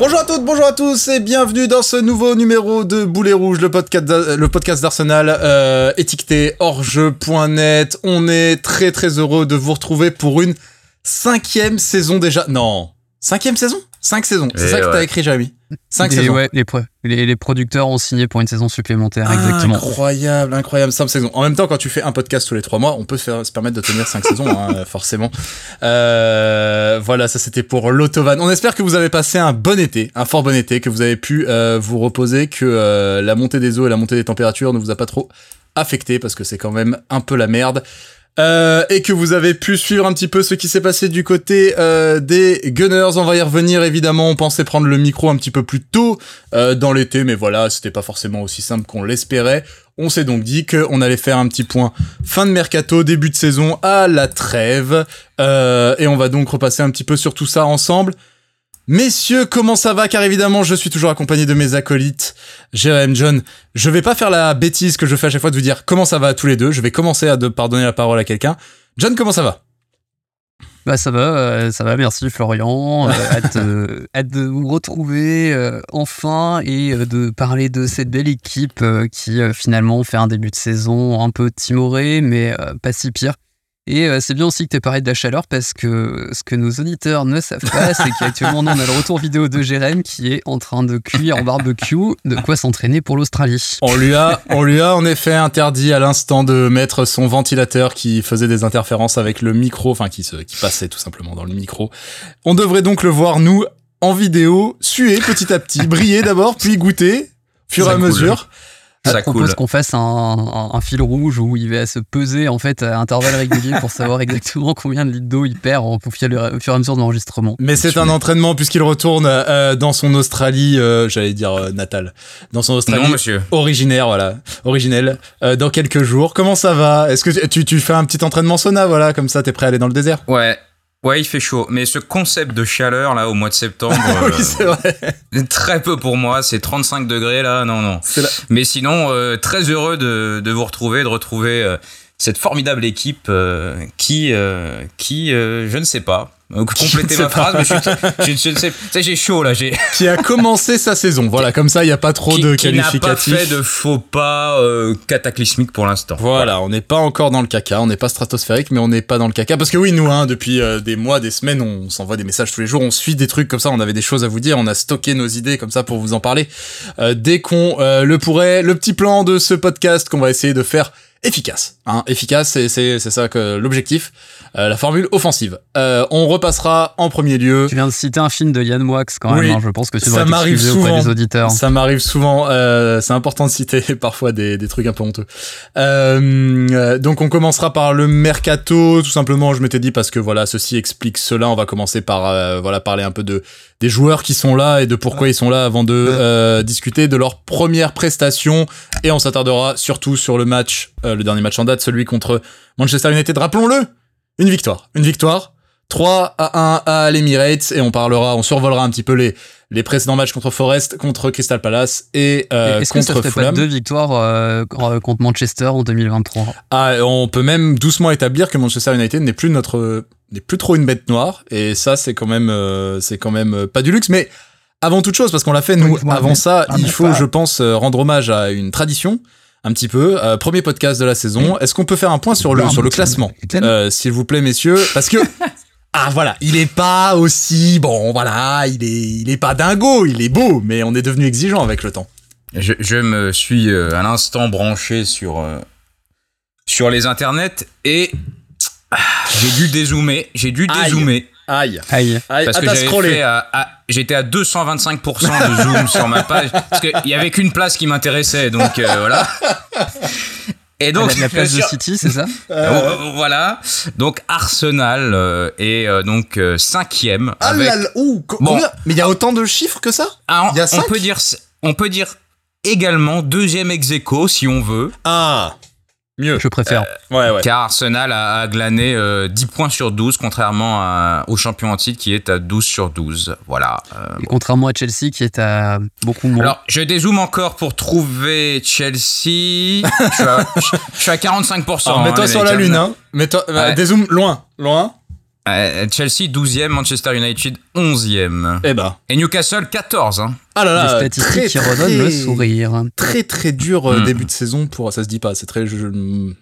Bonjour à toutes, bonjour à tous et bienvenue dans ce nouveau numéro de Boulet Rouge, le podcast, d'Arsenal euh, étiqueté hors-jeu.net. On est très très heureux de vous retrouver pour une cinquième saison déjà. Non, cinquième saison? Cinq saisons, c'est ça que t'as écrit, Jérémy. Cinq saisons. Ouais, les, les, producteurs ont signé pour une saison supplémentaire, exactement. Incroyable, incroyable, cinq saisons. En même temps, quand tu fais un podcast tous les trois mois, on peut se, se permettre de tenir cinq saisons, hein, forcément. Euh, voilà, ça c'était pour l'autovan. On espère que vous avez passé un bon été, un fort bon été, que vous avez pu euh, vous reposer, que euh, la montée des eaux et la montée des températures ne vous a pas trop affecté, parce que c'est quand même un peu la merde. Euh, et que vous avez pu suivre un petit peu ce qui s'est passé du côté euh, des Gunners. On va y revenir évidemment. On pensait prendre le micro un petit peu plus tôt euh, dans l'été, mais voilà, c'était pas forcément aussi simple qu'on l'espérait. On s'est donc dit qu'on allait faire un petit point fin de mercato, début de saison à la trêve, et on va donc repasser un petit peu sur tout ça ensemble. Messieurs, comment ça va? Car évidemment, je suis toujours accompagné de mes acolytes, Jérém, John. Je vais pas faire la bêtise que je fais à chaque fois de vous dire comment ça va à tous les deux. Je vais commencer à de pardonner la parole à quelqu'un. John, comment ça va? Bah ça va, euh, ça va, merci Florian. Euh, hâte, de vous retrouver euh, enfin et de parler de cette belle équipe qui finalement fait un début de saison un peu timoré, mais pas si pire. Et euh, c'est bien aussi que tu aies parlé de la chaleur parce que ce que nos auditeurs ne savent pas, c'est qu'actuellement, on a le retour vidéo de Jérém qui est en train de cuire en barbecue, de quoi s'entraîner pour l'Australie? On lui a, on lui a en effet interdit à l'instant de mettre son ventilateur qui faisait des interférences avec le micro, enfin qui, se, qui passait tout simplement dans le micro. On devrait donc le voir, nous, en vidéo, suer petit à petit, briller d'abord, puis goûter, fur et à mesure. Je propose qu'on fasse un, fil rouge où il va se peser en fait à intervalles réguliers pour savoir exactement combien de litres d'eau il perd au fur et à mesure de l'enregistrement. Mais c'est un entraînement puisqu'il retourne euh, dans son Australie, euh, j'allais dire euh, natale, dans son Australie originaire, voilà, originelle, dans quelques jours. Comment ça va? Est-ce que tu, tu fais un petit entraînement sauna, voilà, comme ça t'es prêt à aller dans le désert? Ouais, Ouais, il fait chaud. Mais ce concept de chaleur, là, au mois de septembre. oui, euh, c'est vrai. Très peu pour moi. C'est 35 degrés, là. Non, non. Mais sinon, euh, très heureux de, de, vous retrouver, de retrouver euh, cette formidable équipe qui, qui je ne sais pas, compléter ma phrase, mais je, je, sais, j'ai chaud là. J'ai qui a commencé sa saison. Voilà, comme ça, il n'y a pas trop de qualificatifs. Qui n'a pas fait de faux pas euh, cataclysmiques pour l'instant. Voilà, on n'est pas encore dans le caca, on n'est pas stratosphérique, mais on n'est pas dans le caca. Parce que oui, nous, hein, depuis euh, des mois, des semaines, on s'envoie des messages tous les jours, on suit des trucs comme ça, on avait des choses à vous dire, on a stocké nos idées comme ça pour vous en parler. Euh, dès qu'on le pourrait, le petit plan de ce podcast qu'on va essayer de faire efficace. Hein, efficace, c'est ça que l'objectif. Euh, la formule offensive. Euh, on repassera en premier lieu. Tu viens de citer un film de Yann Moix quand même. Hein, je pense que tu ça m'arrive souvent. Auprès des auditeurs. Ça m'arrive souvent. Euh, c'est important de citer parfois des, des trucs un peu honteux. Euh, donc on commencera par le mercato. Tout simplement, je m'étais dit parce que voilà, ceci explique cela. On va commencer par euh, voilà parler un peu de des joueurs qui sont là et de pourquoi ils sont là avant de euh, discuter de leur première prestation. Et on s'attardera surtout sur le match, le dernier match en date, celui contre Manchester United. Rappelons-le une victoire. Une victoire. 3 à 1 à l'Emirates et on parlera, on survolera un petit peu les, les précédents matchs contre Forest, contre Crystal Palace et euh, Est-ce contre que ça Fulham. Pas deux victoires euh, contre Manchester en 2023 Ah, on peut même doucement établir que Manchester United n'est plus notre n'est plus trop une bête noire et ça c'est quand même euh, c'est quand même pas du luxe mais avant toute chose parce qu'on l'a fait nous avant ça, il faut je pense rendre hommage à une tradition un petit peu. Euh, premier podcast de la saison. Est-ce qu'on peut faire un point sur le, sur le classement, euh, s'il vous plaît, messieurs Parce que. Ah voilà, il est pas aussi bon, voilà, il est il est pas dingo, il est beau, mais on est devenu exigeant avec le temps. Je, je me suis euh, à l'instant branché sur sur les internets et j'ai dû dézoomer, j'ai dû dézoomer. Aïe. Aïe. Parce que j'avais j'étais à 225% de zoom sur ma page parce qu'il y avait qu'une place qui m'intéressait donc euh, voilà. Et donc la, place de City, c'est ça? Euh, Voilà. Donc Arsenal euh, est donc cinquième. Ah avec... bon. mais il y a autant de chiffres que ça? Ah, y a On peut dire, on peut dire également deuxième ex si on veut. Ah. Mieux. Je préfère. Euh, ouais, ouais. Car Arsenal a, glané 10 euh, points sur 12, contrairement au champion en titre qui est à 12 sur 12. Voilà. Euh, Et contrairement à Chelsea qui est à beaucoup moins. Alors, je dézoome encore pour trouver Chelsea. je, suis à, 45%. mets-toi sur la lune, hein. Mets-toi, dézoome loin. Loin. Euh, Chelsea 12e, Manchester United 11e. Eh ben. Et Newcastle 14. Hein. Ah là là, Des statistiques qui redonnent le sourire. Très très dur euh, Hmm. début de saison pour ça se dit pas, c'est très je-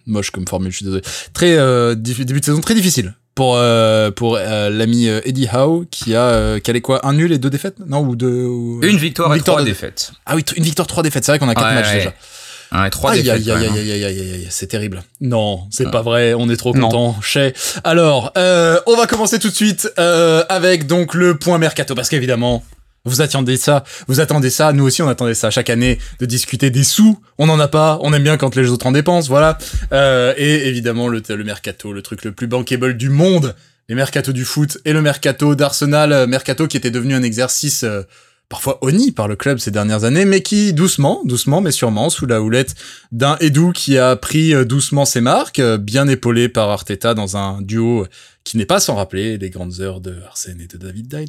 moche comme formule, je suis désolé. Très euh, début de saison très difficile pour euh, pour euh, l'ami Eddie Howe qui a euh, allait quoi un nul et deux défaites? Non ou deux ou- Une victoire Une et victoire trois de- défaites. Ah oui, une victoire trois défaites, c'est vrai qu'on a quatre Ouais, matchs ouais. déjà. Ouais, trois aïe, défaites. aïe, aïe, même, aïe, aïe, aïe, aïe, aïe, c'est terrible. Non, c'est Ah. pas vrai, on est trop content. Chez. Alors, euh, on va commencer tout de suite euh, avec donc le point mercato parce qu'évidemment, vous attendez ça, vous attendez ça, nous aussi on attendait ça chaque année de discuter des sous. On n'en a pas, on aime bien quand les autres en dépensent, voilà. Euh, et évidemment le, le mercato, le truc le plus bankable du monde, les mercatos du foot et le mercato d'Arsenal, euh, mercato qui était devenu un exercice euh, parfois honni par le club ces dernières années, mais qui doucement, doucement mais sûrement, sous la houlette d'un Edu qui a pris euh, doucement ses marques, euh, bien épaulé par Arteta dans un duo qui n'est pas sans rappeler les grandes heures de Arsène et de David Dyle,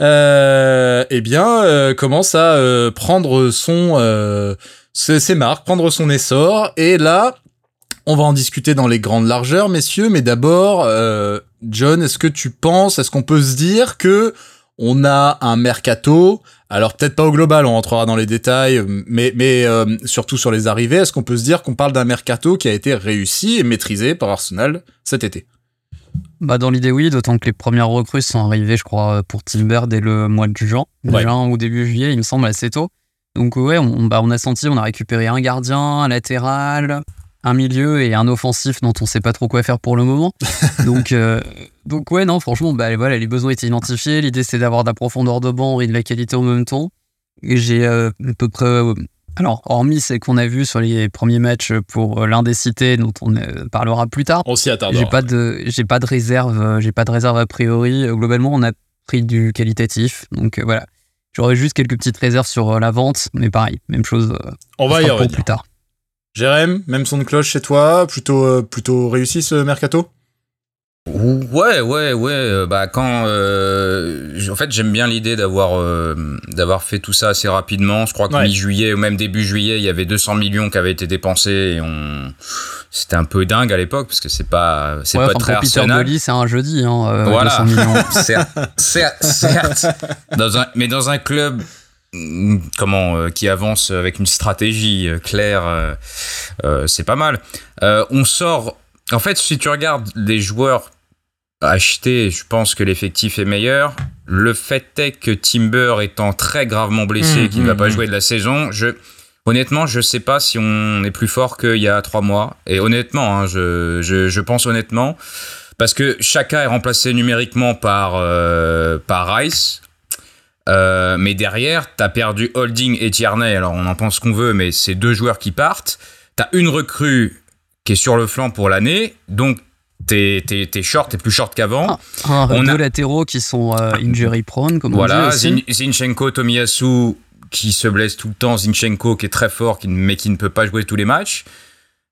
euh, eh bien, euh, commence à prendre son ses, ses marques, prendre son essor, et là, on va en discuter dans les grandes largeurs, messieurs, mais d'abord, John, est-ce que tu penses, est-ce qu'on peut se dire que on a un mercato, alors peut-être pas au global, on rentrera dans les détails, mais, mais euh, surtout sur les arrivées, est-ce qu'on peut se dire qu'on parle d'un mercato qui a été réussi et maîtrisé par Arsenal cet été? Bah, dans l'idée, oui, d'autant que les premières recrues sont arrivées, je crois, pour Timber dès le mois de juin, Ouais. juin ou début juillet, il me semble, assez tôt. Donc, ouais, on, bah, on a senti, on a récupéré un gardien, un latéral, un milieu et un offensif dont on sait pas trop quoi faire pour le moment. donc, euh, donc, ouais, non, franchement, bah, voilà, les besoins étaient identifiés. L'idée, c'est d'avoir de la profondeur de banc et de la qualité en même temps. Et j'ai euh, à peu près. euh, alors, hormis ce qu'on a vu sur les premiers matchs pour euh, l'indécité, dont on parlera plus tard, On s'y attardera. j'ai pas de j'ai pas de réserve, j'ai pas de réserve a priori. Globalement, on a pris du qualitatif, donc voilà. J'aurais juste quelques petites réserves sur la vente, mais pareil, même chose. On va y revenir. plus tard. Jérém, même son de cloche chez toi, plutôt, euh, plutôt réussi ce mercato? Ouais, ouais, ouais. euh, Bah quand, euh, en fait, j'aime bien l'idée d'avoir euh, d'avoir fait tout ça assez rapidement. Je crois que Ouais. mi-juillet ou même début juillet, il y avait 200 millions qui avaient été dépensés et on, c'était un peu dingue à l'époque parce que c'est pas, c'est Ouais, pas très Peter Arsenal. Bolly, c'est un jeudi, hein, euh, Voilà. 200 millions. certes, certes, certes. Dans un, mais dans un club comment euh, qui avance avec une stratégie euh, claire, euh, c'est pas mal. On sort. En fait, si tu regardes les joueurs achetés, je pense que l'effectif est meilleur. Le fait est que Timber étant très gravement blessé, Mmh, qui ne va mmh, pas mmh. jouer de la saison, je Honnêtement, je sais pas si on est plus fort qu'il y a trois mois. Et honnêtement, hein, je, je, je pense honnêtement, parce que Chaka est remplacé numériquement par, euh, par Rice. Euh, mais derrière, t'as perdu Holding et Tierney. Alors, on en pense qu'on veut, mais c'est deux joueurs qui partent. T'as une recrue qui est sur le flanc pour l'année. Donc, t'es, t'es, t'es short, t'es plus short qu'avant. Un, On deux a- latéraux qui sont euh, injury prone, comme Voilà, on dit. Zin- Zinchenko, Tomiyasu qui se blesse tout le temps, Zinchenko qui est très fort mais qui ne peut pas jouer tous les matchs.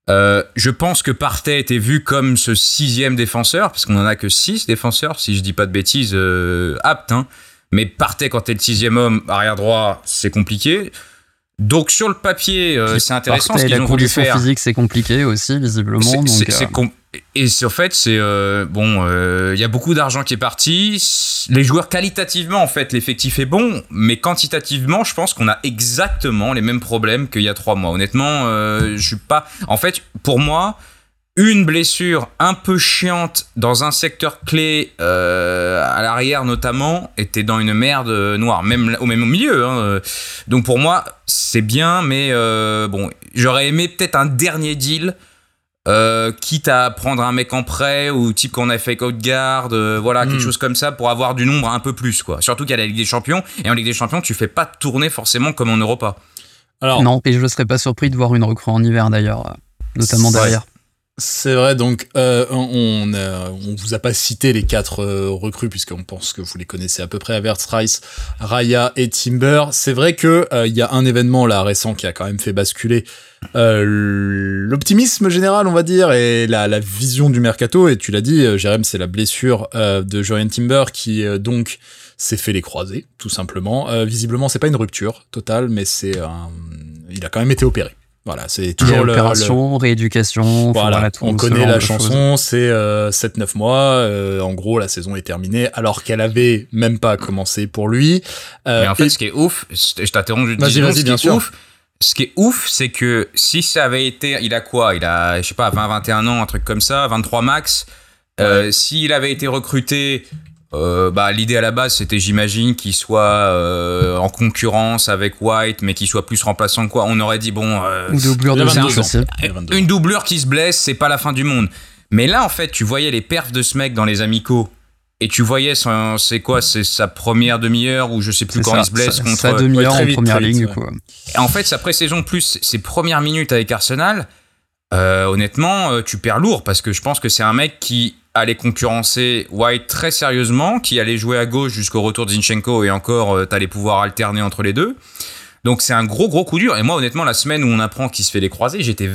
Euh, je pense que Partey était vu comme ce sixième défenseur, parce qu'on en a que six défenseurs, si je dis pas de bêtises, euh, aptes. Hein. Mais Partey, quand t'es le sixième homme, arrière droit, c'est compliqué. Donc sur le papier, euh, c'est intéressant ce qu'ils ont voulu faire. physique, c'est compliqué aussi, visiblement. Donc, euh, com- et en fait, c'est euh, bon. euh, Il y a beaucoup d'argent qui est parti. Les joueurs qualitativement, en fait, l'effectif est bon, mais quantitativement, je pense qu'on a exactement les mêmes problèmes qu'il y a trois mois. Honnêtement, je suis pas. En fait, pour moi. Une blessure un peu chiante dans un secteur clé, euh, à l'arrière notamment, était dans une merde euh, noire, même au même au milieu. hein, euh. Donc pour moi, c'est bien, mais euh, bon, j'aurais aimé peut-être un dernier deal euh, quitte à prendre un mec en prêt ou type qu'on a fait code garde, euh, voilà, quelque chose comme ça pour avoir du nombre un peu plus, quoi. Surtout qu'il y a la Ligue des Champions, et en Ligue des Champions, tu fais pas tourner forcément comme en Europa. Alors, Non, et je ne serais pas surpris de voir une recrue en hiver d'ailleurs, notamment derrière. C'est vrai, donc euh, on euh, vous a pas cité les quatre euh, recrues puisqu'on pense que vous les connaissez à peu près, Havertz, Rice, Raya et Timber. C'est vrai que euh, il y a un événement là récent qui a quand même fait basculer euh, l'optimisme général, on va dire, et la, la vision du mercato. Et tu l'as dit, Jérém, c'est la blessure de Jorian Timber qui donc s'est fait les croiser, tout simplement. Visiblement, c'est pas une rupture totale, mais c'est il a quand même été opéré. Voilà, c'est toujours l'opération, rééducation. Voilà, on connaît la chanson, c'est 7-9 mois. en gros, la saison est terminée, alors qu'elle avait même pas commencé pour lui. Mais en fait, ce qui est ouf, je t'interromps, je vas-y, vas-y, bien sûr. Ouf, ce qui est ouf, c'est que si ça avait été, il a quoi? Il a, je sais pas, 20, 21 ans, un truc comme ça, 23 max. Euh, S'il avait été recruté, euh, bah, l'idée à la base, c'était, j'imagine, qu'il soit euh, en concurrence avec White, mais qu'il soit plus remplaçant quoi. On aurait dit bon. Euh, Une doublure de Une doublure qui se blesse, c'est pas la fin du monde. Mais là, en fait, tu voyais les perfs de ce mec dans les amicaux et tu voyais, c'est quoi, c'est sa première demi-heure ou je sais plus quand il se blesse contre. Sa demi-heure en première ligne, quoi. Et en fait, sa pré-saison plus ses premières minutes avec Arsenal, euh, honnêtement, tu perds lourd parce que je pense que c'est un mec qui allait concurrencer White très sérieusement, qui allait jouer à gauche jusqu'au retour de Zinchenko et encore, euh, t'allais pouvoir alterner entre les deux. Donc c'est un gros gros coup dur. Et moi, honnêtement, la semaine où on apprend qu'il se fait les croisés, j'étais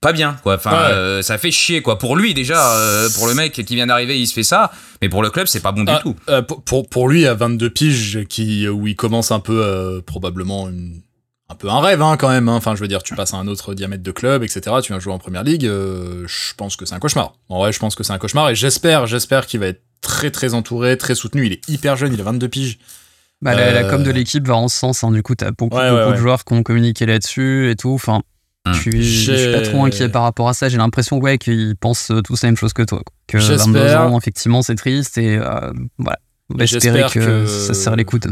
pas bien quoi. Enfin euh, ça fait chier quoi. Pour lui déjà euh, pour le mec qui vient d'arriver il se fait ça. Mais pour le club c'est pas bon du ah, tout. euh, pour, pour lui à 22 piges qui où il commence un peu probablement un peu un rêve hein, quand même hein. enfin je veux dire tu passes à un autre diamètre de club etc tu viens jouer en première ligue je pense que c'est un cauchemar en vrai je pense que c'est un cauchemar et j'espère j'espère qu'il va être très très entouré très soutenu il est hyper jeune il a 22 piges bah, la, com de l'équipe va en ce sens hein. du coup t'as beaucoup, beaucoup de joueurs qui ont communiqué là-dessus et tout enfin Hum. Je suis, je suis pas trop inquiet par rapport à ça. J'ai l'impression ouais, qu'ils pensent tous la même chose que toi. Que 22 ans, effectivement, c'est triste et euh, voilà. On va espérer que, ça sert l'écoute.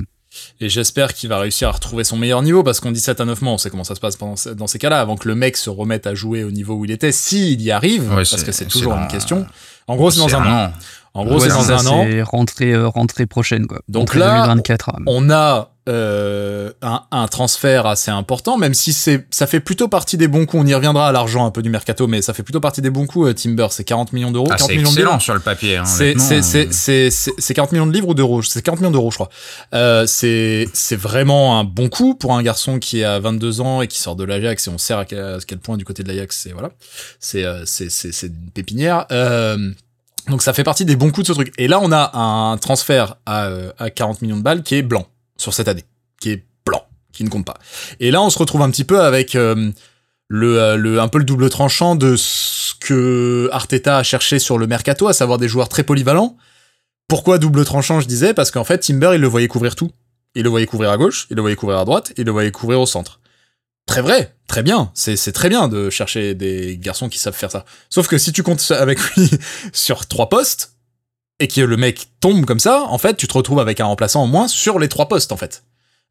Et j'espère qu'il va réussir à retrouver son meilleur niveau parce qu'on dit 7 à 9 mois, on sait comment ça se passe dans ces cas-là, avant que le mec se remette à jouer au niveau où il était, s'il y arrive, parce que c'est toujours une question. En gros, c'est dans un an. En gros, c'est dans un an. C'est rentrée, euh, rentrée prochaine, quoi. Donc là, 2024. on a euh, un, un, transfert assez important, même si c'est, ça fait plutôt partie des bons coups. On y reviendra à l'argent un peu du mercato, mais ça fait plutôt partie des bons coups. Euh, Timber, c'est 40 millions d'euros. Ah, c'est excellent sur le papier. Hein, c'est, c'est, 40 millions de livres ou d'euros? C'est 40 millions d'euros, je crois. Euh, c'est, c'est vraiment un bon coup pour un garçon qui a 22 ans et qui sort de l'Ajax et on sait à quel, point du côté de l'Ajax, c'est voilà, c'est, euh, c'est, c'est, c'est une pépinière. Euh, donc ça fait partie des bons coups de ce truc. Et là, on a un transfert à, à 40 millions de balles qui est blanc sur cette année, qui est blanc, qui ne compte pas. Et là, on se retrouve un petit peu avec euh, euh, le, un peu le double tranchant de ce que Arteta a cherché sur le mercato, à savoir des joueurs très polyvalents. Pourquoi double tranchant, je disais? Parce qu'en fait, Timber, il le voyait couvrir tout. Il le voyait couvrir à gauche, il le voyait couvrir à droite, il le voyait couvrir au centre. Très vrai, très bien, c'est très bien de chercher des garçons qui savent faire ça. Sauf que si tu comptes avec lui sur trois postes, et que le mec tombe comme ça, en fait, tu te retrouves avec un remplaçant en moins sur les trois postes, en fait.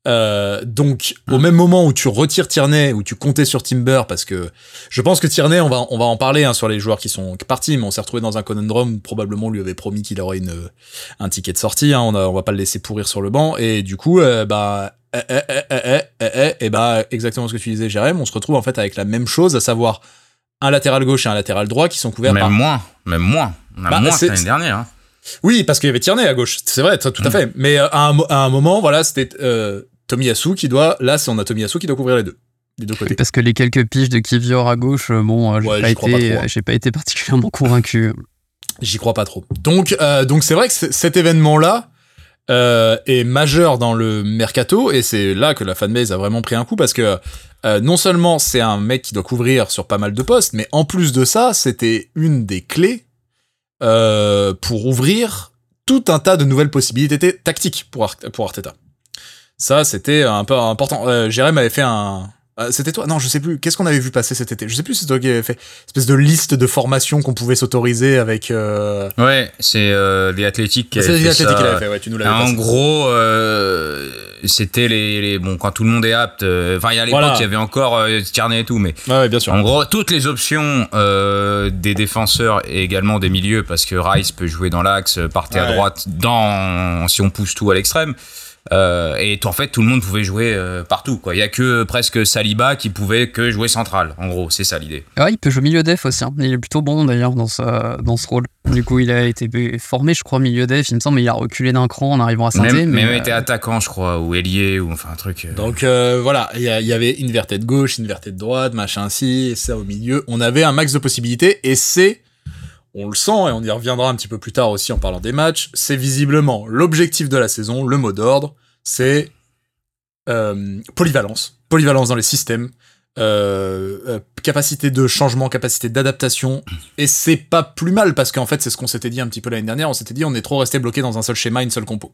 Euh, donc, au même moment où tu retires Tierney, où tu comptais sur Timber, parce que je pense que Tierney, on va, on va en parler hein, sur les joueurs qui sont partis, mais on s'est retrouvé dans un conundrum où probablement on lui avait promis qu'il aurait une, un ticket de sortie. Hein, on, a, on va pas le laisser pourrir sur le banc. Et du coup, euh, bah, eh, eh, eh, eh, eh, eh, et bah, exactement ce que tu disais, Jérém, on se retrouve en fait avec la même chose, à savoir un latéral gauche et un latéral droit qui sont couverts même par. moins, même moins. On a bah, moins l'année dernière. Hein. Oui, parce qu'il y avait Tierney à gauche, c'est vrai, tout à mm. fait. Mais euh, à, un, moment, voilà, c'était euh, Tomiyasu qui doit. Là, c'est on a Tomiyasu qui doit couvrir les deux. Les deux côtés. Parce que les quelques piges de Kivior à gauche, euh, bon, euh, j'ai pas, été, j'ai pas été particulièrement convaincu. J'y crois pas trop. Donc, donc c'est vrai que cet événement-là est majeur dans le mercato et c'est là que la fanbase a vraiment pris un coup parce que non seulement c'est un mec qui doit couvrir sur pas mal de postes, mais en plus de ça, c'était une des clés euh, pour ouvrir tout un tas de nouvelles possibilités tactiques pour, pour Arteta. Ça, c'était un peu important. Euh, Jérém avait fait un, euh, c'était toi? Non, je sais plus. Qu'est-ce qu'on avait vu passer cet été? Je sais plus si c'est toi qui avais fait une espèce de liste de formations qu'on pouvait s'autoriser avec. Euh... Ouais, c'est euh, les athlétiques qui avaient fait ça. qui l'avaient fait. Ouais, tu nous l'avais. En gros, euh, c'était les, les, bon quand tout le monde est apte. Enfin, il y a l'époque, il y avait encore euh, et tout, mais. Ouais, bien sûr. En gros, toutes les options des défenseurs et également des milieux, parce que Rice peut jouer dans l'axe, partir à droite, dans si on pousse tout à l'extrême. Euh, et en fait, tout le monde pouvait jouer euh, partout. Quoi. Il y a que presque Saliba qui pouvait que jouer central. En gros, c'est ça l'idée. Ah, il peut jouer milieu def aussi. Hein. Il est plutôt bon d'ailleurs dans, dans ce rôle. Du coup, il a été formé, je crois, milieu def. Il me semble, mais il a reculé d'un cran en arrivant à saint Mais mais il était attaquant, je crois, ou ailier, ou enfin un truc. Euh. Donc voilà, il y, avait une de gauche, une de droite, machin ainsi, ça au milieu. On avait un max de possibilités et c'est on le sent et on y reviendra un petit peu plus tard aussi en parlant des matchs, c'est visiblement l'objectif de la saison, le mot d'ordre, c'est euh, polyvalence. Polyvalence dans les systèmes, capacité de changement, capacité d'adaptation. Et c'est pas plus mal parce qu'en fait, c'est ce qu'on s'était dit un petit peu l'année dernière. On s'était dit, on est trop resté bloqué dans un seul schéma, une seule compo.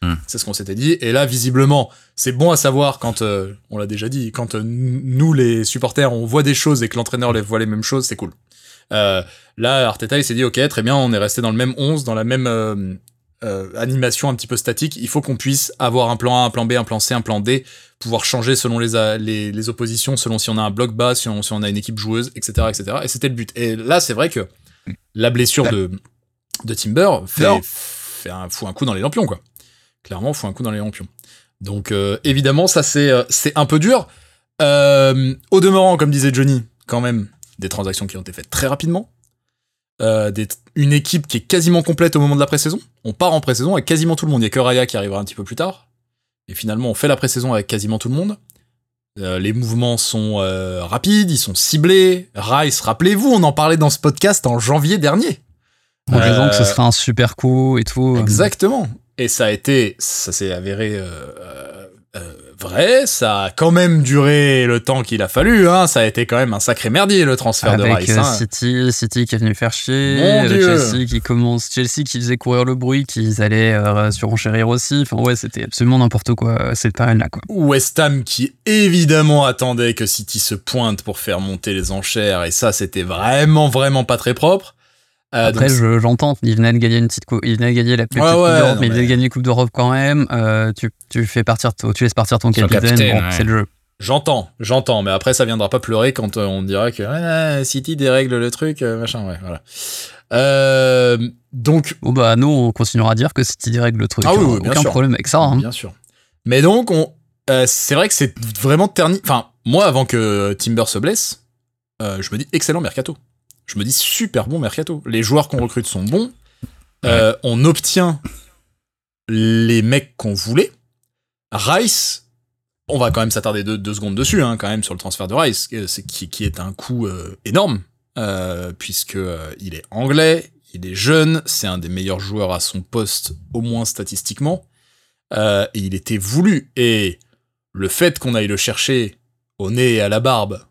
Hmm. C'est ce qu'on s'était dit. Et là, visiblement, c'est bon à savoir quand, euh, on l'a déjà dit, quand euh, nous, les supporters, on voit des choses et que l'entraîneur les voit les mêmes choses, c'est cool. Euh, là, Arteta, il s'est dit, ok, très bien, on est resté dans le même 11, dans la même animation un petit peu statique. Il faut qu'on puisse avoir un plan A, un plan B, un plan C, un plan D, pouvoir changer selon les, les, oppositions, selon si on a un bloc bas, si on, si on a une équipe joueuse, etc., etc. Et c'était le but. Et là, c'est vrai que la blessure de, de Timber fait, fait un, fout un coup dans les lampions, quoi clairement, faut un coup dans les lampions. Donc euh, évidemment, ça c'est euh, c'est un peu dur. Euh, au demeurant, comme disait Johnny, quand même des transactions qui ont été faites très rapidement. une équipe qui est quasiment complète au moment de la pré-saison. On part en pré-saison avec quasiment tout le monde. Il y a que Raya qui arrivera un petit peu plus tard. Et finalement, on fait la pré-saison avec quasiment tout le monde. les mouvements sont rapides, ils sont ciblés. Rice, rappelez-vous, on en parlait dans ce podcast en janvier dernier. En disant que ce sera un super coup et tout. Exactement. Et ça a été, ça s'est avéré euh, euh, euh, vrai. Ça a quand même duré le temps qu'il a fallu. Hein. Ça a été quand même un sacré merdier le transfert de Rice. Avec City, City qui est venu faire chier, Chelsea qui commence, Chelsea qui faisait courir le bruit, qu'ils allaient surenchérir aussi. Enfin ouais, c'était absolument n'importe quoi cette période-là. Quoi. West Ham qui évidemment attendait que City se pointe pour faire monter les enchères et ça c'était vraiment vraiment pas très propre. Euh, Après, j'entends, il venait de gagner une petite coupe, il venait de gagner la plus coupe d'Europe, mais, il venait de gagner une coupe d'Europe quand même. Euh, tu, tu, fais partir, tu laisses partir ton capitaine, bon, c'est le jeu. J'entends, j'entends, mais après ça viendra pas pleurer quand euh, on dira que City dérègle le truc, machin, ouais, voilà. donc. Bon bah nous on continuera à dire que City dérègle le truc. Ah oui, hein. aucun problème avec ça. Hein. Bien sûr. Mais donc on, c'est vrai que c'est vraiment terni. Enfin, moi avant que Timber se blesse, je me dis excellent mercato je me dis super bon mercato. Les joueurs qu'on recrute sont bons. Euh, on obtient les mecs qu'on voulait. Rice, on va quand même s'attarder deux, secondes dessus, hein, quand même, sur le transfert de Rice, euh, qui, qui est un coût euh, énorme, puisque il est anglais, il est jeune, c'est un des meilleurs joueurs à son poste, au moins statistiquement, et il était voulu. Et le fait qu'on aille le chercher au nez et à la barbe,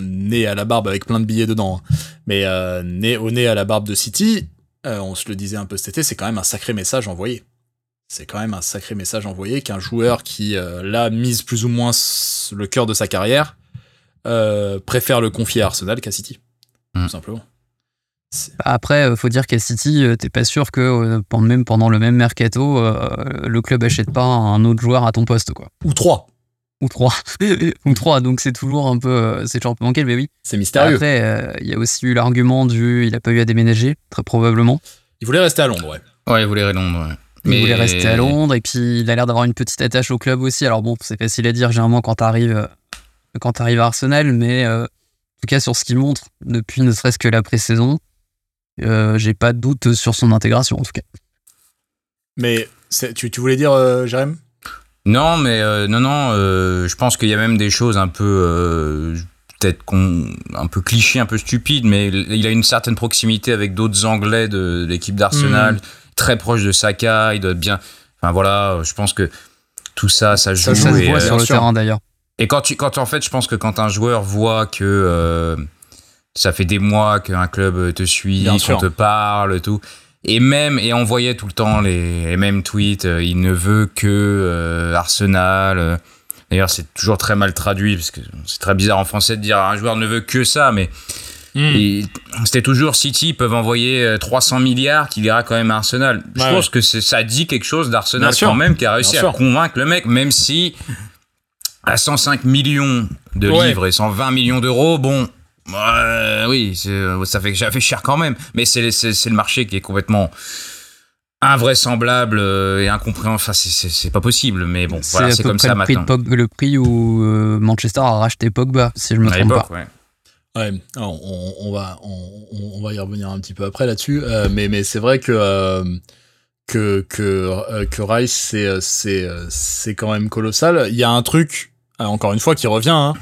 nez à la barbe avec plein de billets dedans, hein. mais euh, nez au nez à la barbe de City, euh, on se le disait un peu cet été, c'est quand même un sacré message envoyé. C'est quand même un sacré message envoyé qu'un joueur qui, euh, là, mise plus ou moins le cœur de sa carrière, préfère le confier à Arsenal qu'à City. Tout mm. simplement. Après, faut dire qu'à City, t'es pas sûr que même pendant le même mercato, le club achète pas un autre joueur à ton poste, quoi. Ou trois ou trois ou trois donc c'est toujours un peu euh, c'est toujours un peu manqué mais oui c'est mystérieux après euh, il y a aussi eu l'argument du il a pas eu à déménager très probablement il voulait rester à Londres ouais ouais il voulait rester à Londres ouais. Mais... Il voulait rester à Londres et puis il a l'air d'avoir une petite attache au club aussi. Alors bon, c'est facile à dire généralement quand t'arrives euh, quand t'arrives à Arsenal, mais en tout cas sur ce qu'il montre depuis ne serait-ce que la pré-saison, j'ai pas de doute sur son intégration en tout cas. Mais tu, tu voulais dire, Jérém? Non, mais euh, non, non, euh, je pense qu'il y a même des choses un peu euh, peut-être un peu cliché, un peu stupide, mais il a une certaine proximité avec d'autres Anglais de, l'équipe d'Arsenal, hmm. très proche de Saka, il doit être bien. Enfin voilà, je pense que tout ça, ça joue. Ça, se voit sur le terrain d'ailleurs. Et quand, tu, quand en fait, je pense que quand un joueur voit que ça fait des mois qu'un club te suit, qu'on te parle, tout, et même, et on voyait tout le temps les, mêmes tweets, euh, il ne veut que euh, Arsenal. Euh. D'ailleurs, c'est toujours très mal traduit, parce que c'est très bizarre en français de dire un joueur ne veut que ça, mais hmm. c'était toujours City peuvent envoyer 300 milliards qu'il ira quand même à Arsenal. Je pense que ça dit quelque chose d'Arsenal quand même, qui a réussi à convaincre le mec, même si à 105 millions de livres et 120 millions d'euros, bon, oui, euh, ça fait, ça fait cher quand même. Mais c'est le marché qui est complètement invraisemblable euh, et incompréhensible. Enfin, c'est pas possible. Mais bon, voilà, c'est comme ça maintenant. le prix où euh, Manchester a racheté Pogba, si je me trompe pas. Ouais. Ouais, on, va, on, va y revenir un petit peu après là-dessus, mais, mais c'est vrai que, que, que, que Rice, c'est quand même colossal. Il y a un truc, encore une fois, qui revient, hein,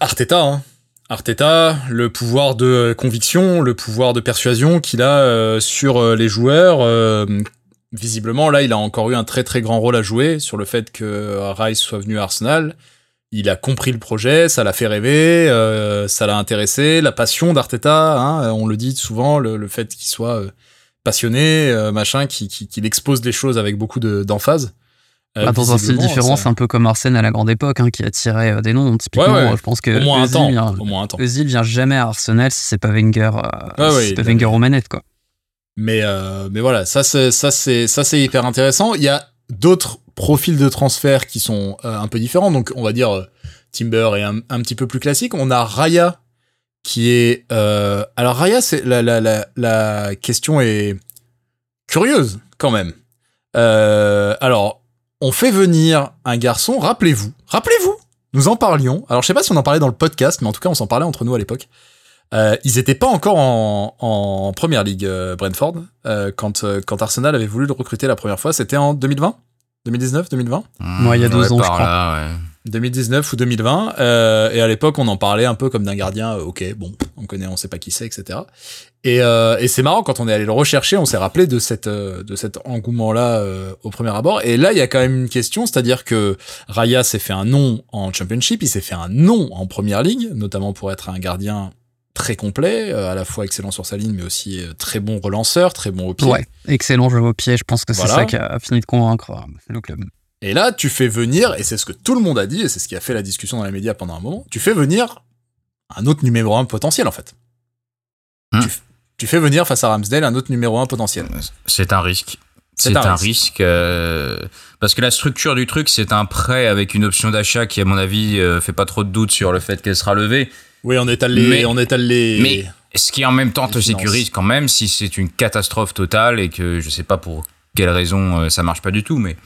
Arteta, hein. Arteta, le pouvoir de conviction, le pouvoir de persuasion qu'il a euh, sur euh, les joueurs. Euh, visiblement, là, il a encore eu un très très grand rôle à jouer sur le fait que Rice soit venu à Arsenal. il a compris le projet, ça l'a fait rêver, ça l'a intéressé, la passion d'Arteta, hein, on le dit souvent, le, fait qu'il soit passionné, machin, qu'il qui, expose les choses avec beaucoup d'emphase. Bah, dans un style différent, c'est un peu comme Arsène à la grande époque, hein, qui attirait des noms. Typiquement, je pense que au moins, un temps, vient, au moins un temps. Özil vient jamais à Arsenal si c'est pas Wenger, si c'est pas Wenger aux manettes, quoi. Mais mais voilà, ça c'est ça c'est ça c'est hyper intéressant. Il y a d'autres profils de transfert qui sont euh, un peu différents. Donc, on va dire euh, Timber est un, petit peu plus classique. On a Raya qui est. Euh, alors, Raya, c'est la, la, la, la, question est curieuse quand même. alors, on fait venir un garçon. Rappelez-vous, rappelez-vous, nous en parlions. Alors, je sais pas si on en parlait dans le podcast, mais en tout cas, on s'en parlait entre nous à l'époque. ils étaient pas encore en, en première ligue, Brentford, quand, quand Arsenal avait voulu le recruter la première fois. C'était en 2020 2019, 2020 Moi, il y a deux ans, je crois. 2019 ou 2020. Euh, et à l'époque, on en parlait un peu comme d'un gardien. Euh, ok, bon, on connaît, on sait pas qui c'est, etc. Et, euh, et c'est marrant quand on est allé le rechercher, on s'est rappelé de cette de cet engouement-là au premier abord. Et là, il y a quand même une question, c'est-à-dire que Raya s'est fait un nom en Championship, il s'est fait un nom en Première Ligue, notamment pour être un gardien très complet, euh, à la fois excellent sur sa ligne, mais aussi euh, très bon relanceur, très bon au pied. Ouais, excellent jeu au pied. Je pense que c'est ça qui a fini de convaincre euh, le club. Et là, tu fais venir, et c'est ce que tout le monde a dit, et c'est ce qui a fait la discussion dans les médias pendant un moment, tu fais venir un autre numéro 1 potentiel, en fait. Hmm. Tu, fais venir face à Ramsdale un autre numéro 1 potentiel. C'est un risque. C'est un, risque, parce que la structure du truc, c'est un prêt avec une option d'achat qui, à mon avis, fait pas trop de doute sur le fait qu'elle sera levée. Oui, on étale les. Mais, on étale les. Mais ce qui en même temps te sécurise quand même si c'est une catastrophe totale et que je sais pas pour quelle raison euh, ça marche pas du tout, mais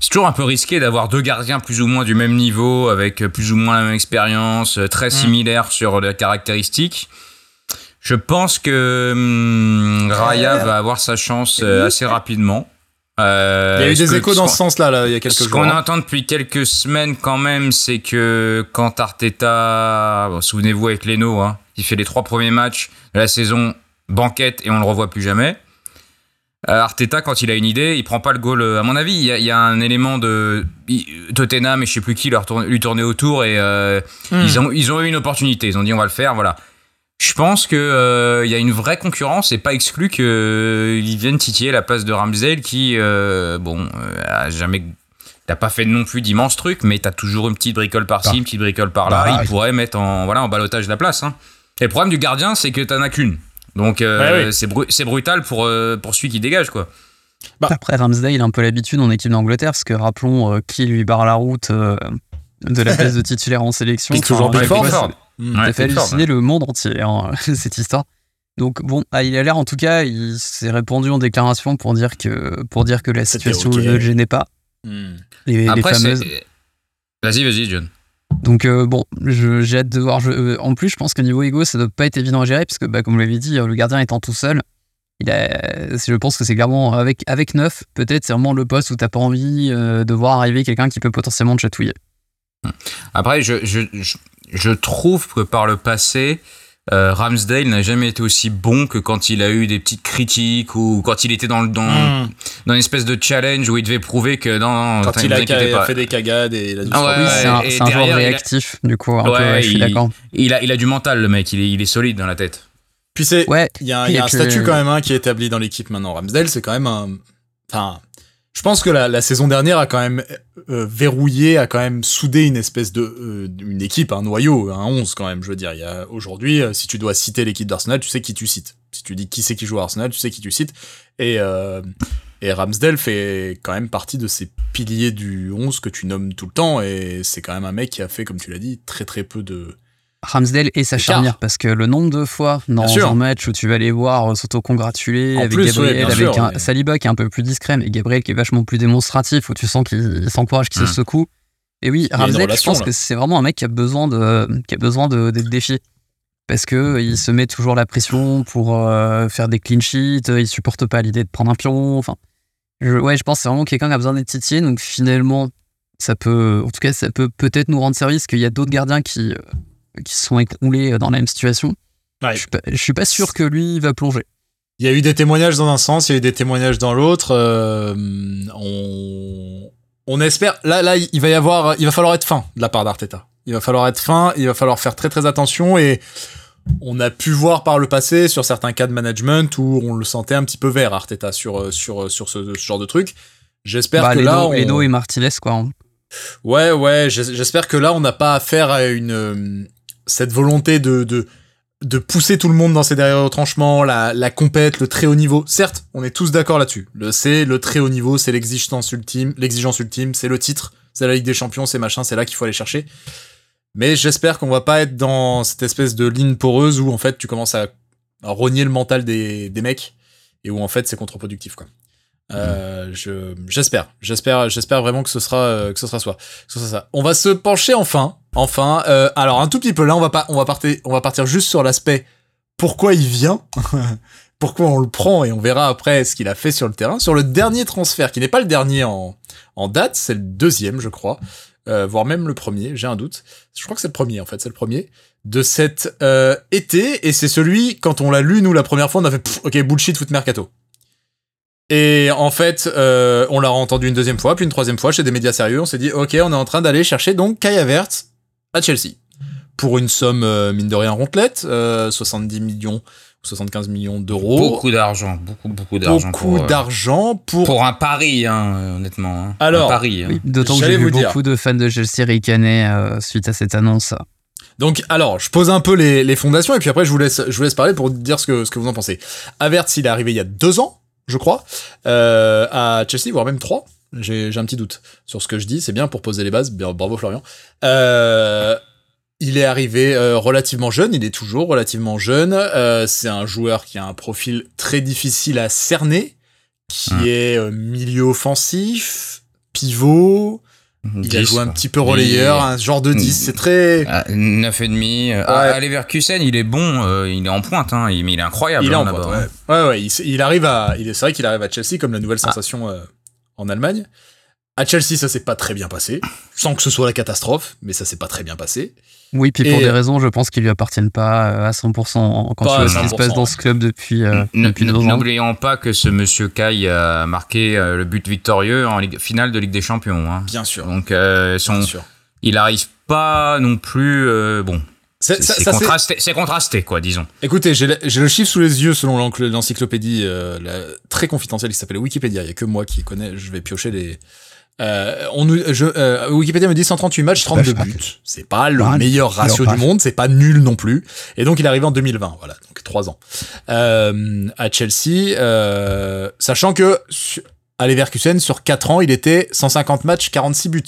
c'est toujours un peu risqué d'avoir deux gardiens plus ou moins du même niveau, avec plus ou moins la même expérience, euh, très mm. similaires sur les caractéristiques. Je pense que hum, Raya va avoir sa chance euh, assez rapidement. Euh, il y a eu des échos dans ce sens-là, là, il y a quelques jours. Ce qu'on hein. entend depuis quelques semaines, quand même, c'est que quand Arteta, souvenez-vous avec Leno, hein, il fait les trois premiers matchs de la saison, banquette, et on le revoit plus jamais. Euh, Arteta, quand il a une idée, il prend pas le goal. Euh, à mon avis, il y, a, un élément de Tottenham et je sais plus qui leur lui tourner autour et hmm. ils ont ils ont eu une opportunité. Ils ont dit on va le faire, voilà. Je pense que il euh, y a une vraie concurrence et pas exclu qu'ils euh, viennent titiller la place de Ramsdale qui, euh, bon, a jamais T'as pas fait non plus d'immenses trucs, mais t'as toujours une petite bricole par-ci, ah. une petite bricole par-là. Bah, il pourrait mettre en, voilà, en balotage la place. Hein. Et le problème du gardien, c'est que t'en as qu'une. Donc c'est brutal pour, pour celui qui dégage. quoi. Bah. Après, Ramsdale a un peu l'habitude en équipe d'Angleterre, parce que rappelons qui lui barre la route de la place de titulaire en sélection. C'est toujours plus fort. Ça fait halluciner le monde entier, hein, cette histoire. Donc bon, ah, il a l'air en tout cas, il s'est répandu en déclaration pour dire que, pour dire que la situation ne le gênait pas. Mmh. Les, Après, fameuses. Vas-y, vas-y, John. Donc euh, bon, j'ai hâte de voir. Euh, en plus, je pense qu'au niveau ego, ça doit pas être évident à gérer, parce que bah, comme vous l'avez dit, le gardien étant tout seul, il je pense que c'est clairement avec, avec neuf, peut-être c'est vraiment le poste où t'as pas envie euh, de voir arriver quelqu'un qui peut potentiellement te chatouiller. Après, je, je, je trouve que par le passé, euh, Ramsdale n'a jamais été aussi bon que quand il a eu des petites critiques ou quand il était dans, dans, hmm. dans une espèce de challenge où il devait prouver que non, quand il a, fait des cagades et il a ah c'est un, joueur réactif du coup un peu, je suis d'accord. il a, il a du mental le mec il est, il est solide dans la tête. Puis c'est ouais, il y a, y a un statut quand même hein, qui est établi dans l'équipe maintenant. Ramsdale c'est quand même un enfin je pense que la, la, saison dernière a quand même euh, verrouillé, a quand même soudé une espèce de euh, une équipe, un noyau, un 11 quand même. Je veux dire, il y a aujourd'hui, euh, si tu dois citer l'équipe d'Arsenal, tu sais qui tu cites. Si tu dis qui c'est qui joue à Arsenal, tu sais qui tu cites. Et et Ramsdale fait quand même partie de ces piliers du 11 que tu nommes tout le temps. Et c'est quand même un mec qui a fait, comme tu l'as dit, très très peu de Ramsdale et sa charnière parce que le nombre de fois dans un match où tu vas les voir euh, s'auto-congratuler avec Gabriel, avec un Saliba qui est un peu plus discret, mais Gabriel qui est vachement plus démonstratif, où tu sens qu'il s'encourage, qu'il se hmm. secoue. Et oui, Ramsdale, je pense que c'est vraiment un mec qui a besoin de, qui a besoin d'être défié. Parce que il se met toujours la pression pour euh, faire des clean sheets, il supporte pas l'idée de prendre un pion. Enfin, je, ouais, je pense que c'est vraiment quelqu'un qui a besoin d'être titillé. Donc finalement, ça peut, en tout cas, ça peut peut-être nous rendre service qu'il y a d'autres gardiens qui, euh, qui se sont écroulés dans la même situation. Je, suis pas, suis pas sûr que lui va plonger. Il y a eu des témoignages dans un sens, il y a eu des témoignages dans l'autre. Euh, on... on espère. Là, là, il va y avoir, il va falloir être fin de la part d'Arteta. Il va falloir être fin, il va falloir faire très très attention et on a pu voir par le passé sur certains cas de management où on le sentait un petit peu vert Arteta sur euh, sur euh, sur ce, genre de truc. J'espère bah, que là, on... et Martinez quoi. Hein. Ouais ouais, j'espère que là on n'a pas affaire à une euh, cette volonté de, de de pousser tout le monde dans ses derrière retranchements, la, la compète, le très haut niveau. Certes, on est tous d'accord là-dessus. Le c'est le très haut niveau, c'est l'exigence ultime, l'exigence ultime, c'est le titre, c'est la Ligue des Champions, c'est machin, c'est là qu'il faut aller chercher. Mais j'espère qu'on va pas être dans cette espèce de ligne poreuse où en fait tu commences à, rogner le mental des, des mecs et où en fait c'est contre-productif quoi. Euh, je j'espère, j'espère, j'espère vraiment que ce sera euh, que ce sera soit, que ce sera ça. On va se pencher enfin, enfin. Euh, alors un tout petit peu là, on va pas, on va partir, on va partir juste sur l'aspect pourquoi il vient, pourquoi on le prend et on verra après ce qu'il a fait sur le terrain. Sur le dernier transfert, qui n'est pas le dernier en en date, c'est le deuxième, je crois euh, voire même le premier, j'ai un doute. Je crois que c'est le premier en fait, c'est le premier de cet euh, été, et c'est celui quand on l'a lu nous la première fois, on a fait ok bullshit foot mercato. Et en fait, euh, on l'a entendu une deuxième fois, puis une troisième fois chez des médias sérieux. On s'est dit, ok, on est en train d'aller chercher donc Kai Havertz à Chelsea pour une somme euh, mine de rien rondelette, 70 millions 75 millions d'euros. Beaucoup d'argent, beaucoup, beaucoup d'argent. Beaucoup euh, d'argent pour... Pour un pari, hein, honnêtement. Hein. Alors, un pari, hein. d'autant que j'ai vu beaucoup de fans de Chelsea ricaner euh, suite à cette annonce. Donc, alors, je pose un peu les, les, fondations et puis après, je vous laisse, je vous laisse parler pour dire ce que, ce que vous en pensez. Avertz, il est arrivé il y a deux ans, je crois, euh, à Chelsea, voire même trois. J'ai un petit doute sur ce que je dis. C'est bien pour poser les bases. Bravo Florian. Euh, il est arrivé euh, relativement jeune, il est toujours relativement jeune. Euh, c'est un joueur qui a un profil très difficile à cerner, qui hum. est milieu offensif, pivot. il a joué un petit peu relayeur, un genre de 10, c'est très... 9,5. Ah, ouais. À Leverkusen, il est bon, il est en pointe, hein, il, il est incroyable. Il est en pointe, ouais. ouais. Ouais, il, arrive à... C'est vrai qu'il arrive à Chelsea comme la nouvelle ah. sensation en Allemagne. À Chelsea, ça s'est pas très bien passé, sans que ce soit la catastrophe, mais ça s'est pas très bien passé. Oui, puis pour des raisons, je pense qu'ils lui appartiennent pas euh, à 100% quand tu vois ce qui se passe dans ce club depuis, euh. N'oublions pas que ce monsieur Kai a marqué euh, le but victorieux en finale de Ligue des Champions. Hein. Bien sûr. Donc, son, il arrive pas non plus. bon, c'est contrasté, contrasté, quoi, disons. Écoutez, j'ai le chiffre sous les yeux selon l'encyclopédie très confidentielle qui s'appelle Wikipédia. Il y a que moi qui connais. Je vais piocher les, euh, on je, euh, Wikipédia me dit 138 matchs, 32 buts. C'est pas le meilleur ratio du monde, c'est pas nul non plus. Et donc il est arrivé en 2020, voilà, donc trois ans euh, à Chelsea, euh, sachant que à Leverkusen sur 4 ans, il était 150 matchs, 46 buts.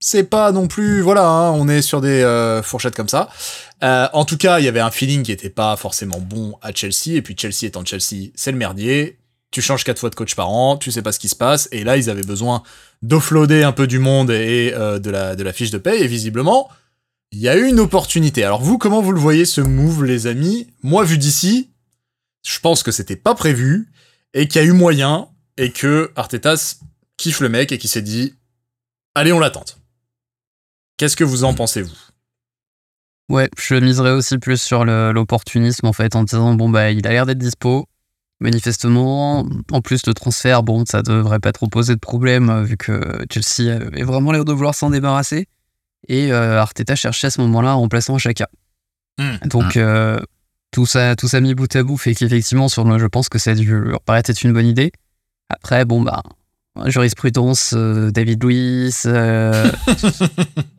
C'est pas non plus, voilà, hein, on est sur des euh, fourchettes comme ça. Euh, en tout cas, il y avait un feeling qui était pas forcément bon à Chelsea, et puis Chelsea étant Chelsea, c'est le merdier. Tu changes quatre fois de coach par an, tu sais pas ce qui se passe, et là ils avaient besoin d'offloader un peu du monde et euh, de, la, de la fiche de paye, et visiblement, il y a eu une opportunité. Alors vous, comment vous le voyez ce move, les amis? Moi, vu d'ici, je pense que c'était pas prévu, et qu'il y a eu moyen, et que Artetas kiffe le mec, et qui s'est dit, allez, on l'attente. Qu'est-ce que vous en pensez, vous Ouais, je miserais aussi plus sur l'opportunisme, en fait, en disant, bon, bah, il a l'air d'être dispo, manifestement. En plus, le transfert, bon, ça devrait pas trop poser de problème euh, vu que Chelsea est vraiment l'air de vouloir s'en débarrasser. Et euh, Arteta cherchait à ce moment-là un remplaçant à chacun. Mmh. Donc, mmh. Euh, tout, ça, tout ça mis bout à bout fait qu'effectivement, sur le, je pense que ça a dû leur paraître être une bonne idée. Après, bon, bah, jurisprudence, David Luiz,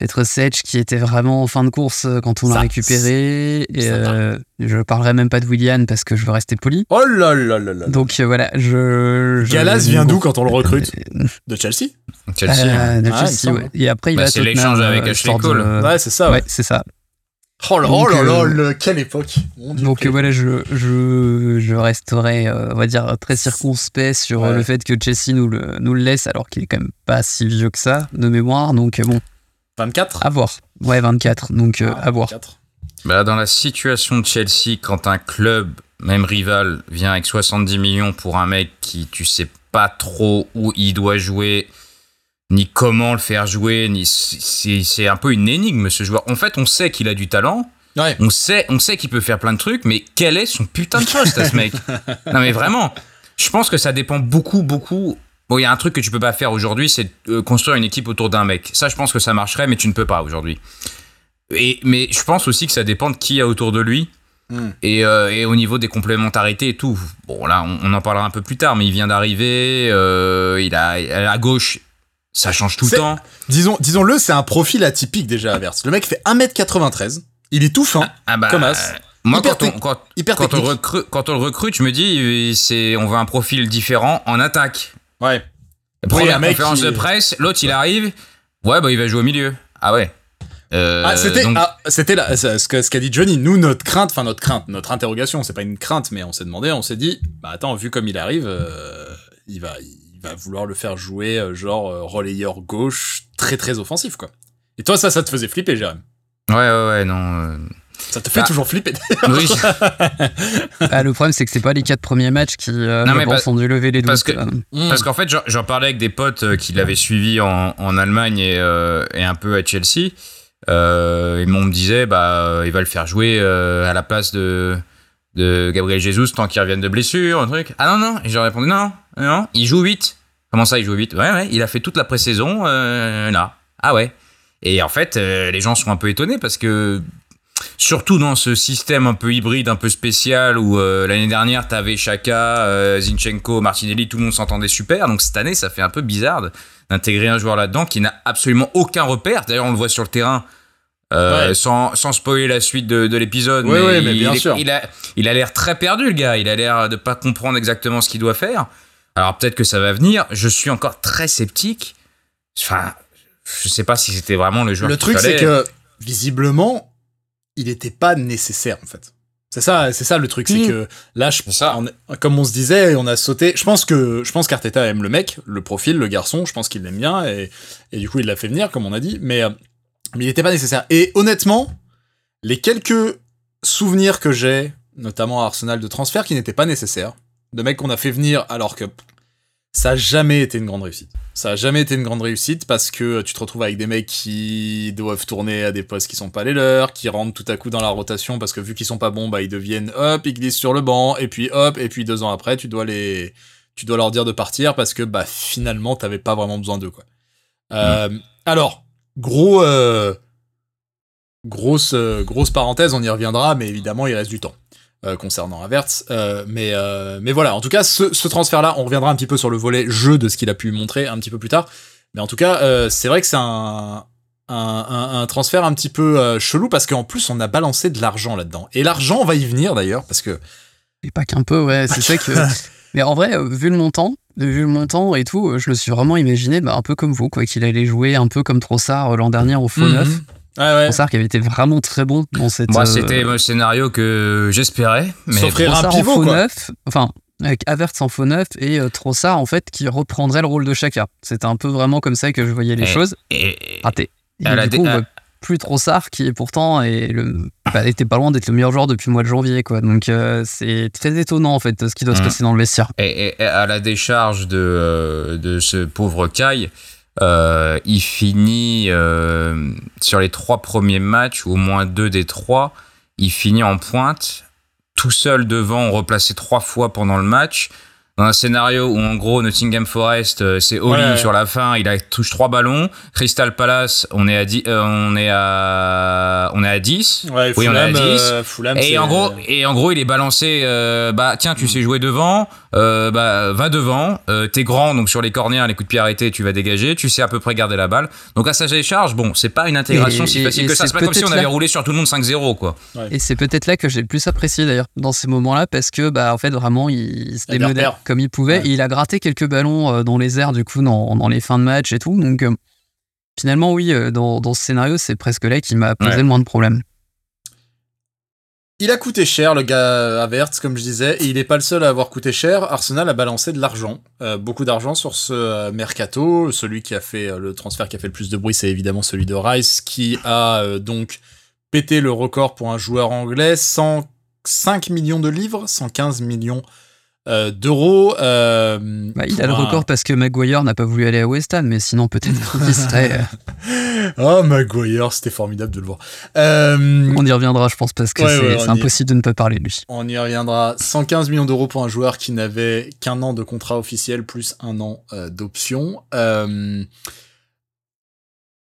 être Sedge qui était vraiment en fin de course euh, quand on l'a récupéré. Et euh, je parlerai même pas de Willian parce que je veux rester poli. Oh là là là là. Donc euh, voilà, je. Galas vient d'où quand on le recrute De Chelsea. Chelsea. de ah, Chelsea, ouais. Et après il bah, va. C'est l'échange avec Ashley Cole. Ouais, c'est ça. Ouais, c'est ça. Oh là, oh là, là, quelle époque Donc voilà, je, je, je resterai, on va dire, très circonspect sur le fait que Chelsea nous le, nous le laisse, alors qu'il est quand même pas si vieux que ça, de mémoire. Donc bon, 24 À voir. Ouais, 24. Donc, euh, à voir. Bah, dans la situation de Chelsea, quand un club, même rival, vient avec 70 millions pour un mec qui, tu sais pas trop où il doit jouer, ni comment le faire jouer, ni c'est un peu une énigme ce joueur. En fait, on sait qu'il a du talent. On sait, on sait qu'il peut faire plein de trucs, mais quel est son putain de poste à ce mec? Non mais vraiment, je pense que ça dépend beaucoup, beaucoup Bon, il y a un truc que tu peux pas faire aujourd'hui, c'est construire une équipe autour d'un mec. Ça, je pense que ça marcherait, mais tu ne peux pas aujourd'hui. Et, mais je pense aussi que ça dépend de qui y a autour de lui. Hmm. Et, et, au niveau des complémentarités et tout. Bon, là, on, en parlera un peu plus tard, mais il vient d'arriver. il a à gauche, ça change tout le temps. Disons, disons-le, c'est un profil atypique déjà, Averse. Le mec fait 1m93, il est tout fin, ah, ah bah, comme As. Moi, quand, on, quand, quand, on recrute, quand on le recrute, je me dis, c'est, on veut un profil différent en attaque. Ouais. Première conférence de presse, l'autre il arrive, ouais, bah il va jouer au milieu. Ah ouais. Euh, ah, c'était, ah, c'était là, ce, qu'a dit Johnny. Nous, notre crainte, enfin notre crainte, notre interrogation, c'est pas une crainte, mais on s'est demandé, on s'est dit, bah attends, vu comme il arrive, euh, il va, il va vouloir le faire jouer euh, genre euh, relayeur gauche très très offensif quoi. Et toi ça ça te faisait flipper Jérôme Ouais ouais ouais non. Euh. Ça te fait bah, toujours flipper. Oui. ah, le problème c'est que c'est pas les quatre premiers matchs qui euh, non, mais bah, ont dû lever les doutes. Parce que parce qu'en fait j'en parlais avec des potes qui l'avaient suivi en, en Allemagne et, et, un peu à Chelsea. Euh, et on me disait bah il va le faire jouer à la place de de Gabriel Jesus tant qu'il revienne de blessure, un truc. Ah non, non. Et j'ai répondu non, non, il joue 8. Comment ça, il joue 8 Ouais, ouais, il a fait toute la pré-saison euh, là. Ah ouais. Et en fait, euh, les gens sont un peu étonnés parce que, surtout dans ce système un peu hybride, un peu spécial, où euh, l'année dernière, t'avais Chaka, Zinchenko, Martinelli, tout le monde s'entendait super. Donc cette année, ça fait un peu bizarre d'intégrer un joueur là-dedans qui n'a absolument aucun repère. D'ailleurs, on le voit sur le terrain. Euh, sans, sans spoiler la suite de, de l'épisode. mais, mais bien sûr. Il a, il a l'air très perdu, le gars. Il a l'air de pas comprendre exactement ce qu'il doit faire. Alors peut-être que ça va venir. Je suis encore très sceptique. Enfin, je sais pas si c'était vraiment le joueur. Le truc, c'est que visiblement, il n'était pas nécessaire en fait. C'est ça, c'est ça le truc, c'est que là, je, ça. comme on se disait, on a sauté. Je pense que, je pense qu'Arteta aime le mec, le profil, le garçon. Je pense qu'il l'aime bien et, et du coup, il l'a fait venir, comme on a dit. Mais euh, mais il n'était pas nécessaire. Et honnêtement, les quelques souvenirs que j'ai, notamment à Arsenal de transfert, qui n'étaient pas nécessaires, de mecs qu'on a fait venir alors que ça a jamais été une grande réussite. Ça a jamais été une grande réussite parce que tu te retrouves avec des mecs qui doivent tourner à des postes qui sont pas les leurs, qui rentrent tout à coup dans la rotation parce que vu qu'ils sont pas bons, bah ils deviennent hop, ils glissent sur le banc et puis hop et puis deux ans après tu dois les, tu dois leur dire de partir parce que bah finalement t'avais pas vraiment besoin d'eux quoi. Euh, alors Gros, euh, grosse, euh, grosse parenthèse, on y reviendra, mais évidemment, il reste du temps. Euh, concernant Avertz. mais, mais voilà, en tout cas, ce, transfert-là, on reviendra un petit peu sur le volet jeu de ce qu'il a pu montrer un petit peu plus tard. Mais en tout cas, c'est vrai que c'est un, un, transfert un petit peu chelou parce qu'en plus, on a balancé de l'argent là-dedans. Et l'argent, on va y venir d'ailleurs parce que. Et pas qu'un peu, ouais, c'est ça que. mais en vrai, vu le montant, vu le montant et tout, je le suis vraiment imaginé bah, un peu comme vous, quoi, qu'il allait jouer un peu comme Trossard euh, l'an dernier au faux neuf. Trossard qui avait été vraiment très bon dans cette. Moi, c'était le scénario que j'espérais. Mais Trossard un pivot, en faux neuf, enfin, avec Havertz en faux neuf et euh, Trossard en fait qui reprendrait le rôle de Chaka. C'était un peu vraiment comme ça que je voyais les choses. Et, Raté. Et, du coup, plus Trossard qui pourtant est le, bah, était pas loin d'être le meilleur joueur depuis le mois de janvier quoi donc euh, c'est très étonnant en fait ce qui doit se mmh. passer dans le vestiaire et, à la décharge de, euh, de ce pauvre Kai euh, il finit sur les trois premiers matchs ou au moins deux des trois il finit en pointe tout seul devant replacé trois fois pendant le match dans un scénario où en gros Nottingham Forest euh, c'est all sur la fin, il a touche trois ballons. Crystal Palace, on est à 10 euh, on est à on est à 10. oui, on est à 10. Euh, et en gros et en gros, il est balancé bah tiens, tu sais jouer devant, bah va devant, t'es grand donc sur les corners, les coups de pied arrêtés, tu vas dégager, tu sais à peu près garder la balle. Donc à sa charge, bon, c'est pas une intégration si facile que ça, c'est pas comme si on avait roulé sur tout le monde 5-0 quoi. Et c'est peut-être là que j'ai le plus apprécié d'ailleurs dans ces moments-là parce que bah en fait vraiment il se démodait comme il pouvait. il a gratté quelques ballons euh, dans les airs, du coup, dans, les fins de match et tout. Donc, euh, finalement, oui, euh, dans, ce scénario, c'est presque là qui m'a posé le moins de problèmes. Il a coûté cher, le gars Avertz, comme je disais, et il n'est pas le seul à avoir coûté cher. Arsenal a balancé de l'argent, beaucoup d'argent sur ce mercato. Celui qui a fait le transfert qui a fait le plus de bruit, c'est évidemment celui de Rice, qui a donc pété le record pour un joueur anglais, 105 millions de livres, 115 millions d'euros. Euh, bah, il a le record parce que Maguire n'a pas voulu aller à West Ham, mais sinon peut-être qu'il serait. oh, Maguire, c'était formidable de le voir. On y reviendra, je pense, parce que c'est impossible de ne pas parler de lui. On y reviendra. 115 millions d'euros pour un joueur qui n'avait qu'un an de contrat officiel plus un an d'option.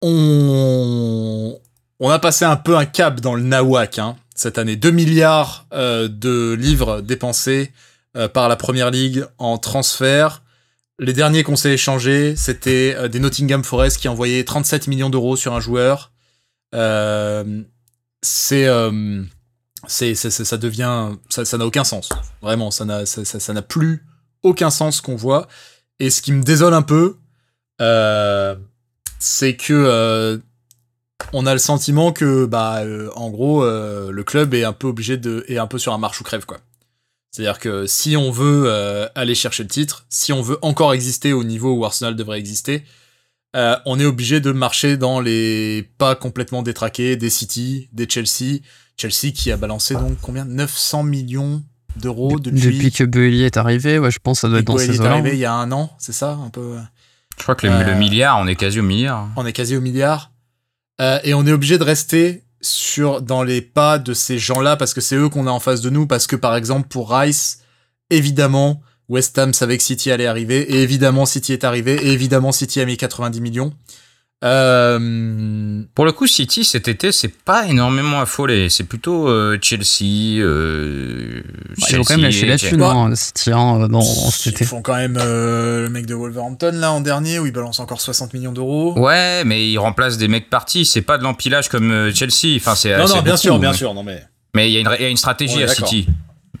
on... on a passé un peu un cap dans le nawak hein, cette année. 2 milliards de livres dépensés euh, par la première ligue en transfert. Les derniers qu'on s'est échangés, c'était euh, des Nottingham Forest qui envoyaient 37 millions d'euros sur un joueur. Euh, c'est ça devient ça n'a aucun sens vraiment ça n'a ça, plus aucun sens qu'on voit et ce qui me désole un peu c'est que on a le sentiment que bah en gros le club est un peu obligé de est un peu sur un marche ou crève quoi c'est-à-dire que si on veut euh, aller chercher le titre, si on veut encore exister au niveau où Arsenal devrait exister, euh, on est obligé de marcher dans les pas complètement détraqués des City, des Chelsea. Chelsea qui a balancé donc combien? 900 millions d'euros depuis... Depuis que Bailey est arrivé, ouais, je pense que ça doit être dans ces est arrivé il y a un an, c'est ça un peu Je crois que le, le, euh, milliard, on est quasi au milliard. On est quasi au milliard. et on est obligé de rester sur dans les pas de ces gens-là parce que c'est eux qu'on a en face de nous parce que par exemple pour Rice évidemment West Ham savait que City allait arriver et évidemment City est arrivé et évidemment City a mis 90 millions euh... Pour le coup, City cet été, c'est pas énormément affolé. C'est plutôt euh, Chelsea. Euh, bah, ils ont quand même lâché la thune, hein, City, hein, dans cet été. Ils font quand même euh, le mec de Wolverhampton là en dernier où ils balancent encore 60 millions d'euros. Ouais, mais ils remplacent des mecs partis. C'est pas de l'empilage comme euh, Chelsea. Enfin, c'est. Non, non, bien sûr, bien sûr, non mais. Mais il y, y, a une stratégie à City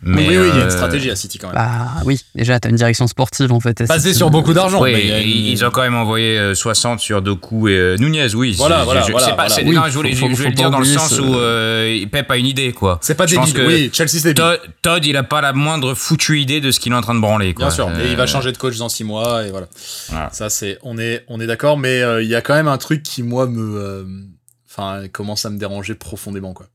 oui, oui, il y a une euh, stratégie à City quand même. Bah oui, déjà, t'as une direction sportive en fait. Basée sur beaucoup d'argent. Oui, ils ont quand même envoyé 60 euh, sur Doku et euh, Nunez, oui. Voilà, voilà. Je, voilà, pas, oui, non, je voulais, je le dire dans le sens où Pep a une idée, quoi. C'est pas débile, oui, Chelsea c'est Todd, Todd, il a pas la moindre foutue idée de ce qu'il est en train de branler, quoi. Bien sûr, et il va changer de coach dans 6 mois, et voilà. Ça, c'est, on est, on est d'accord, mais il y a quand même un truc qui, moi, me, enfin, commence à me déranger profondément, quoi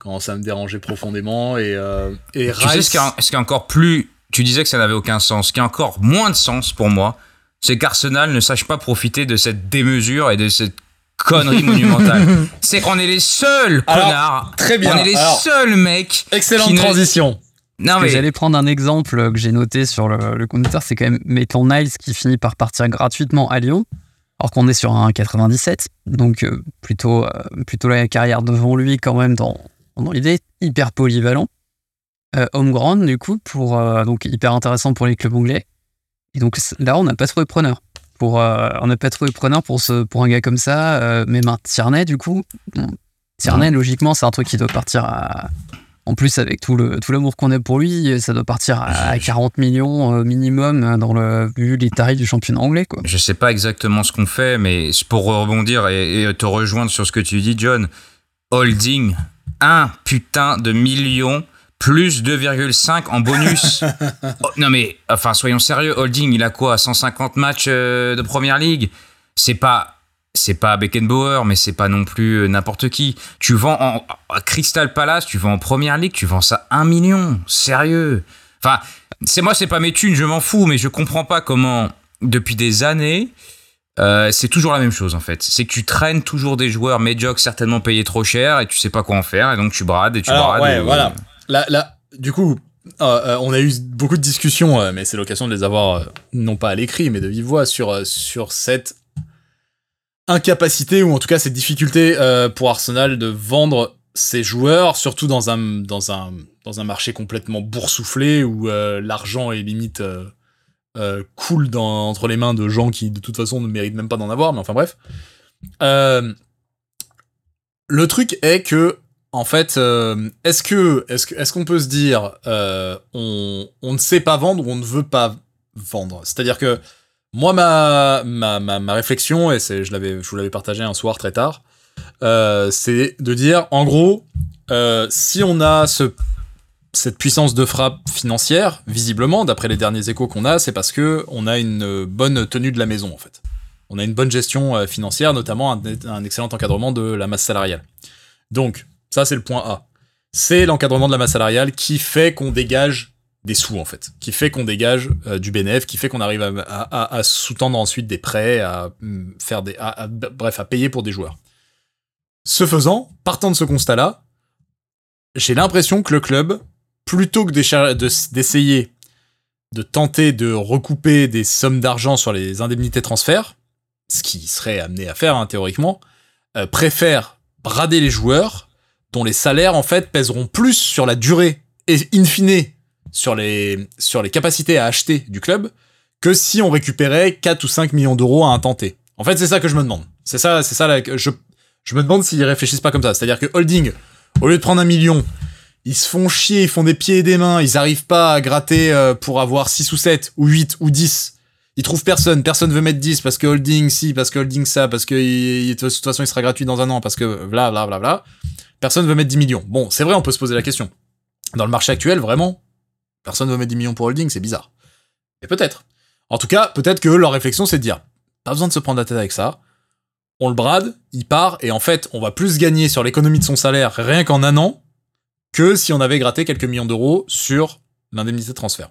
quand ça me dérangeait profondément et, euh, et tu sais ce qui, est, ce qui est encore plus tu disais que ça n'avait aucun sens. Ce qui a encore moins de sens pour moi c'est qu'Arsenal ne sache pas profiter de cette démesure et de cette connerie monumentale. C'est qu'on est les seuls connards. très bien. On est les seuls mecs excellente transition. Non, mais... J'allais prendre un exemple que j'ai noté sur le, le conducteur, c'est quand même Maitland Niles qui finit par partir gratuitement à Lyon, alors qu'on est sur un 97, donc euh, plutôt, euh, plutôt la carrière devant lui quand même dans, dans l'idée, hyper polyvalent. Euh, home du coup, pour, euh, donc hyper intéressant pour les clubs anglais. Et donc là, on n'a pas trouvé preneur. Pour, euh, on n'a pas trouvé preneur pour, ce, pour un gars comme ça. Euh, mais ben, Tierney, du coup, Tierney, logiquement, c'est un truc qui doit partir à. En plus, avec tout le tout l'amour qu'on a pour lui, ça doit partir à 40 millions minimum dans le vu les tarifs du championnat anglais. Quoi. Je sais pas exactement ce qu'on fait, mais pour rebondir et, et, te rejoindre sur ce que tu dis, John, holding un putain de million plus 2,5 en bonus. Oh, non mais, enfin, soyons sérieux, Holding, il a quoi 150 matchs euh, de première ligue? C'est pas. C'est pas Beckenbauer, mais c'est pas non plus euh, n'importe qui. Tu vends en Crystal Palace, tu vends en première ligue, tu vends ça 1 million. Sérieux. Enfin, c'est moi, c'est pas mes thunes, je m'en fous, mais je comprends pas comment, depuis des années, euh, c'est toujours la même chose en fait. C'est que tu traînes toujours des joueurs médiocres certainement payés trop cher et tu sais pas quoi en faire et donc tu brades et tu brades. Ouais, voilà. Là, là, du coup, euh, euh, on a eu beaucoup de discussions, mais c'est l'occasion de les avoir non pas à l'écrit mais de vive voix sur sur cette incapacité ou en tout cas cette difficulté pour Arsenal de vendre ses joueurs, surtout dans un dans un dans un marché complètement boursouflé où l'argent est limite euh, dans, entre les mains de gens qui de toute façon ne méritent même pas d'en avoir, mais enfin bref. Euh, le truc est que, en fait, euh, est-ce que est-ce est-ce qu'on peut se dire on, on ne sait pas vendre ou on ne veut pas vendre? C'est-à-dire que moi ma ma, ma, ma réflexion et je l'avais je vous l'avais partagé un soir très tard, c'est de dire en gros si on a ce cette puissance de frappe financière, visiblement, d'après les derniers échos qu'on a, c'est parce que on a une bonne tenue de la maison, en fait. On a une bonne gestion euh, financière, notamment un, excellent encadrement de la masse salariale. Donc, ça, c'est le point A. C'est l'encadrement de la masse salariale qui fait qu'on dégage des sous en fait, qui fait qu'on dégage euh, du bénéfice, qui fait qu'on arrive à, sous-tendre ensuite des prêts, à mm, faire des, bref, à payer pour des joueurs. Ce faisant, partant de ce constat-là, j'ai l'impression que le club, plutôt que d'essayer de tenter de recouper des sommes d'argent sur les indemnités de transfert, ce qui serait amené à faire hein, théoriquement, euh, préfère brader les joueurs dont les salaires en fait pèseront plus sur la durée et in fine sur les, capacités à acheter du club que si on récupérait 4 ou 5 millions d'euros à temps En fait, c'est ça que je me demande. C'est ça, c'est ça, je, je me demande s'ils réfléchissent pas comme ça. C'est-à-dire que Holding, au lieu de prendre un million, ils se font chier, ils font des pieds et des mains, ils arrivent pas à gratter euh, pour avoir 6 ou 7 ou 8 ou 10. Ils trouvent personne, personne veut mettre 10 parce que Holding si, parce que Holding ça, parce que de toute façon il sera gratuit dans un an, parce que bla bla bla bla. Personne veut mettre 10 millions. Bon, c'est vrai, on peut se poser la question. Dans le marché actuel, vraiment, personne veut mettre 10 millions pour Holding, c'est bizarre. Mais peut-être. En tout cas, peut-être que leur réflexion c'est de dire, pas besoin de se prendre la tête avec ça. On le brade, il part, et en fait, on va plus gagner sur l'économie de son salaire rien qu'en un an que si on avait gratté quelques millions d'euros sur l'indemnité de transfert.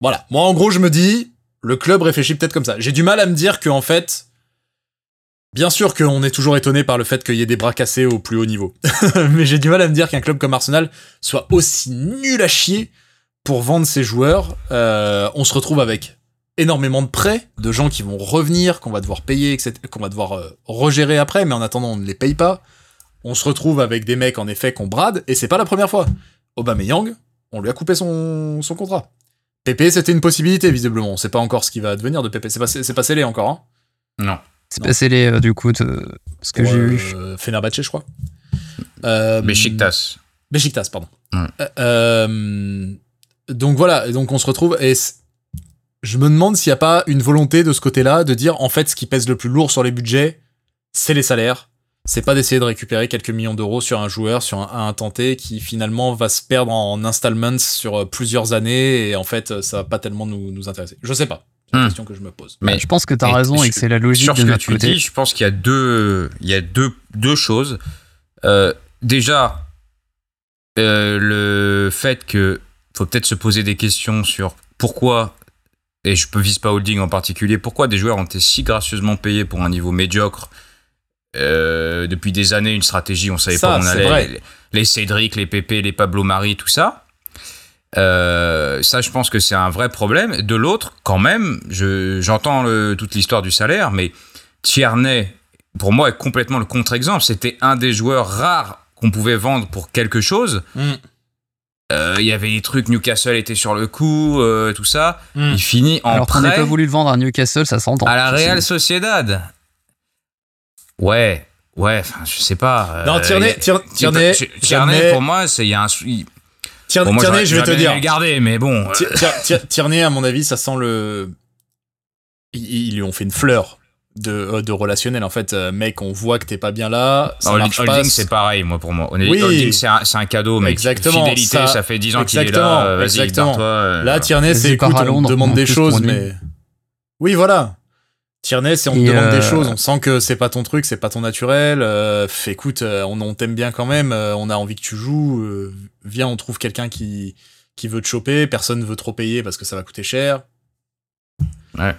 Voilà. Moi, en gros, je me dis, le club réfléchit peut-être comme ça. J'ai du mal à me dire que, en fait, bien sûr qu'on est toujours étonné par le fait qu'il y ait des bras cassés au plus haut niveau. Mais j'ai du mal à me dire qu'un club comme Arsenal soit aussi nul à chier pour vendre ses joueurs. Euh, on se retrouve avec énormément de prêts, de gens qui vont revenir, qu'on va devoir payer, qu'on va devoir euh, regérer après, mais en attendant, on ne les paye pas on se retrouve avec des mecs en effet qu'on brade, et c'est pas la première fois. Aubameyang, on lui a coupé son, son contrat. Pépé, c'était une possibilité, visiblement. On sait pas encore ce qui va advenir de Pépé. C'est pas, c'est pas scellé encore, hein Non. C'est pas scellé, euh, du coup, de ce que j'ai eu. Euh, Fenerbahce, je crois. Euh, Besiktas. Besiktas, pardon. Euh, donc voilà, donc on se retrouve, et je me demande s'il n'y a pas une volonté de ce côté-là de dire, en fait, ce qui pèse le plus lourd sur les budgets, c'est les salaires c'est pas d'essayer de récupérer quelques millions d'euros sur un joueur, sur un, un tenté qui finalement va se perdre en installments sur euh, plusieurs années et en fait ça va pas tellement nous, nous intéresser. Je sais pas. C'est une hmm. question que je me pose. Mais je pense que tu as raison et que c'est la logique sur ce que tu dis. Je pense qu'il y a deux, il y a deux, deux choses. Euh, déjà, euh, le fait que faut peut-être se poser des questions sur pourquoi et je peux vise pas holding en particulier, pourquoi des joueurs ont été si gracieusement payés pour un niveau médiocre euh, depuis des années une stratégie, on savait pas où on allait. Les, Cédric, les Pépé, les Pablo Marie, tout ça. Euh, ça, je pense que c'est un vrai problème. De l'autre, quand même, j'entends toute l'histoire du salaire, mais Tierney, pour moi, est complètement le contre-exemple. C'était un des joueurs rares qu'on pouvait vendre pour quelque chose. Mm. Euh, il y avait des trucs, Newcastle était sur le coup, tout ça. Mm. Il finit en Alors prêt. qu'on pas voulu le vendre à Newcastle, ça s'entend. À la Real Sociedad. Ouais, ouais, enfin, je sais pas. Non, Tierney, Tierney, Tierney, pour moi, c'est il y a un. Tierney, je vais te dire. garder, mais bon. Tierney, à mon avis, ça sent le. Ils, lui ont fait une fleur de, euh, de relationnel en fait euh, mec on voit que t'es pas bien là ça marche holding c'est pareil moi pour moi oui. holding c'est un, un, cadeau mec exactement fidélité ça, fait 10 ans qu'il est là euh, vas-y toi là Tierney c'est écoute on demande des choses mais oui voilà Tierney, si on te demande des euh, choses, on sent que c'est pas ton truc, c'est pas ton naturel. Euh, écoute, euh, on, t'aime bien quand même, euh, on a envie que tu joues. viens, on trouve quelqu'un qui qui veut te choper. Personne veut trop payer parce que ça va coûter cher. Ouais.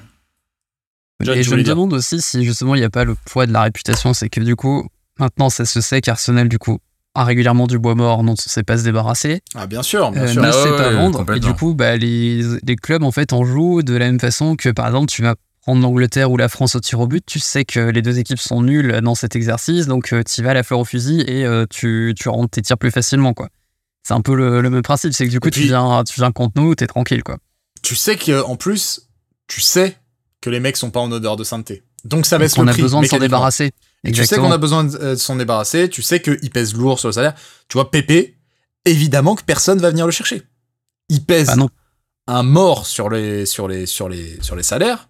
et je me demande aussi si justement il n'y a pas le poids de la réputation, c'est que du coup, maintenant ça se sait qu'Arsenal du coup a régulièrement du bois mort dont on ne sait pas se débarrasser. Ah bien sûr, bien sûr. ne ah sait pas vendre. Et du coup, bah, les, les clubs en fait en jouent de la même façon que par exemple tu vas prendre l'Angleterre ou la France au tir au but, tu sais que les deux équipes sont nulles dans cet exercice, donc euh, tu vas à la fleur au fusil et euh, tu, tu rentres tes tirs plus facilement. quoi. C'est un peu le, même principe, c'est que du coup, tu, viens, tu viens contre nous, t'es tranquille. quoi. Tu sais qu'en plus, tu sais que les mecs sont pas en odeur de sainteté. Donc ça baisse le prix. On a besoin de s'en débarrasser. tu sais qu'on a besoin de, s'en débarrasser, tu sais qu'il pèse lourd sur le salaire. Tu vois, Pépé, évidemment que personne va venir le chercher. Il pèse ah un mort sur les, sur les, sur les, sur les salaires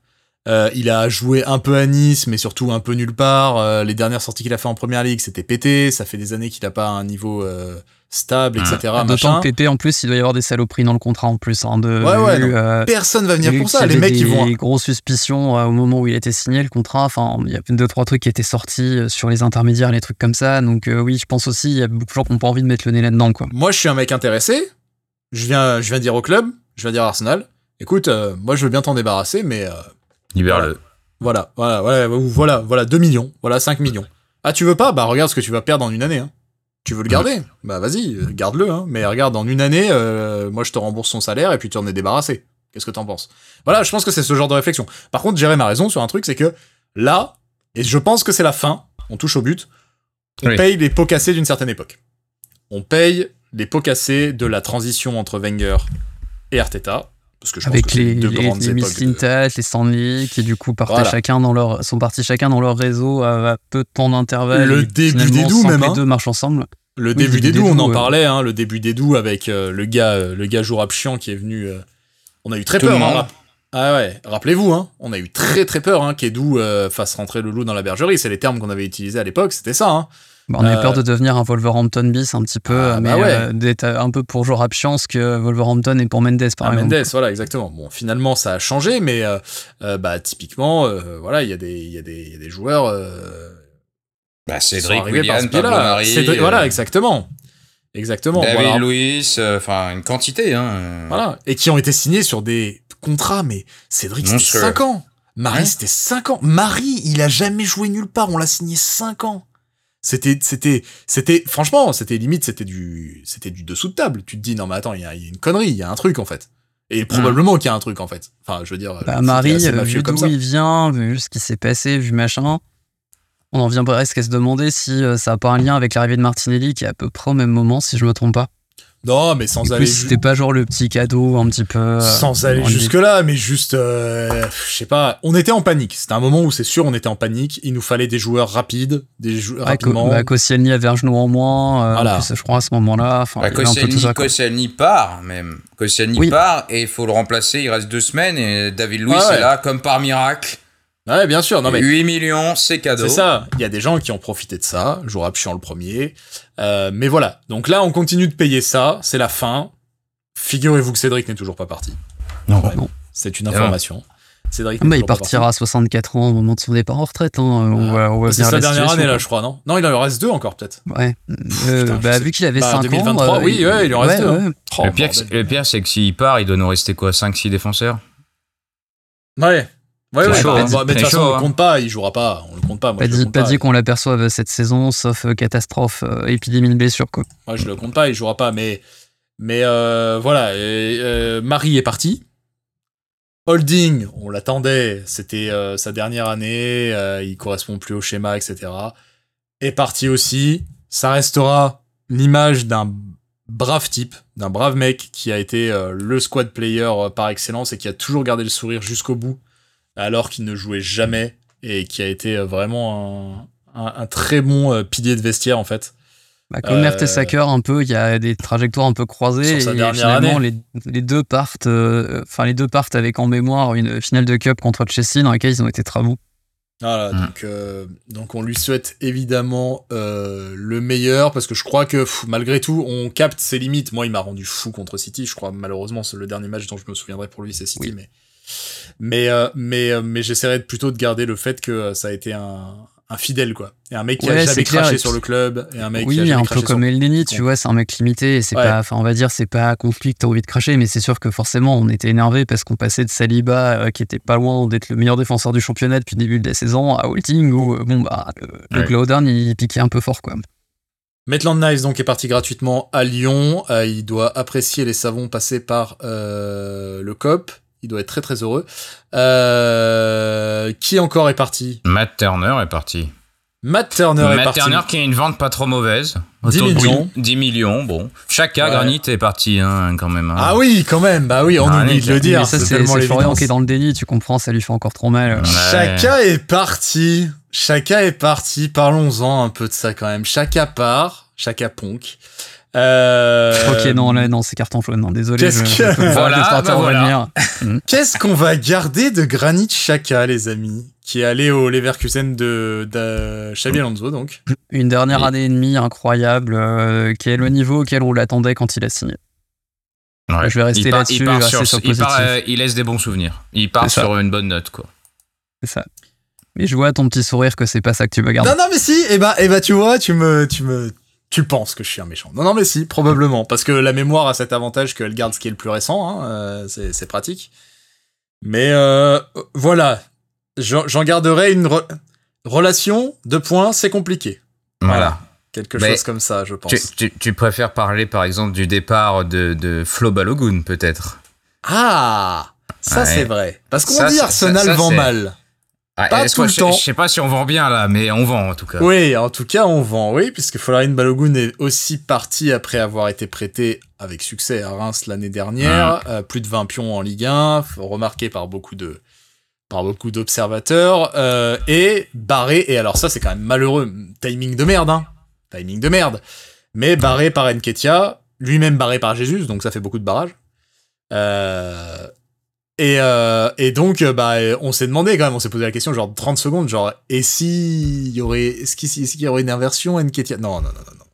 euh, il a joué un peu à Nice, mais surtout un peu nulle part. Euh, les dernières sorties qu'il a fait en première ligue, c'était pété. Ça fait des années qu'il a pas un niveau euh, stable, etc. D'autant que pété, en plus, il doit y avoir des saloperies dans le contrat en plus. Hein, de, ouais, ouais, personne va venir pour ça. Les mecs, ils vont. Des grosses suspicions au moment où il a été signé le contrat. Enfin, il y a deux trois trucs qui étaient sortis sur les intermédiaires, les trucs comme ça. Donc oui, je pense aussi, il y a beaucoup de gens qui n'ont pas envie de mettre le nez là-dedans, quoi. Moi, je suis un mec intéressé. je viens, je viens dire au club, je viens dire à Arsenal, écoute, euh, moi je veux bien t'en débarrasser, mais. Euh, Libère-le. Voilà, voilà, voilà, voilà, voilà, 2 millions, voilà 5 millions. Ah, tu veux pas? Bah regarde ce que tu vas perdre en une année. Hein. Tu veux le garder? Bah vas-y, euh, garde-le. Hein. Mais regarde, en une année, moi je te rembourse son salaire et puis tu en es débarrassé. Qu'est-ce que t'en penses? Voilà, je pense que c'est ce genre de réflexion. Par contre, Jérém a raison sur un truc, c'est que là, et je pense que c'est la fin, on touche au but, on paye les pots cassés d'une certaine époque. On paye les pots cassés de la transition entre Wenger et Arteta. Parce que je Avec pense que les, deux les, grandes les les Stanley, qui du coup partaient Voilà. chacun dans leur, sont partis chacun dans leur réseau à, à peu de temps d'intervalle. Le début des doux, même, Les hein. deux marchent ensemble. Le Oui, début début des des doux, on en parlait, hein, le début des doux avec euh, le gars, euh, le gars jour chiant qui est venu. euh, on a eu très Tout peur. hein, ah ouais, rappelez-vous, hein, on a eu très très peur hein, qu'Edou euh, fasse rentrer le loup dans la bergerie. C'est les termes qu'on avait utilisés à l'époque, c'était ça. Hein. On avait Euh, peur de devenir un Wolverhampton bis un petit peu, Ah, mais bah ouais. euh, d'être un peu pour jouer Rapchian ce que Wolverhampton est pour Mendes par Ah, exemple. Mendes, voilà, exactement. Bon, finalement, ça a changé, mais euh, euh, bah typiquement, euh, voilà, il y a des, il y a des, il y a des joueurs. euh, Bah, Cédric arrivés par ce William, Pablo biais-là. Marie. Cédric- euh, Voilà, exactement, exactement. David voilà. Euh, enfin, une quantité, hein. euh. Voilà. Et qui ont été signés sur des contrats, mais Cédric, c'était Monstrueux. 5 ans. Marie, c'était 5 ans. Marie, il a jamais joué nulle part. On l'a signé 5 ans. C'était, c'était, c'était, franchement, c'était limite, c'était du, c'était du dessous de table. Tu te dis, non, mais attends, il y, a il y a une connerie, il y a un truc, en fait. Et probablement qu'il y a un truc, en fait. Enfin, je veux dire. Bah, Marie, euh, vu d'où il vient, vu ce qui s'est passé, vu machin, on en vient presque à se demander si euh, ça n'a pas un lien avec l'arrivée de Martinelli qui est à peu près au même moment, si je me trompe pas. Non, mais sans Et aller, c'était pas genre le petit cadeau un petit peu. euh, sans aller on dit- jusque là, mais juste, euh, je sais pas. On était en panique. C'était un moment où c'est sûr, on était en panique. Il nous fallait des joueurs rapides, des joueurs Ouais, rapidement. bah, Koscielny avait un genou en moins, euh, Voilà. en plus, je crois à ce moment-là. Enfin, Bah, Koscielny, part, même. Koscielny Oui. part et il faut le remplacer. Il reste deux semaines et David Luiz Ah ouais. est là comme par miracle. Ouais, bien sûr. Non, mais 8 millions, c'est cadeau. C'est ça. Il y a des gens qui ont profité de ça. Jour Chiant le premier. Euh, mais voilà. Donc là, on continue de payer ça. C'est la fin. Figurez-vous que Cédric n'est toujours pas parti. Non. Non. C'est une information. Cédric. Ah bah, il partira à 64 ans au moment de son départ en retraite. Hein. On va, on va parti. C'est sa dernière année là, je crois, non? Non, il en reste deux encore peut-être. Ouais. Euh, Putain, bah, vu qu'il avait Bah, 5 2023, ans. euh, oui, ouais, il en reste ouais, deux, ouais. Oh, le, pire, le pire, c'est que s'il part, il doit nous rester quoi 5-6 défenseurs? Ouais. Ouais, ouais, chaud, bah, hein. bah, mais de toute façon, chaud, on le hein. compte pas, il jouera pas, on le compte pas. Moi, Pas le dit, compte pas pas. dit qu'on l'aperçoive cette saison, sauf euh, catastrophe, euh, épidémie de blessure. Quoi. Moi, je le compte pas, il jouera pas, mais, mais euh, voilà. et, euh, Marie est parti. Holding, on l'attendait, c'était euh, sa dernière année, euh, il correspond plus au schéma, etc. Est parti aussi. Ça restera l'image d'un brave type, d'un brave mec qui a été euh, le squad player euh, par excellence et qui a toujours gardé le sourire jusqu'au bout, alors qu'il ne jouait jamais et qui a été euh, vraiment un, un- un très bon euh, pilier de vestiaire en fait. Bah, comme Euh, Mertesacker, un peu, il y a des trajectoires un peu croisées. Sur sa et dernière finalement, année. les, les deux partent, euh, enfin les deux partent avec en mémoire une finale de Cup contre Chelsea dans laquelle ils ont été très bons. Voilà, Mm. donc, euh, donc on lui souhaite évidemment euh, le meilleur parce que je crois que pff, malgré tout, on capte ses limites. Moi, il m'a rendu fou contre City. Je crois malheureusement c'est le dernier match dont je me souviendrai pour lui, c'est City. Oui. Mais mais euh, mais euh, mais j'essaierai plutôt de garder le fait que euh, ça a été un, un fidèle quoi, et un mec qui a Ouais, jamais c'est clair, craché sur le club et un mec qui a Oui, jamais un peu comme sur... Elneny, tu vois, c'est un mec limité et c'est Ouais. pas, enfin, on va dire, c'est pas lui que t'as envie de cracher, mais c'est sûr que forcément, on était énervé parce qu'on passait de Saliba, euh, qui était pas loin d'être le meilleur défenseur du championnat depuis le début de la saison, à Holding, où, euh, bon, bah, le, le Ouais. Glowdown, il piquait un peu fort, quoi. Maitland Niles donc est parti gratuitement à Lyon. Euh, il doit apprécier les savons passés par le COP. Il doit être très très heureux. Euh, qui encore est parti? Matt Turner est parti. Matt Turner est Matt parti. Turner qui a une vente pas trop mauvaise. 10 Autour de millions. 10 millions, bon. Chaka Ouais. Granit est parti hein, quand même. hein. Ah oui, quand même. Bah oui, on Ah, oublie de le dire. mais ça, c'est Florian qui est dans le déni, tu comprends, ça lui fait encore trop mal. Ouais. Chaka est parti. Chaka est parti. Parlons-en un peu de ça quand même. Chaka part. Chaka Ponk. Euh, Ok, non, là, non, c'est carton jaune, non, désolé. Qu'est-ce je, que- je peux pas Voilà, te faire bah voilà. revenir. Qu'est-ce qu'on va garder de Granit Chaka, les amis Qui est allé au Leverkusen de, de Xabi Alonso, donc. Une dernière Oui. année et demie incroyable, euh, qui est le niveau auquel on l'attendait quand il a signé. Ouais. Je vais rester Il part- là-dessus, il part rester sur- sur il, part, euh, il laisse des bons souvenirs. Il part sur une bonne note, quoi. C'est ça. Mais je vois à ton petit sourire que c'est pas ça que tu veux garder. Non, non, mais si. Eh bah, eh bah, tu vois, tu me, tu me, Tu penses que je suis un méchant Non, non, mais si, probablement. Parce que la mémoire a cet avantage qu'elle garde ce qui est le plus récent. Hein, euh, c'est pratique. Mais euh, voilà. J'en garderai une relation, deux points, c'est compliqué. Voilà. Quelque chose comme ça, je pense. Tu, préfères parler, par exemple, du départ de, de Flo Balogun, peut-être? Ah Ça, c'est vrai. Parce qu'on dit Arsenal vend mal. Ah, pas tout le je, temps. Je sais pas si on vend bien là, mais on vend en tout cas. Oui, en tout cas, on vend, oui, puisque Folarin Balogun est aussi parti après avoir été prêté avec succès à Reims l'année dernière. Euh, plus de 20 pions en Ligue 1, remarqué par beaucoup de par beaucoup d'observateurs, euh, et barré, et alors ça c'est quand même malheureux, timing de merde, hein, timing de merde, mais barré par Nketia, lui-même barré par Jésus, donc ça fait beaucoup de barrages. Euh, et, euh, et donc, euh, bah, on s'est demandé quand même, on s'est posé la question, genre 30 secondes, genre, et si y aurait, est-ce qu'il y aurait une inversion Nketia Non, non, non, non, non.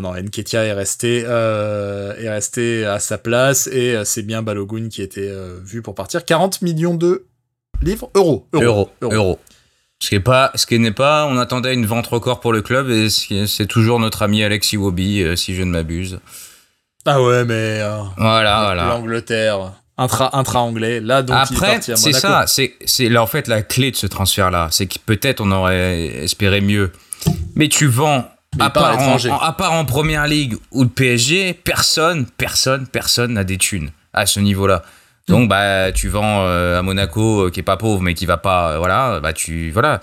Non, non, Nketia est resté, euh, est resté à sa place et c'est bien Balogun qui était vu pour partir. 40 millions de livres Euros. Euros. Euros. Ce qui n'est pas, ce qui n'est pas, on attendait une vente record pour le club et c'est toujours notre ami Alexis Wobby, si je ne m'abuse. Ah ouais, mais. voilà, voilà. L'Angleterre intra, intra-anglais. Là, donc, Après, c'est ça. C'est, c'est là, en fait, la clé de ce transfert-là. C'est que peut-être on aurait espéré mieux. Mais tu vends, à part, en, à part, en, première ligue ou le PSG, personne, personne, personne n'a des thunes à ce niveau-là. Donc, bah, tu vends euh, à Monaco, euh, qui est pas pauvre, mais qui va pas, euh, voilà, bah, tu, voilà.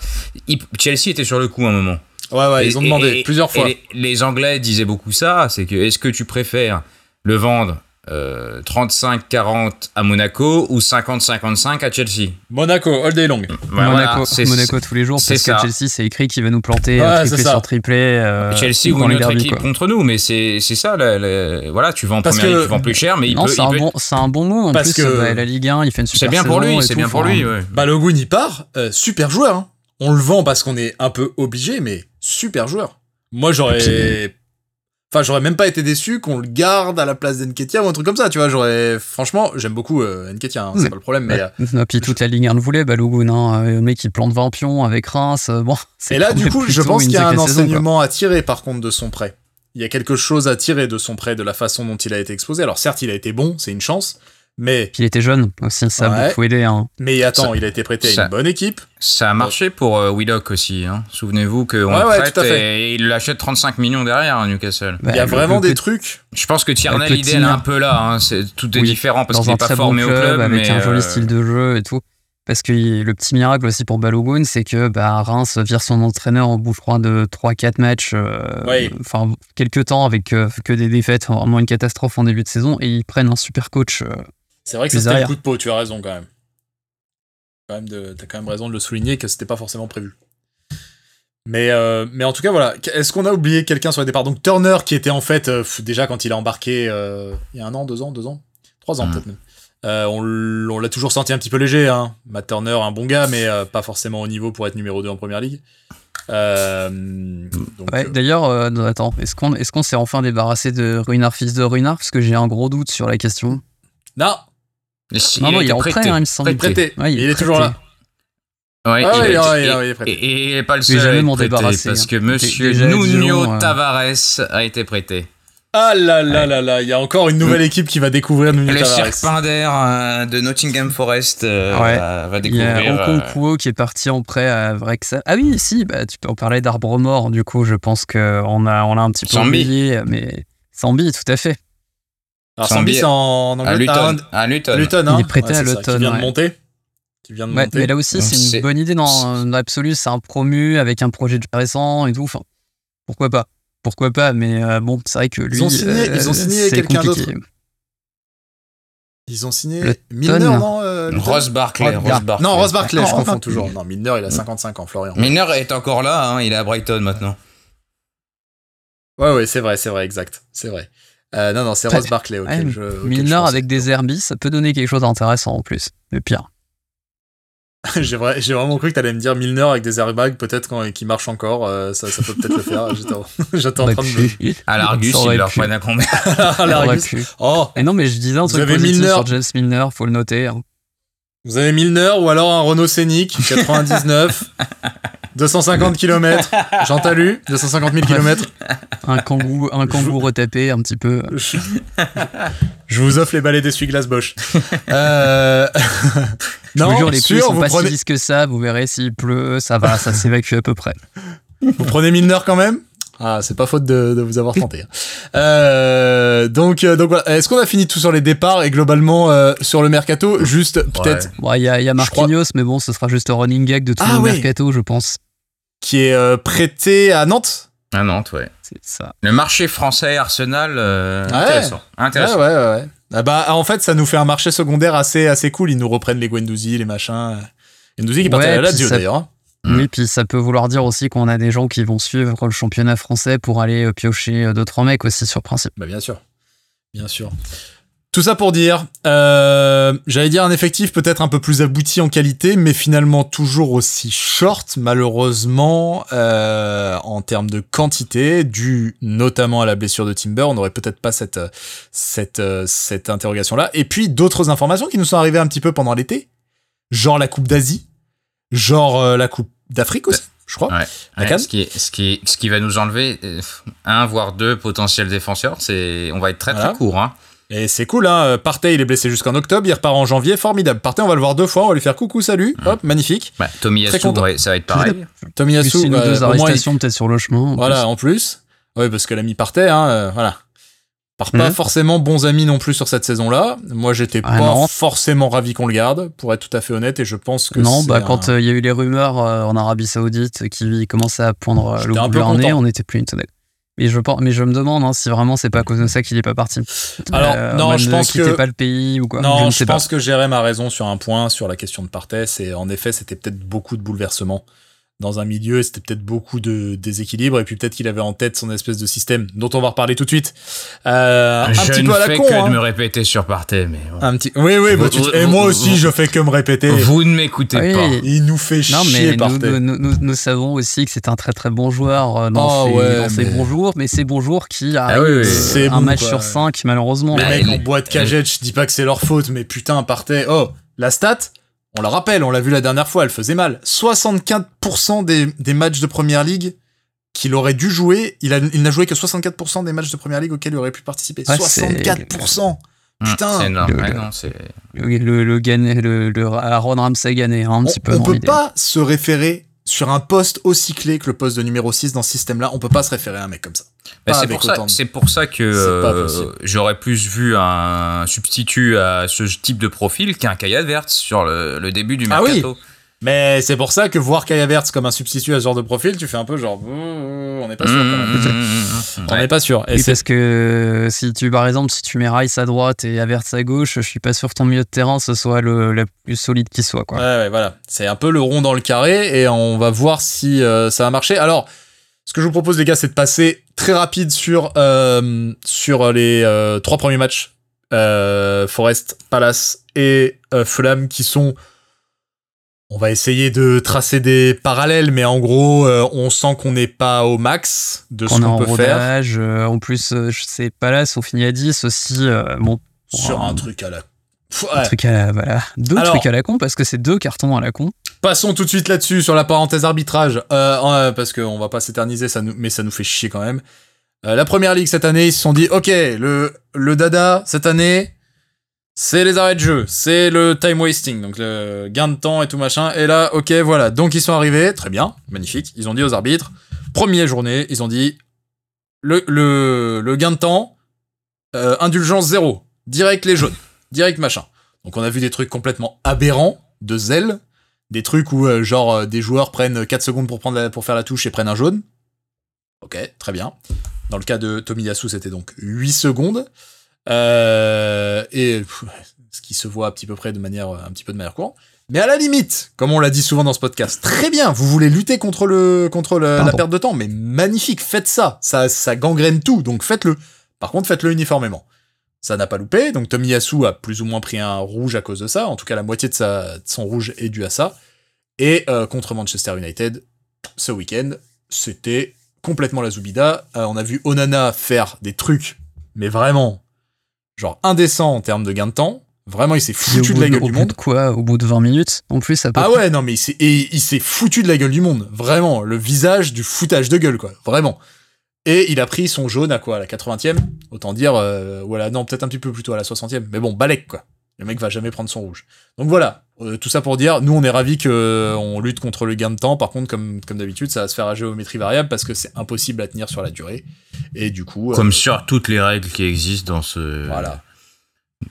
Chelsea était sur le coup à un moment. Ouais, ouais, ils ont demandé plusieurs fois. Les, les, Anglais disaient beaucoup ça, c'est que est-ce que tu préfères le vendre 35-40 euh, à Monaco ou 50-55 à Chelsea. Monaco, all day long. Monaco, Monaco tous les jours parce que Chelsea c'est écrit qu'il va nous planter ouais, triplé sur triplé. Euh, Chelsea ou une autre équipe contre nous, mais c'est ça. voilà, tu vends, première tu vends plus cher, mais il non, peut. C'est un, bon, un bon mot en parce plus. Que bah, la Ligue 1, il fait une super C'est bien pour lui, c'est bien pour lui. Ouais. Balogun il part, euh, super joueur. Hein. On le vend parce qu'on est un peu obligé, mais super joueur. Moi j'aurais Enfin, j'aurais même pas été déçu qu'on le garde à la place d'Enketia ou un truc comme ça, tu vois. J'aurais, franchement, j'aime beaucoup euh, Enketia, hein, c'est pas le problème, mais. Euh, puis toute la ligne 1 le voulait, Balogun, hein, le mec qui plante 20 pions avec Reims, euh, bon. Et là, du coup, je pense qu'il y a un enseignement à tirer par contre de son prêt. Il y a quelque chose à tirer de son prêt, de la façon dont il a été exposé. Alors certes, il a été bon, c'est une chance, mais. il était jeune aussi, ça a beaucoup aidé. Hein. Mais attends, il a été prêté à une bonne équipe. Ça a marché pour euh, Willock aussi. Hein. Souvenez-vous qu'on ouais, prête et il l'achète 35 millions derrière à Newcastle. il y a vraiment des trucs. Je pense que Tierney, l'idée, elle est un peu là. Hein. tout est différent parce qu'il n'est pas formé au club. Avec un joli euh, style de jeu et tout. Parce que le petit miracle aussi pour Balogun, c'est que bah, Reims vire son entraîneur au bout, de 3-4 matchs. Euh, enfin, quelques temps avec que des défaites, vraiment une catastrophe en début de saison. Et ils prennent un super coach c'est vrai que c'était un coup de peau, tu as raison quand même. Quand même T'as quand même raison de le souligner que c'était pas forcément prévu. Mais, euh, mais en tout cas, voilà. Est-ce qu'on a oublié quelqu'un sur le départ Donc Turner, qui était en fait, euh, déjà quand il a embarqué euh, il y a un an, deux ans, deux ans? Trois ans hmm. peut-être même. on, l'a toujours senti un petit peu léger. Hein. Matt Turner, un bon gars, mais pas forcément au niveau pour être numéro 2 en première ligue. D'ailleurs, attends, est-ce qu'on est qu'on s'est enfin débarrassé de Ruinard, fils de Ruinard? Parce que j'ai un gros doute sur la question. Non, non, non, il, est prêté. Hein, il me semble. Prêté. il, est, toujours là. Ouais, ah, il, est, prêté. Et, il n'est pas le seul à être prêté, parce que monsieur Nuno euh, Tavares a été prêté. Ah là là là là, il y a encore une nouvelle équipe qui va découvrir Nuno Tavares. Le Serpent euh, de Nottingham Forest euh, va, découvrir. Il y a Okonkwo qui est parti en prêt à Wrexham. Ah oui, si, bah, tu peux en parler d'Arbre Mort, du coup, je pense qu'on a, on a un petit peu oublié, mais Sambi, tout à fait. Alors Sambi, c'est en Angleterre. À Luton. Luton. hein. Il est prêté à Luton. Qui vient de monter. Qui vient de monter. Mais là aussi, c'est une bonne idée dans l'absolu. C'est un promu avec un projet récent et tout. Enfin, pourquoi pas Pourquoi pas Mais euh, bon, c'est vrai que lui. Ils ont signé, ils ont signé quelqu'un d'autre. Ils ont signé Milner, non euh, Ross Barkley. Ross Barkley. Non, Ross Barkley, je confonds toujours. Non, Milner, il a 55 ans, Florian. Milner est encore là, hein, il est à Brighton maintenant. Ouais, ouais, c'est vrai, c'est vrai, exact. C'est vrai. Euh, non, non, c'est Ross Barkley auquel je. Milner avec des Herbis, ça peut donner quelque chose d'intéressant en plus. Le pire. j'ai, vraiment cru que t'allais me dire Milner avec des airbags, peut-être qui marchent encore. Euh, ça, ça, peut peut-être le faire. J'étais, en train de me. À l'Argus, il leur prennent à combien À l'Argus. Oh Et non, mais je disais un truc positif Milner. sur James Milner, faut le noter. Hein. Vous avez Milner ou alors un Renault Scénic 99 250 km. J'en lu 250 000 km. Un kangou, un kangou retapé un petit peu. Je vous offre les balais d'essuie-glace Bosch. euh... Je vous jure, les pluies sont pas si lisses que ça. Vous verrez s'il pleut, ça va, ça s'évacue à peu près. Vous prenez Milner quand même? Ah, c'est pas faute de, vous avoir tenté. Hein. Euh, donc, euh, donc voilà. Est-ce qu'on a fini tout sur les départs et globalement euh, sur le mercato? Juste peut-être. Il y a, y a Marquinhos, mais bon, ce sera juste un running gag de tout ah le mercato, je pense. Qui est prêté à Nantes? À Nantes, ouais. C'est ça. Le marché français Arsenal, intéressant. intéressant. Ouais, ouais, ouais. Ah bah, en fait, ça nous fait un marché secondaire assez, assez cool. Ils nous reprennent les Guendouzi, les machins. Guendouzi qui partait à la Lazio d'ailleurs. Mm. Oui, puis ça peut vouloir dire aussi qu'on a des gens qui vont suivre le championnat français pour aller euh, piocher euh, d'autres mecs aussi sur principe. Bah bien sûr, bien sûr. Tout ça pour dire, euh, j'allais dire un effectif peut-être un peu plus abouti en qualité, mais finalement toujours aussi short, malheureusement, en termes de quantité, dû notamment à la blessure de Timber. On n'aurait peut-être pas cette, cette, cette interrogation-là. Et puis d'autres informations qui nous sont arrivées un petit peu pendant l'été, genre la Coupe d'Asie, genre la Coupe d'Afrique aussi, je crois. Ouais. ce, qui ce, qui ce qui va nous enlever euh, un, voire deux potentiels défenseurs. C'est, on va être très très court. Hein. Et c'est cool, hein. Partey, il est blessé jusqu'en octobre, il repart en janvier, formidable. Partey, on va le voir deux fois, on va lui faire coucou, salut, hop, magnifique. Ouais, ça va être pareil. Tommy Yasu, une deux arrestations peut-être sur le chemin. voilà, en plus. Oui, parce que l'ami Partey, hein, euh, voilà pas mhm. forcément bons amis non plus sur cette saison-là. Moi, j'étais ah pas forcément ravi qu'on le garde, pour être tout à fait honnête, et je pense que non. Bah quand euh, il y a eu les rumeurs euh, en Arabie Saoudite qui commençaient à poindre euh, le bout de leur nez, on n'était plus étonné. Mais je, mais je me demande hein, si vraiment c'est pas à cause de ça qu'il est pas parti. Alors non, je pense que pas le pays ou quoi. Non, je, pense que Jérém a raison sur un point sur la question de Partey. C'est en effet c'était peut-être beaucoup de bouleversements dans un milieu et c'était peut-être beaucoup de déséquilibre et puis peut-être qu'il avait en tête son espèce de système dont on va reparler tout de suite. Euh, un je petit peu à la fais que hein. de me répéter sur Partey, mais un petit. Oui, oui. Bah, et moi aussi, je fais que me répéter. Vous ne m'écoutez pas. Il nous fait non, chier mais nous, nous, nous, savons aussi que c'est un très très bon joueur euh, dans, oh, ses, dans ses, bons jours, mais ces bons jours qui ah arrivent euh, un match sur cinq malheureusement. Les mecs en boîte cagette, je dis pas que c'est leur faute, mais putain, Partey. Oh, la stat on le rappelle, on l'a vu la dernière fois, elle faisait mal. 64% des, des, matchs de première ligue qu'il aurait dû jouer, il, n'a joué que 64% des matchs de première ligue auxquels il aurait pu participer. 64% Putain C'est énorme. Le, le, le, le, Aaron Ramsey gagné, hein, un petit peu. On peut pas se référer sur un poste aussi clé que le poste de numéro 6 dans ce système-là, on peut pas se référer à un mec comme ça. c'est pour, ça, pour ça que euh, j'aurais plus vu un substitut à ce type de profil qu'un Kaya Vert sur le, début du mercato. Ah mais c'est pour ça que voir Kaya Verts comme un substitut à ce genre de profil, tu fais un peu genre, on n'est pas sûr. on n'est pas sûr. Et parce que si tu, par exemple, si tu mets Rice à droite et Averts à gauche, je suis pas sûr que ton milieu de terrain ce soit le, plus solide qui soit. Quoi. Ouais, ouais, voilà. C'est un peu le rond dans le carré et on va voir si euh, ça va marcher. Alors, ce que je vous propose, les gars, c'est de passer très rapide sur, euh, sur les euh, trois premiers matchs. Forest, Palace et Fulham qui sont on va essayer de tracer des parallèles, mais en gros, euh, on sent qu'on n'est pas au max de ce qu'on peut rodage, faire. Euh, en plus, euh, je sais pas là, on finit à 10 aussi. bon, sur un truc à la. Un truc à la, voilà. Deux trucs à la con parce que c'est deux cartons à la con. Passons tout de suite là-dessus sur la parenthèse arbitrage, parce qu'on va pas s'éterniser, ça nous, mais ça nous fait chier quand même. la première ligue cette année, ils se sont dit, ok, le le dada cette année, c'est les arrêts de jeu, c'est le time wasting, donc le gain de temps et tout machin. Et là, ok, voilà. Donc ils sont arrivés, très bien, magnifique. Ils ont dit aux arbitres, première journée, ils ont dit le, gain de temps, euh, indulgence zéro, direct les jaunes, direct machin. Donc on a vu des trucs complètement aberrants, de zèle, des trucs où euh, genre euh, des joueurs prennent 4 secondes pour faire la touche et prennent un jaune. Ok, très bien. Dans le cas de Tomiyasu, c'était donc 8 secondes. Euh, et ce qui se voit à petit peu près de manière un petit peu de manière courante. Mais à la limite, comme on l'a dit souvent dans ce podcast, très bien, vous voulez lutter contre le contre la perte de temps, mais magnifique, faites ça. Ça ça gangrène tout, donc faites-le. Par contre, faites-le uniformément. Ça n'a pas loupé, donc Tomiyasu a plus ou moins pris un rouge à cause de ça. En tout cas, la moitié de, sa, son rouge est due à ça. Et euh, contre Manchester United, ce week-end, c'était complètement la Zubida. Euh, on a vu Onana faire des trucs, mais vraiment genre indécent en termes de gain de temps. Vraiment, il s'est foutu de la gueule du monde. quoi? Au bout de 20 minutes? En plus, ça Ah ouais, non, mais il s'est, il s'est foutu de la gueule du monde. Vraiment, le visage du foutage de gueule, quoi. Vraiment. Et il a pris son jaune à quoi? À la 80e Autant dire, euh, voilà, non, peut-être un petit peu plus tôt à la 60e. Mais bon, Balek, quoi. Le mec va jamais prendre son rouge. Donc voilà, euh, tout ça pour dire, nous on est ravis qu'on euh, lutte contre le gain de temps. Par contre, comme, comme d'habitude, ça va se faire à géométrie variable parce que c'est impossible à tenir sur la durée. Et du coup. Comme sur toutes les règles qui existent dans ce. Voilà.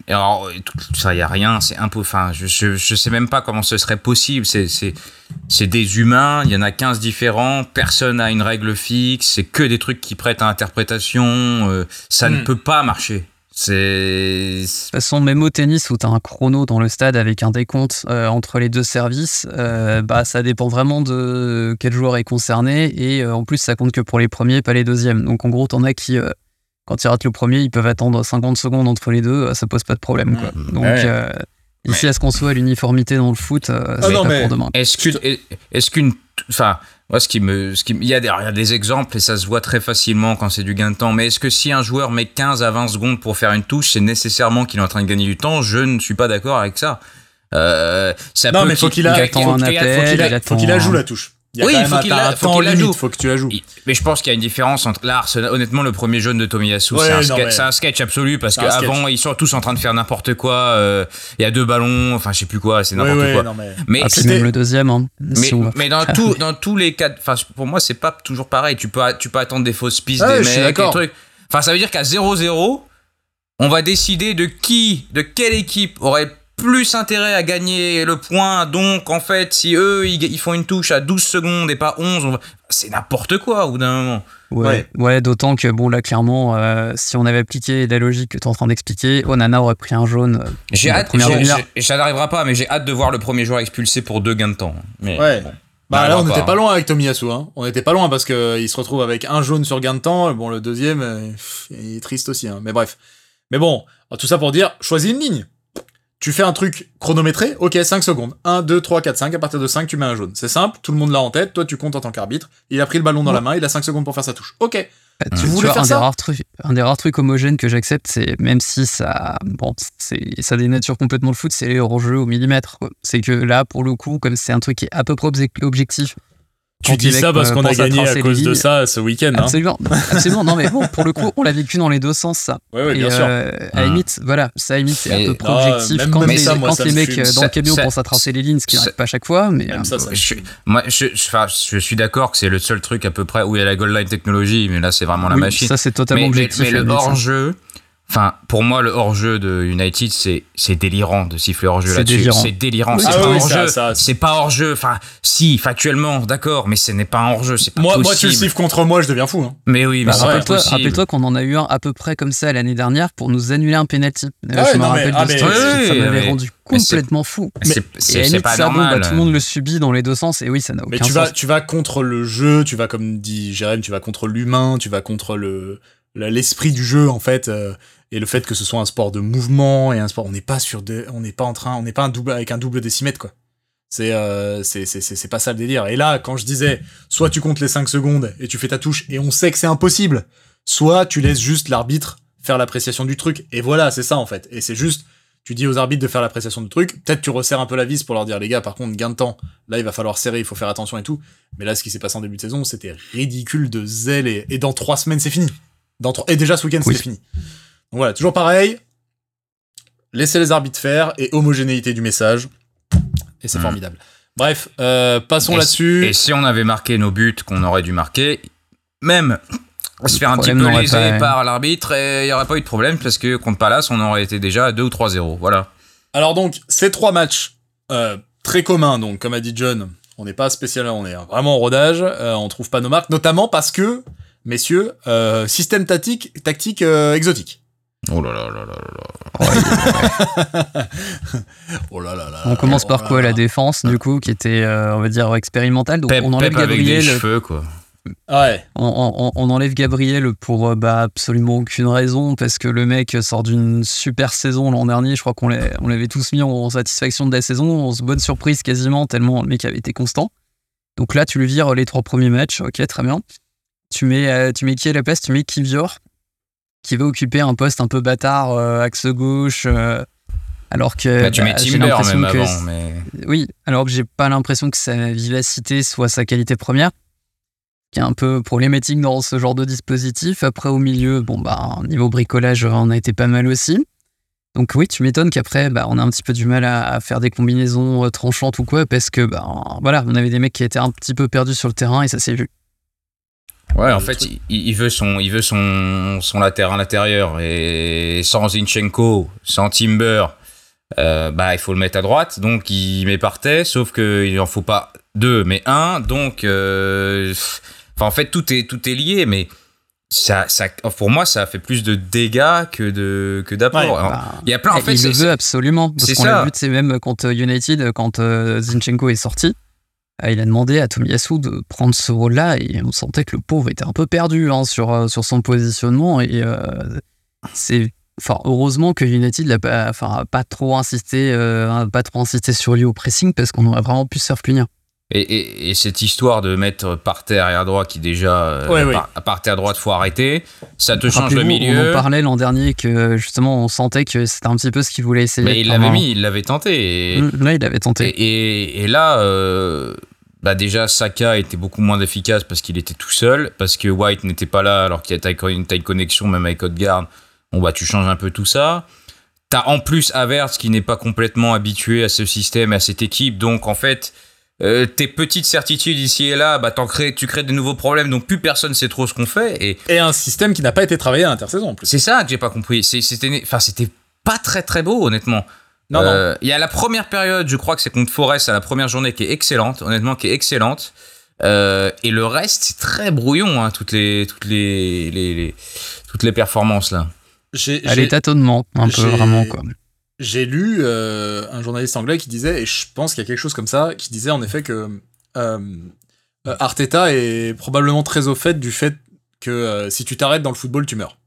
Et alors, tout ça, il n'y a rien, c'est un peu. Enfin, je, je, sais même pas comment ce serait possible. C'est, c'est, c'est des humains, il y en a 15 différents, personne n'a une règle fixe, c'est que des trucs qui prêtent à interprétation. Euh, ça ne hmm. peut pas marcher. C'est. De toute façon, même au tennis où tu as un chrono dans le stade avec un décompte euh, entre les deux services, euh, bah, ça dépend vraiment de quel joueur est concerné. Et en plus, ça compte que pour les premiers, pas les deuxièmes. Donc en gros, tu en as qui quand ils ratent le premier, ils peuvent attendre 50 secondes entre les deux, ça pose pas de problème. Quoi. Donc, euh, ici, à ce qu'on soit l'uniformité dans le foot, euh, ah c'est pas pour demain. Est-ce qu'une. Est qu'une enfin, moi, ce qui me. Ce qui, il, y a des, il y a des exemples et ça se voit très facilement quand c'est du gain de temps. Mais est-ce que si un joueur met 15 à 20 secondes pour faire une touche, c'est nécessairement qu'il est en train de gagner du temps? Je ne suis pas d'accord avec ça. Euh, ça non, mais faut qu'il a, faut qu'il joue la touche oui, il faut qu'il la, faut la joue. Faut que tu la joues. Mais je pense qu'il y a une différence entre là, honnêtement, le premier jaune de Tomiyasu, c'est un, sketch absolu parce qu'avant, ils sont tous en train de faire n'importe quoi. Euh, il y a deux ballons, enfin, je sais plus quoi, c'est n'importe quoi. mais mais ah, même le deuxième. Hein, mais, dans, tout, dans tous les cas, enfin, pour moi, c'est pas toujours pareil. Tu peux, tu peux attendre des fausses pistes, des mecs, des trucs. Enfin, ça veut dire qu'à 0-0, on va décider de qui, de quelle équipe aurait plus intérêt à gagner le point. Donc, en fait, si eux, ils, font une touche à 12 secondes et pas 11, c'est n'importe quoi au bout d'un moment. Ouais, ouais. d'autant que, bon, là, clairement, euh, si on avait appliqué la logique que tu es en train d'expliquer, Onana aurait pris un jaune. Euh, j'ai hâte, ça n'arrivera pas, mais j'ai hâte de voir le premier joueur expulsé pour deux gains de temps. Mais, ouais. Bah, là, on n'était pas loin avec Tomiyasu. Hein. On n'était pas loin parce qu'il se retrouve avec un jaune sur gain de temps. Bon, le deuxième, euh, il est triste aussi. Hein. Mais bref. Mais bon, tout ça pour dire, choisis une ligne tu fais un truc chronométré, ok, 5 secondes. 1, 2, 3, 4, 5, à partir de 5, tu mets un jaune. C'est simple, tout le monde l'a en tête, toi tu comptes en tant qu'arbitre, il a pris le ballon dans la main, il a 5 secondes pour faire sa touche. Ok. Bah, tu, voulais faire un ça des rares trucs, Un des rares trucs homogènes que j'accepte, c'est même si ça, bon, ça dénature complètement le foot, c'est les hors-jeux au millimètre. C'est que là, pour le coup, comme c'est un truc qui est à peu près objectif, tu dis ça parce qu'on a gagné à cause de ça ce week-end. Hein. Absolument, absolument. Non, mais bon, pour le coup, on l'a vécu dans les deux sens, ça. Ouais, ouais, bien sûr. Euh, à limite, voilà, ça, à limite, c'est un peu pro objectif. quand, les, quand les mecs euh, dans le camion pensent à tracer les lignes, ce qui n'arrive pas à chaque fois. Mais euh, ça, je, moi, je, je, suis d'accord que c'est le seul truc à peu près où il y a la goal line technologie, mais là, c'est vraiment la machine. Ça, c'est totalement objectif. Mais, le hors-jeu. Enfin, pour moi, le hors-jeu de United, c'est, c'est délirant de siffler hors-jeu là-dessus. C'est délirant. C'est pas hors-jeu. C'est pas hors-jeu. Enfin, si, factuellement, d'accord, mais ce n'est pas un hors-jeu. C'est pas moi, possible. moi, tu le siffles contre moi, je deviens fou. Hein. Mais oui, mais bah, rappelle-toi, rappelle-toi qu'on en a eu un à peu près comme ça l'année dernière pour nous annuler un penalty. Ah je me rappelle ah, de ça m'avait rendu complètement fou. C'est pas normal. Bah, tout le monde le subit dans les deux sens et oui, ça n'a aucun sens. Mais tu vas, tu vas contre le jeu, tu vas, comme dit Jérém, tu vas contre l'humain, tu vas contre le l'esprit du jeu en fait euh, et le fait que ce soit un sport de mouvement et un sport on n'est pas sur des, on n'est pas en train on n'est pas un double avec un double décimètre quoi. C'est euh, c'est pas ça le délire. Et là quand je disais soit tu comptes les 5 secondes et tu fais ta touche et on sait que c'est impossible soit tu laisses juste l'arbitre faire l'appréciation du truc. Et voilà c'est ça en fait. Et c'est juste tu dis aux arbitres de faire l'appréciation du truc. Peut-être tu resserres un peu la vis pour leur dire les gars par contre gain de temps. Là il va falloir serrer il faut faire attention et tout. Mais là ce qui s'est passé en début de saison c'était ridicule de zèle et, et dans trois semaines c'est fini. Dans et déjà ce week-end c'était fini voilà, toujours pareil. Laissez les arbitres faire et homogénéité du message. Et c'est hmm. formidable. Bref, euh, passons là-dessus. Et si on avait marqué nos buts qu'on aurait dû marquer, même se faire un petit peu léser par l'arbitre, il n'y aurait pas eu de problème parce que contre Palace, on aurait été déjà à 2 ou 3-0. Voilà. Alors donc, ces trois matchs euh, très communs, donc comme a dit John, on n'est pas spécial, on est vraiment en rodage, euh, on trouve pas nos marques, notamment parce que, messieurs, système tactique, tactique exotique. Oh là là là là là. oh là là là. On commence par oh quoi La défense, du coup, qui était, euh, on va dire, expérimentale? Donc on enlève Gabriel. cheveux, quoi. Ouais. On, enlève Gabriel pour euh, bah, absolument aucune raison, parce que le mec sort d'une super saison l'an dernier. Je crois qu'on l'avait tous mis en satisfaction de la saison, en bonne surprise quasiment, tellement le mec avait été constant. Donc là, tu lui vires les trois premiers matchs, ok, très bien. Tu mets, euh, tu mets qui à la place? Tu mets Kivior qui va occuper un poste un peu bâtard, euh, axe gauche, euh, Alors que bah, tu mets bah, j'ai Timber même que avant, mais oui, alors que j'ai pas l'impression que sa vivacité soit sa qualité première, qui est un peu problématique dans ce genre de dispositif. Après, au milieu, bon, bah, niveau bricolage, on a été pas mal aussi. Donc oui, tu m'étonnes qu'après, bah, on a un petit peu du mal à, à faire des combinaisons euh, tranchantes ou quoi, parce que, bah, voilà, on avait des mecs qui étaient un petit peu perdus sur le terrain et ça s'est vu. Ouais, en fait, il, il veut son, il veut son, son latéral intérieur et sans Zinchenko, sans Timber, euh, bah il faut le mettre à droite, donc il met Partey, sauf que il en faut pas deux, mais un, donc, euh, en fait tout est tout est lié, mais ça, ça, pour moi, ça a fait plus de dégâts que de que d'apport. Ouais, Bah, il y a plein, en fait, il le veut absolument. c'est Parce qu'on ça. l'a vu, c'est même contre United, quand euh, Zinchenko est sorti, il a demandé à Tomiyasu de prendre ce rôle-là et on sentait que le pauvre était un peu perdu hein, sur, euh, sur son positionnement. Et euh, c'est. Enfin, heureusement que United n'a pas, enfin, a pas trop insisté, euh, pas trop insisté sur lui au pressing parce qu'on aurait vraiment pu se faire punir. Et, et- et cette histoire de mettre par terre arrière droit qui déjà euh, Ouais, ouais. par, par terre droite faut arrêter, ça te change le milieu. On en parlait l'an dernier que justement on sentait que c'était un petit peu ce qu'il voulait essayer. mais il l'avait mis, il l'avait tenté. Et, Hum, Là, il avait tenté. et, et- et là, euh, bah déjà Saka était beaucoup moins efficace parce qu'il était tout seul, parce que White n'était pas là alors qu'il y a une taille connexion même avec Odegaard. Bon bah tu changes un peu tout ça. T'as en plus Havertz qui n'est pas complètement habitué à ce système, à cette équipe, donc en fait. euh, tes petites certitudes ici et là, bah crées, tu crées de nouveaux problèmes, donc plus personne sait trop ce qu'on fait. Et Et un système qui n'a pas été travaillé à l'intersaison en plus. c'est ça que j'ai pas compris. C'était, enfin, c'était pas très très beau, honnêtement. Non, non. Euh, Il y a la première période, je crois que c'est contre Forest à la première journée qui est excellente, honnêtement, qui est excellente. Euh, et le reste, c'est très brouillon, hein, toutes les, toutes les, les- les- toutes les performances là. J'ai- À j'ai- tâtonnement, un peu vraiment quoi. J'ai lu euh, un journaliste anglais qui disait, et je pense qu'il y a quelque chose comme ça, qui disait en effet que euh, Arteta est probablement très au fait du fait que euh, si tu t'arrêtes dans le football, tu meurs.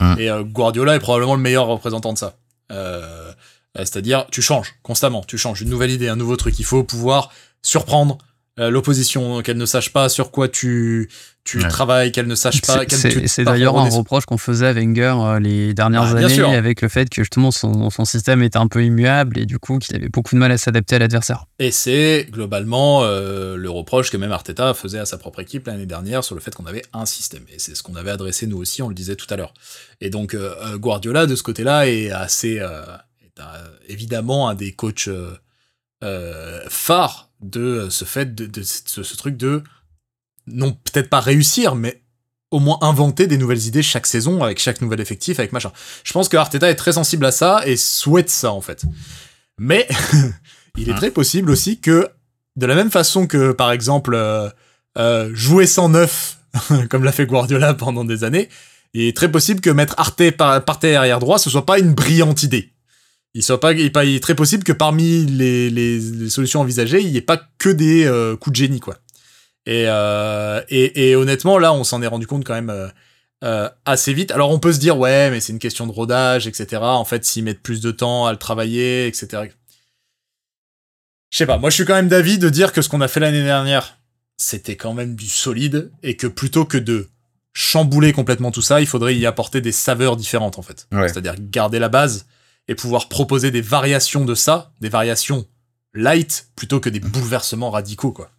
Hum. Et euh, Guardiola est probablement le meilleur représentant de ça. Euh, C'est-à-dire, tu changes constamment, tu changes une nouvelle idée, un nouveau truc. Il faut pouvoir surprendre euh, l'opposition, qu'elle ne sache pas sur quoi tu, tu Ouais. travailles, qu'elle ne sache pas. C'est- d'ailleurs un reproche qu'on faisait à Wenger euh, les dernières Ah, années sûr. avec le fait que justement son, son système était un peu immuable et du coup qu'il avait beaucoup de mal à s'adapter à l'adversaire. Et c'est globalement euh, le reproche que même Arteta faisait à sa propre équipe l'année dernière sur le fait qu'on avait un système. Et c'est ce qu'on avait adressé nous aussi, on le disait tout à l'heure. Et donc euh, euh, Guardiola, de ce côté-là, est assez euh, évidemment un des coachs euh, euh, phares de ce fait, de, de ce, ce truc de non peut-être pas réussir, mais au moins inventer des nouvelles idées chaque saison avec chaque nouvel effectif, avec machin. Je pense que Arteta est très sensible à ça et souhaite ça en fait. Mais il est Hein. très possible aussi que de la même façon que par exemple euh, euh, jouer sans neuf comme l'a fait Guardiola pendant des années, il est très possible que mettre Arte par, par terre arrière droit ce soit pas une brillante idée. Il, soit pas, il, est très possible que parmi les, les- les solutions envisagées, il n'y ait pas que des euh, coups de génie, quoi. Et, euh, et, et honnêtement, là, on s'en est rendu compte quand même euh, euh, assez vite. Alors, on peut se dire, ouais, mais c'est une question de rodage, etc. En fait, s'ils mettent plus de temps à le travailler, etc. Je sais pas, moi, je suis quand même d'avis de dire que ce qu'on a fait l'année dernière, c'était quand même du solide, et que plutôt que de chambouler complètement tout ça, il faudrait y apporter des saveurs différentes, en fait. Ouais. C'est-à-dire garder la base et pouvoir proposer des variations de ça, des variations light, plutôt que des bouleversements radicaux, quoi.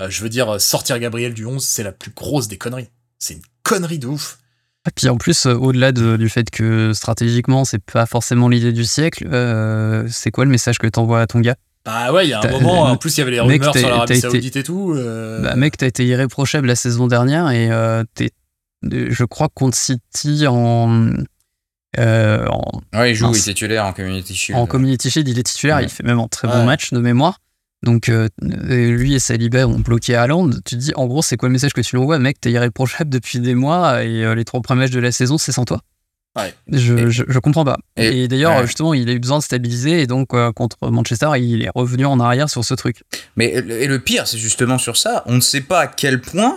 Euh, je veux dire, sortir Gabriel du 11, c'est la plus grosse des conneries. C'est une connerie de ouf. Et puis en plus, euh, au-delà de- du fait que stratégiquement c'est pas forcément l'idée du siècle, euh, c'est quoi le message que t'envoies à ton gars? Bah ouais, il y a un moment, euh, en plus il y avait les mec, rumeurs sur l'Arabie été- Saoudite et tout. euh, Bah mec, t'as été irréprochable la saison dernière et euh, t'es, euh, je crois contre City en, euh, en, Ouais, il joue, Mince. il est titulaire en Community Shield. en Community Shield, il est titulaire, Ouais. il fait même un très Ouais. bon match de mémoire. Donc euh, lui et Saliba ont bloqué Haaland. Tu te dis, en gros, c'est quoi le message que tu lui envoies? Mec, t'es irréprochable depuis des mois et euh, les trois premiers matchs de la saison, c'est sans toi. Ouais. Je, Et- je, je comprends pas. Et, et- d'ailleurs, ouais. justement, il a eu besoin de stabiliser et donc euh, contre Manchester, il est revenu en arrière sur ce truc. Mais et le pire, c'est justement sur ça. On ne sait pas à quel point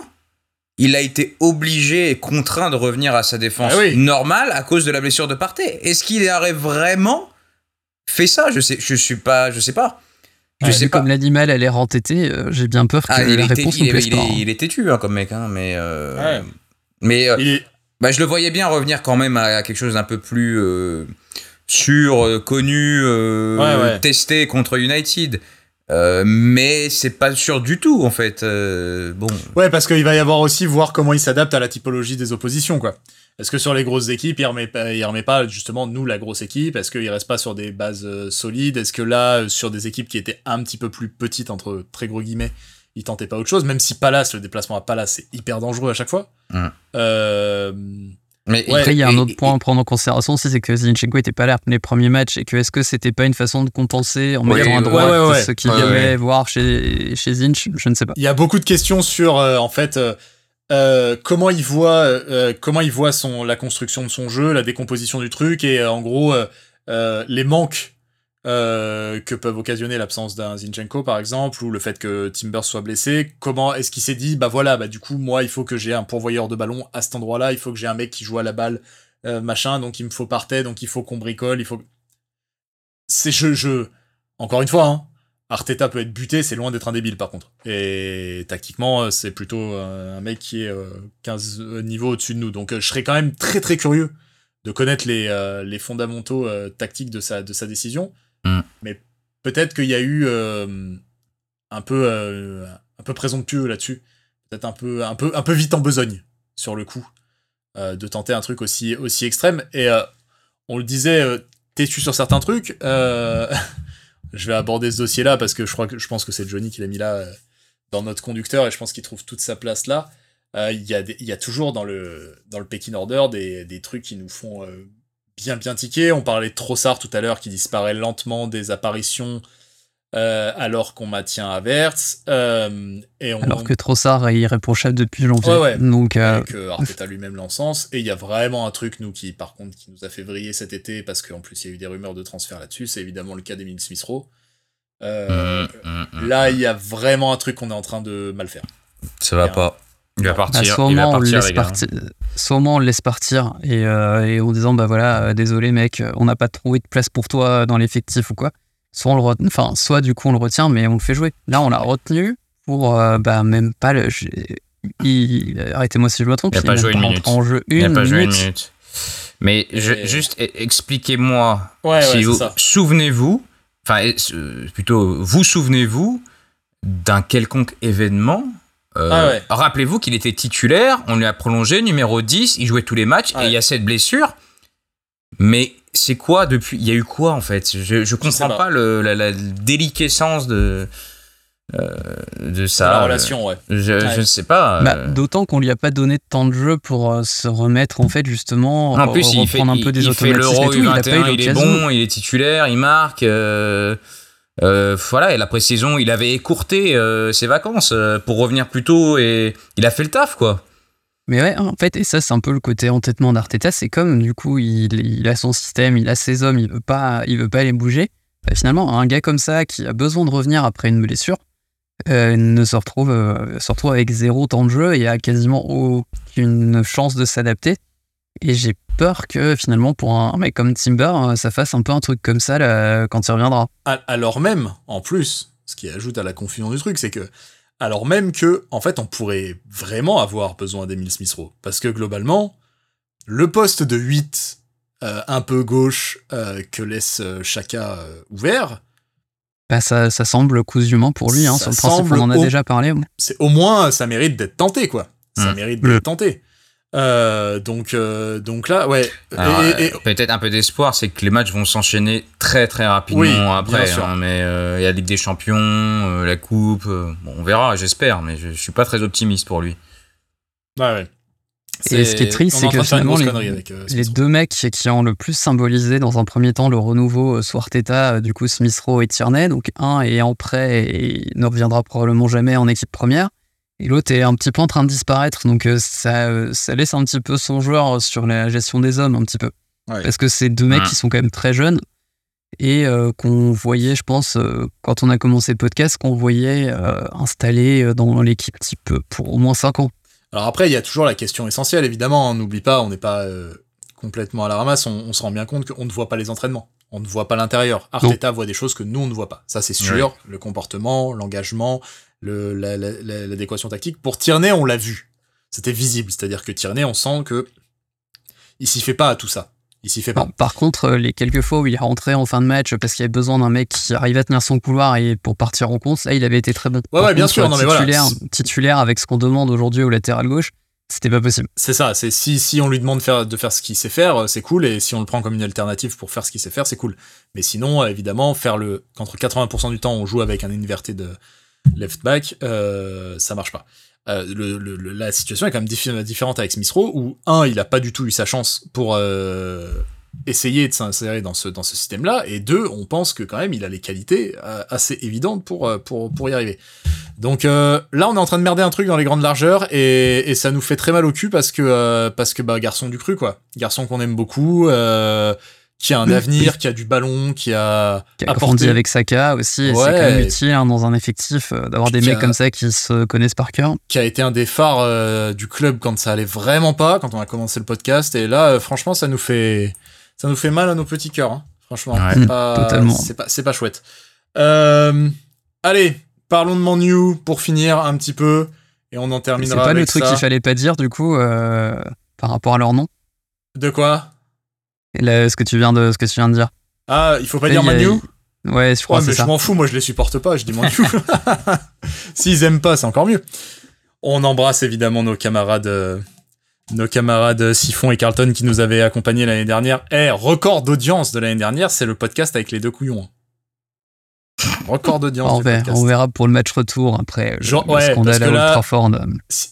il a été obligé et contraint de revenir à sa défense Ah oui. normale à cause de la blessure de Partey. Est-ce qu'il aurait vraiment fait ça? Je sais, je suis pas, je sais pas. Je Ouais, sais pas. comme l'animal a l'air entêté, euh, j'ai bien peur que Ah, il, la était, réponse il, nous est, plaise il pas. est- hein. il est têtu hein, comme mec, hein, mais euh, Ouais. mais euh, il bah, je le voyais bien revenir quand même à, à quelque chose d'un peu plus euh, sûr, connu, testé contre United. Mais c'est pas sûr du tout en fait. bon. Ouais, parce qu'il va y avoir aussi voir comment il s'adapte à la typologie des oppositions, quoi. Est-ce que sur les grosses équipes, il remet pas, il remet pas justement nous la grosse équipe? Est-ce qu'il reste pas sur des bases euh, solides? Est-ce que là, euh, sur des équipes qui étaient un petit peu plus petites entre très gros guillemets, il tentait pas autre chose? Même si Palace, le déplacement à Palace, c'est hyper dangereux à chaque fois. Euh, mais après, il y a un autre point à prendre en considération c'est que Zinchenko était pas là les premiers matchs et que est-ce que c'était pas une façon de compenser en mettant à droite ce qu'il y avait voir chez, chez Zinch Je ne sais pas. Il y a beaucoup de questions sur, en fait, euh, comment il voit euh, comment il voit son la construction de son jeu, la décomposition du truc et euh, en gros les manques que peuvent occasionner l'absence d'un Zinchenko par exemple ou le fait que Timbers soit blessé. Comment est-ce qu'il s'est dit bah voilà bah du coup moi il faut que j'ai un pourvoyeur de ballon à cet endroit-là, il faut que j'ai un mec qui joue à la balle machin donc il me faut parter donc il faut qu'on bricole, il faut c'est je je encore une fois hein, Arteta peut être buté, c'est loin d'être un débile par contre. Et tactiquement, euh, c'est plutôt euh, un mec qui est 15 euh, niveaux au-dessus de nous. Donc je serais quand même très très curieux de connaître les, fondamentaux tactiques de sa décision. Mm. Mais peut-être qu'il y a eu un peu un peu présomptueux là-dessus. Peut-être un peu, un, peu, un peu vite en besogne sur le coup de tenter un truc aussi, aussi extrême. Et on le disait, t'es-tu sur certains trucs je vais aborder ce dossier-là parce que je crois que je pense que c'est Johnny qui l'a mis là euh, dans notre conducteur et je pense qu'il trouve toute sa place là. Euh, il y, a y a toujours dans le, dans le Peking Order des, des trucs qui nous font euh, bien bien tiquer. On parlait de Trossard tout à l'heure qui disparaît lentement des apparitions euh, alors qu'on maintient Avertz. Euh, et on, alors que Trossard est irréprochable depuis janvier. Ouais, ouais. Donc, euh... Et que Arteta lui-même l'encense. Et il y a vraiment un truc, nous, qui, par contre, qui nous a fait vriller cet été, parce qu'en plus, il y a eu des rumeurs de transfert là-dessus. C'est évidemment le cas d'Emile Smith-Rowe. Euh, mmh, mmh, mmh, là, il y a vraiment un truc qu'on est en train de mal faire. Ça va pas. Il va partir. Bah, soit, il va partir, on laisse partir on le laisse partir et, et en disant bah voilà, désolé mec, on n'a pas trouvé de place pour toi dans l'effectif ou quoi. Soit on le enfin soit du coup on le retient mais on le fait jouer. Là on l'a retenu pour euh, bah même pas le arrêtez-moi si je me trompe il n'a pas joué une minute. en jeu une, il pas joué une minute. mais juste e, expliquez-moi si vous souvenez-vous enfin plutôt vous souvenez-vous d'un quelconque événement euh, ah Rappelez-vous qu'il était titulaire, on lui a prolongé numéro 10, il jouait tous les matchs et il y a cette blessure. Mais c'est quoi depuis Il y a eu quoi en fait? Je, je comprends pas, le, la, déliquescence de. Euh, de ça. La relation, ouais. Je, ne sais pas. Bah, euh. D'autant qu'on lui a pas donné de temps de jeu pour euh, se remettre, en fait, justement. En plus, il fait, un peu des il fait l'Euro U21, il, est bon, il est titulaire, il marque. Voilà, et la précision, il avait écourté ses vacances pour revenir plus tôt et il a fait le taf, quoi. Mais ouais, en fait, et ça, c'est un peu le côté entêtement d'Arteta. C'est comme, du coup, il, a son système, il a ses hommes, il veut pas, il veut pas les bouger. Bah, finalement, un gars comme ça, qui a besoin de revenir après une blessure, euh, ne se retrouve, euh, se retrouve avec zéro temps de jeu et a quasiment aucune chance de s'adapter. Et j'ai peur que finalement, pour un mec comme Timber, euh, ça fasse un peu un truc comme ça là, quand il reviendra. Alors même, en plus, ce qui ajoute à la confusion du truc, c'est que alors même que, en fait, on pourrait vraiment avoir besoin d'Emile Smith-Rowe. Parce que globalement, le poste de 8, euh, un peu gauche, euh, que laisse euh, Chaka ouvert. Bah ça, ça semble cousument pour lui, hein, sur le principe, on en a déjà parlé. C'est au moins, ça mérite d'être tenté, quoi. Ça mmh. mérite d'être tenté. Euh, donc, euh, donc là, ouais. Euh, peut-être un peu d'espoir, c'est que les matchs vont s'enchaîner très très rapidement après. Hein, mais il y a la Ligue des Champions, la Coupe. on verra, j'espère, mais je, suis pas très optimiste pour lui. Ouais, ouais. Et ce qui est triste, c'est que finalement, les, deux mecs qui ont le plus symbolisé dans un premier temps le renouveau sous Arteta, du coup Smith Rowe et Tierney, donc un est en prêt et ne reviendra probablement jamais en équipe première. Et l'autre est un petit peu en train de disparaître, donc euh, ça, euh, ça laisse un petit peu son joueur sur la gestion des hommes, un petit peu. Parce que c'est deux mecs qui sont quand même très jeunes et euh, qu'on voyait, je pense, quand on a commencé le podcast, qu'on voyait installé dans l'équipe type pour au moins 5 ans. Alors après, il y a toujours la question essentielle, évidemment. Hein, n'oublie pas, on n'est pas complètement à la ramasse. On, se rend bien compte qu'on ne voit pas les entraînements. On ne voit pas l'intérieur. Arteta voit des choses que nous, on ne voit pas. Ça, c'est sûr. Le comportement, l'engagement, l'adéquation tactique. Pour Tierney, on l'a vu. C'était visible. C'est-à-dire que Tierney, on sent que il s'y fait pas à tout ça. Il s'y fait pas. par contre, les quelques fois où il est rentré en fin de match parce qu'il avait besoin d'un mec qui arrivait à tenir son couloir et pour partir en compte, là, il avait été très bon. Ouais, ouais bien sûr. Non, mais titulaire, titulaire avec ce qu'on demande aujourd'hui au latéral gauche, c'était pas possible. C'est ça. C'est si, si on lui demande de faire, de faire ce qu'il sait faire, c'est cool. Et si on le prend comme une alternative pour faire ce qu'il sait faire, c'est cool. Mais sinon, évidemment, faire le qu'entre 80% du temps on joue avec un inverté de left back, euh, ça marche pas. Euh, la situation est quand même différente avec Smith Rowe, où un, il a pas du tout eu sa chance pour euh, essayer de s'insérer dans ce, dans ce système-là, et deux, on pense que quand même il a les qualités assez évidentes pour, pour, pour y arriver. Donc là, on est en train de merder un truc dans les grandes largeurs, et, et ça nous fait très mal au cul parce que, parce que bah, garçon du cru, quoi. Garçon qu'on aime beaucoup, qui a un avenir, qui a du ballon, qui a, qui a grandi avec Saka aussi. c'est quand même utile hein, dans un effectif euh, d'avoir des mecs comme ça qui se connaissent par cœur. Qui a été un des phares euh, du club quand ça allait vraiment pas, quand on a commencé le podcast. Et là, euh, franchement, ça nous fait ça nous fait mal à nos petits cœurs. Hein. Franchement, c'est pas, c'est pas c'est pas chouette. allez, parlons de Manu pour finir un petit peu et on en terminera. C'est pas le truc qu'il fallait pas dire du coup par rapport à leur nom? De quoi? Ce que tu viens de ce que tu viens de dire. Ah, il faut pas dire Manu Ouais, je crois mais je m'en fous, moi je les supporte pas, je dis Manu. S'ils aiment pas, c'est encore mieux. On embrasse évidemment nos camarades euh, nos camarades Siphon et Carlton qui nous avaient accompagnés l'année dernière. Eh, record d'audience de l'année dernière, c'est le podcast avec les deux couillons. Record d'audience. on, on, verra pour le match retour après. Genre, le, ouais, scandale à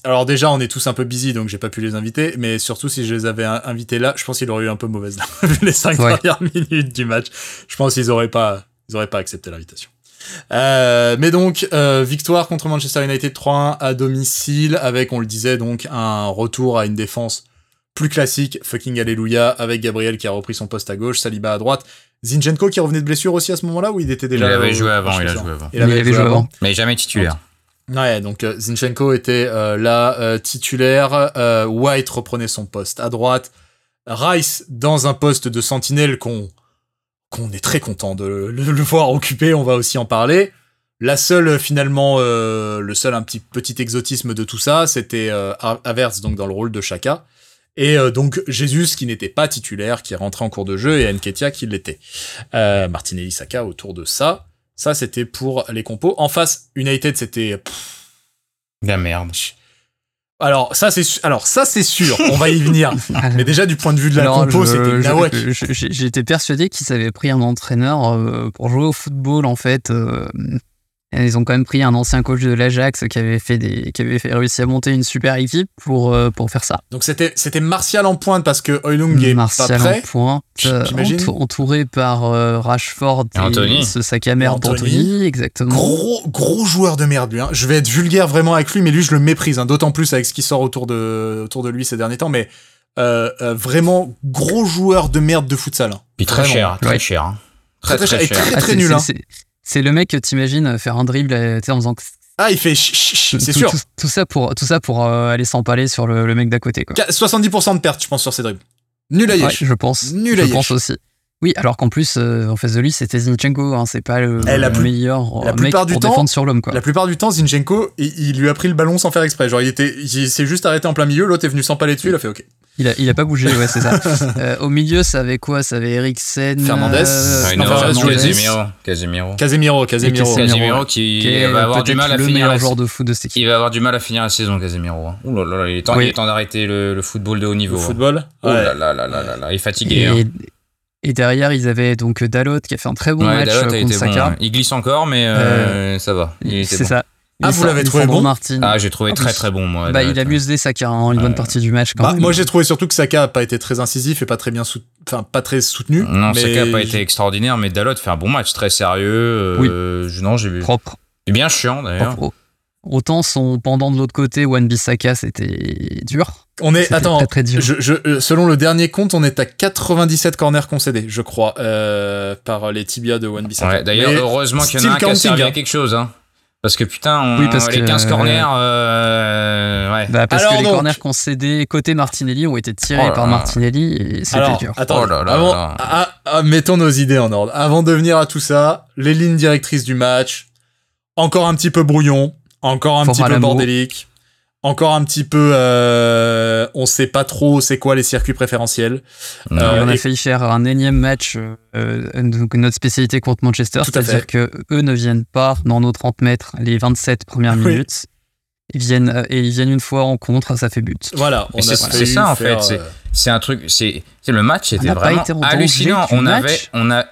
alors déjà, on est tous un peu busy, donc j'ai pas pu les inviter. Mais surtout, si je les avais invités là, je pense qu'ils auraient eu un peu mauvaise vu les cinq dernières minutes du match. Je pense qu'ils auraient pas, ils auraient pas accepté l'invitation. Euh, mais donc, euh, victoire contre Manchester United 3-1 à domicile, avec, on le disait, donc un retour à une défense plus classique, fucking alléluia, avec Gabriel qui a repris son poste à gauche, Saliba à droite, Zinchenko qui revenait de blessure aussi à ce moment-là, ou il était déjà... Il avait joué avant, il a joué avant. Il avait, joué avant. Mais jamais titulaire. Ouais, donc euh, Zinchenko était euh, là euh, titulaire, White reprenait son poste à droite, Rice dans un poste de sentinelle qu'on qu'on est très content de le, le, voir occuper, on va aussi en parler. La seule finalement, le seul un petit petit exotisme de tout ça, c'était Averts donc dans le rôle de Chaka. Et euh, donc Jésus qui n'était pas titulaire, qui est rentré en cours de jeu, et Nketia qui l'était. Euh, Martinelli Saka autour de ça. Ça, c'était pour les compos. En face, United, c'était... La merde. Alors ça c'est alors ça c'est sûr, on va y venir. Mais déjà du point de vue de la compo, c'était nawak. J'étais persuadé qu'ils avaient pris un entraîneur euh, pour jouer au football en fait. Ils ont quand même pris un ancien coach de l'Ajax qui avait fait des, qui avait fait, réussi à monter une super équipe pour euh, pour faire ça. Donc c'était c'était Martial en pointe parce que Oilung est Martial pas prêt. en pointe, euh, entouré par euh, Rashford et, Anthony. ce sac à merde d'Anthony, exactement. Gros gros joueur de merde lui. Hein. Je vais être vulgaire vraiment avec lui, mais lui je le méprise, hein, d'autant plus avec ce qui sort autour de autour de lui ces derniers temps. Mais vraiment gros joueur de merde de futsal. Hein. Puis très cher, très cher. Très très, cher. Et très, très, nul. C'est le mec que t'imagines faire un dribble en faisant. Ah, il fait c'est sûr. Tout, ça pour, tout ça pour euh, aller s'empaler sur le, mec d'à côté. Quoi. 70% de perte, je pense, sur ces dribbles. Nul à je pense. Nul à Je pense aussi. Oui, alors qu'en plus, euh, en face de lui, c'était Zinchenko. Hein, c'est pas le, eh, meilleur la euh, mec pour défendre sur l'homme. La plupart du temps, Zinchenko, il, lui a pris le ballon sans faire exprès. Genre, il, était, il s'est juste arrêté en plein milieu, l'autre est venu s'empaler dessus, il a fait OK. Il a, il a pas bougé, ouais, c'est ça. euh, au milieu, ça avait quoi? Ça avait Eriksen. Fernandez. Euh, ah, non, Casemiro. Casemiro. Casemiro. Casemiro. Casemiro qui, qui va avoir du mal à finir. Le joueur de foot de cette équipe. Il va avoir du mal à finir la saison, Casemiro. Ouh là là, il est temps, oui. temps d'arrêter le, le, football de haut niveau. Le football Oh là là là là là, il est fatigué. Et, hein. et derrière, ils avaient donc Dalot qui a fait un très bon ouais, match Dalot contre Saka. Bon. Il glisse encore, mais euh, euh, ça va. C'est bon. ça. Ah, vous l'avez trouvé bon Martin. Ah, j'ai trouvé très très bon, moi. Bah, il a musé Saka en une bonne partie du match quand bah, même. Moi, j'ai trouvé surtout que Saka a pas été très incisif et pas très bien soutenu. Enfin, pas très soutenu. Non, mais... Saka a pas été extraordinaire, mais Dalot fait un bon match, très sérieux. Euh, oui. Non, j'ai vu. Propre. Bien chiant, d'ailleurs. Autant son pendant de l'autre côté, One Bissaka, c'était dur. On est, attends, très, très dur. Je, je, euh, selon le dernier compte, on est à 97 corners concédés, je crois, euh, par les tibias de One Bissaka. Ouais, D'ailleurs, heureusement qu'il y en a un qui a servi à quelque chose, hein. Parce que putain, on, oui, parce les que, 15 corners, euh, ouais. Bah parce alors que les donc, corners concédés côté Martinelli ont été tirés oh par Martinelli et c'était dur. Attends, oh là là avant, là. À, à, mettons nos idées en ordre. Avant de venir à tout ça, les lignes directrices du match, encore un petit peu brouillon, encore un Fort petit peu bordélique, encore un petit peu, euh, on sait pas trop c'est quoi les circuits préférentiels. on a failli faire un énième match, donc notre spécialité contre Manchester, c'est-à-dire que eux ne viennent pas dans nos 30 mètres les 27 premières minutes. Ils viennent et ils viennent une fois en contre, ça fait but. Voilà, c'est ça en fait. C'est un truc, c'est le match était vraiment hallucinant. On avait, on a,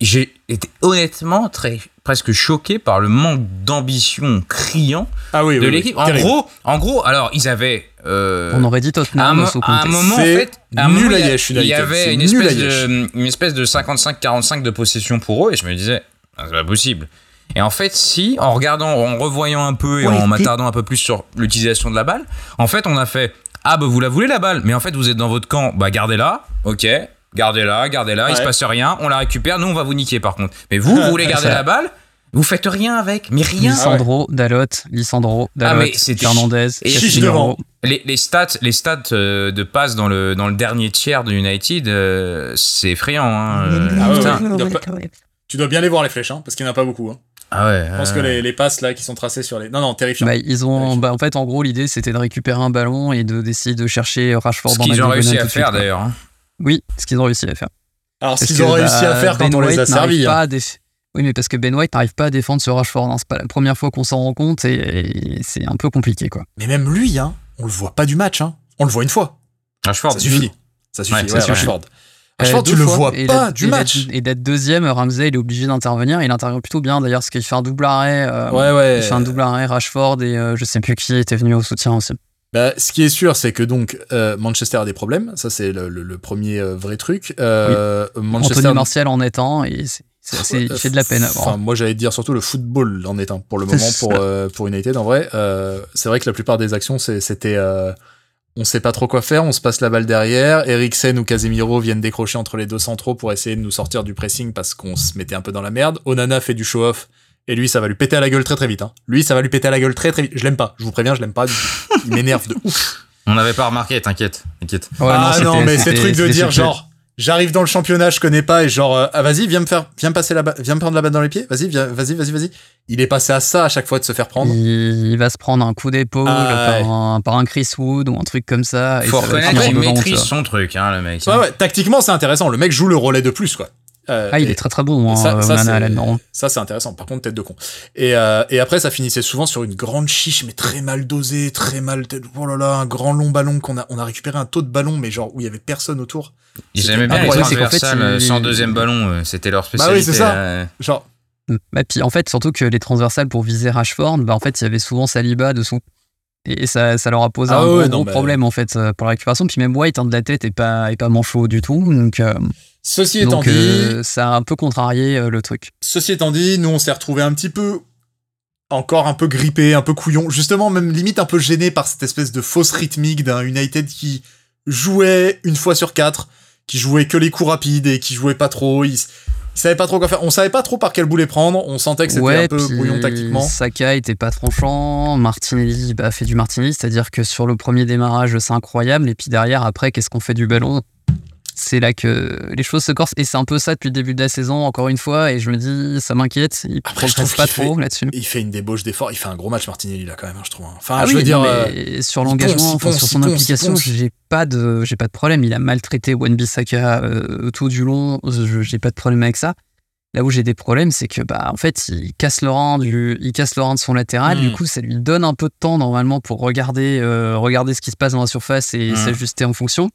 j'ai été honnêtement très presque choqué par le manque d'ambition criant ah oui, de l'équipe. En gros, en gros, alors ils avaient. Euh, on aurait dit Tottenham. À un, moment, en fait, il y avait une espèce, de, une espèce de 55-45 de possession pour eux, et je me disais, ah, c'est pas possible. Et en fait, si, en regardant, en revoyant un peu et en m'attardant un peu plus sur l'utilisation de la balle, en fait, on a fait, ah bah vous la voulez la balle, mais en fait vous êtes dans votre camp, bah gardez-la, ok, Gardez-la, gardez-la, il se passe rien, on la récupère, nous on va vous niquer par contre. Mais vous, vous voulez garder la balle vous faites rien avec, mais rien. Lissandro, Dalot, Lissandro, Dalot, ah, Fernandez, et les, les, stats, les stats euh, de passe dans le, dans le dernier tiers de United, euh, c'est effrayant. Hein, euh, tu dois bien les voir les flèches, hein, parce qu'il n'y en a pas beaucoup. Hein. Ah ouais. Je pense que les, les, passes là qui sont tracées sur les. Non, non, terrifiant. Bah, ils ont, bah, en fait, en gros, l'idée c'était de récupérer un ballon et de d'essayer de chercher Rashford Ce qu'ils ont réussi à faire d'ailleurs. Oui, ce qu'ils ont réussi à faire. Alors, ce qu'ils ont réussi à bah, faire quand on les a servis. Hein. Oui, mais parce que Ben White n'arrive pas à défendre ce Rashford. Hein. C'est pas la première fois qu'on s'en rend compte et, c'est un peu compliqué, quoi. Mais même lui, hein, on le voit pas du match. Hein. On le voit une fois. Rashford. Ça suffit. Ça suffit. Ouais, Rashford. Rashford, tu le vois pas du match. Et d'être deuxième, Ramsey, il est obligé d'intervenir. Il intervient plutôt bien d'ailleurs, parce qu'il fait un double arrêt. Euh, ouais, ouais. Il fait un double arrêt, Rashford, et euh, je sais plus qui était venu au soutien aussi. Bah, ce qui est sûr, c'est que donc euh, Manchester a des problèmes. Ça, c'est le, premier euh, vrai truc. Euh, Manchester... Anthony Martial en est un et il fait de la peine. Enfin, moi, j'allais dire surtout le football en un pour le moment pour pour United. En vrai, c'est vrai que la plupart des actions, c'était on sait pas trop quoi faire, on se passe la balle derrière. Eriksen ou Casemiro viennent décrocher entre les deux centraux pour essayer de nous sortir du pressing parce qu'on se mettait un peu dans la merde. Onana fait du show-off et lui, ça va lui péter à la gueule très très vite. Hein. Lui, ça va lui péter à la gueule très très vite. Je l'aime pas. Je vous préviens, je l'aime pas. Il m'énerve de ouf. On n'avait pas remarqué, t'inquiète. T'inquiète. ah non, mais ces trucs de dire genre, j'arrive dans le championnat, je connais pas et genre, euh, ah vas-y, viens me faire, viens me passer la viens me prendre la balle dans les pieds. Vas-y, vas-y, vas-y, vas-y. Il est passé à ça à chaque fois de se faire prendre. Il, va se prendre un coup d'épaule ah, par, un, Chris Wood ou un truc comme ça. Faut reconnaître qu'il maîtrise son truc, hein, le mec. Ouais, ouais. Tactiquement, c'est intéressant. Le mec joue le relais de plus, quoi. Euh, ah, il est très très bon, ça, hein, ça, c'est intéressant. Par contre, tête de con. Et, euh, et après, ça finissait souvent sur une grande chiche, mais très mal dosée, très mal. Oh là là, un grand long ballon qu'on a, on a récupéré un taux de ballon, mais genre où il y avait personne autour. Ils aimaient bien les transversales sans deuxième ballon, euh, c'était leur spécialité. Bah oui, c'est ça. Genre. Bah, puis en fait, surtout que les transversales pour viser Rashford, bah en fait, il y avait souvent Saliba dessous. Et ça, ça leur a posé ah un gros, problème en fait pour la récupération. Puis même White, hein, de la tête, est pas, est pas manchot du tout. Donc. Ceci étant dit, euh, ça a un peu contrarié euh, le truc. Ceci étant dit, nous on s'est retrouvé un petit peu encore un peu grippé, un peu couillon, justement même limite un peu gêné par cette espèce de fausse rythmique d'un United qui jouait une fois sur quatre, qui jouait que les coups rapides et qui jouait pas trop. Il, savait pas trop quoi faire. On savait pas trop par quel bout les prendre. On sentait que c'était un peu brouillon tactiquement. Saka était pas tranchant. Martinelli bah, fait du Martinelli, c'est-à-dire que sur le premier démarrage c'est incroyable et puis derrière après qu'est-ce qu'on fait du ballon? C'est là que les choses se corsent. Et c'est un peu ça depuis le début de la saison, encore une fois. Et je me dis, ça m'inquiète. Il ne pas trop là-dessus. Il fait une débauche d'effort. Il fait un gros match, Martinelli, là, quand même, hein, je trouve. Hein. Enfin, ah je veux dire. Euh, sur l'engagement, sur son implication, j'ai pas, de, j'ai pas de problème. Il a maltraité Wan-Bissaka euh, tout du long. J'ai pas de problème avec ça. Là où j'ai des problèmes, c'est que bah en fait, il casse le rang du, il casse le rang de son latéral. Du hmm. coup, ça lui donne un peu de temps normalement pour regarder, euh, regarder ce qui se passe dans la surface et hmm. s'ajuster en fonction.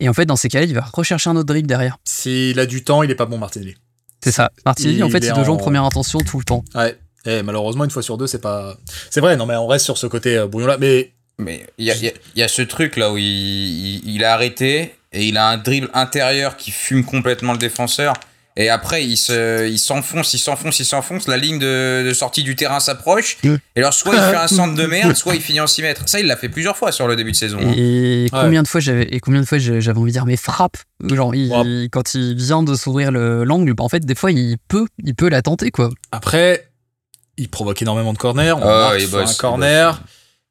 Et en fait, dans ces cas-là, il va rechercher un autre dribble derrière. S'il a du temps, il est pas bon, Martinelli. C'est ça. Martinelli, en fait, il doit jouer en première intention tout le temps. Ouais. Et malheureusement, une fois sur deux, c'est pas. C'est vrai, non, mais on reste sur ce côté euh, bouillon là. Mais. Mais il y a, y a, ce truc là où il, il, il, a arrêté et il a un dribble intérieur qui fume complètement le défenseur. Et après, il se, il s'enfonce, il s'enfonce, il s'enfonce. La ligne de, sortie du terrain s'approche. Et alors, soit il fait un centre de merde, soit il finit en 6 mètres. Ça, il l'a fait plusieurs fois sur le début de saison. Hein. Et, combien de fois j'avais, et combien de fois j'avais envie de dire, mais frappe. Genre, quand il vient de s'ouvrir l'angle, bah, en fait, des fois, il peut, il peut la tenter, quoi. Après, il provoque énormément de corners. On ah, un corner.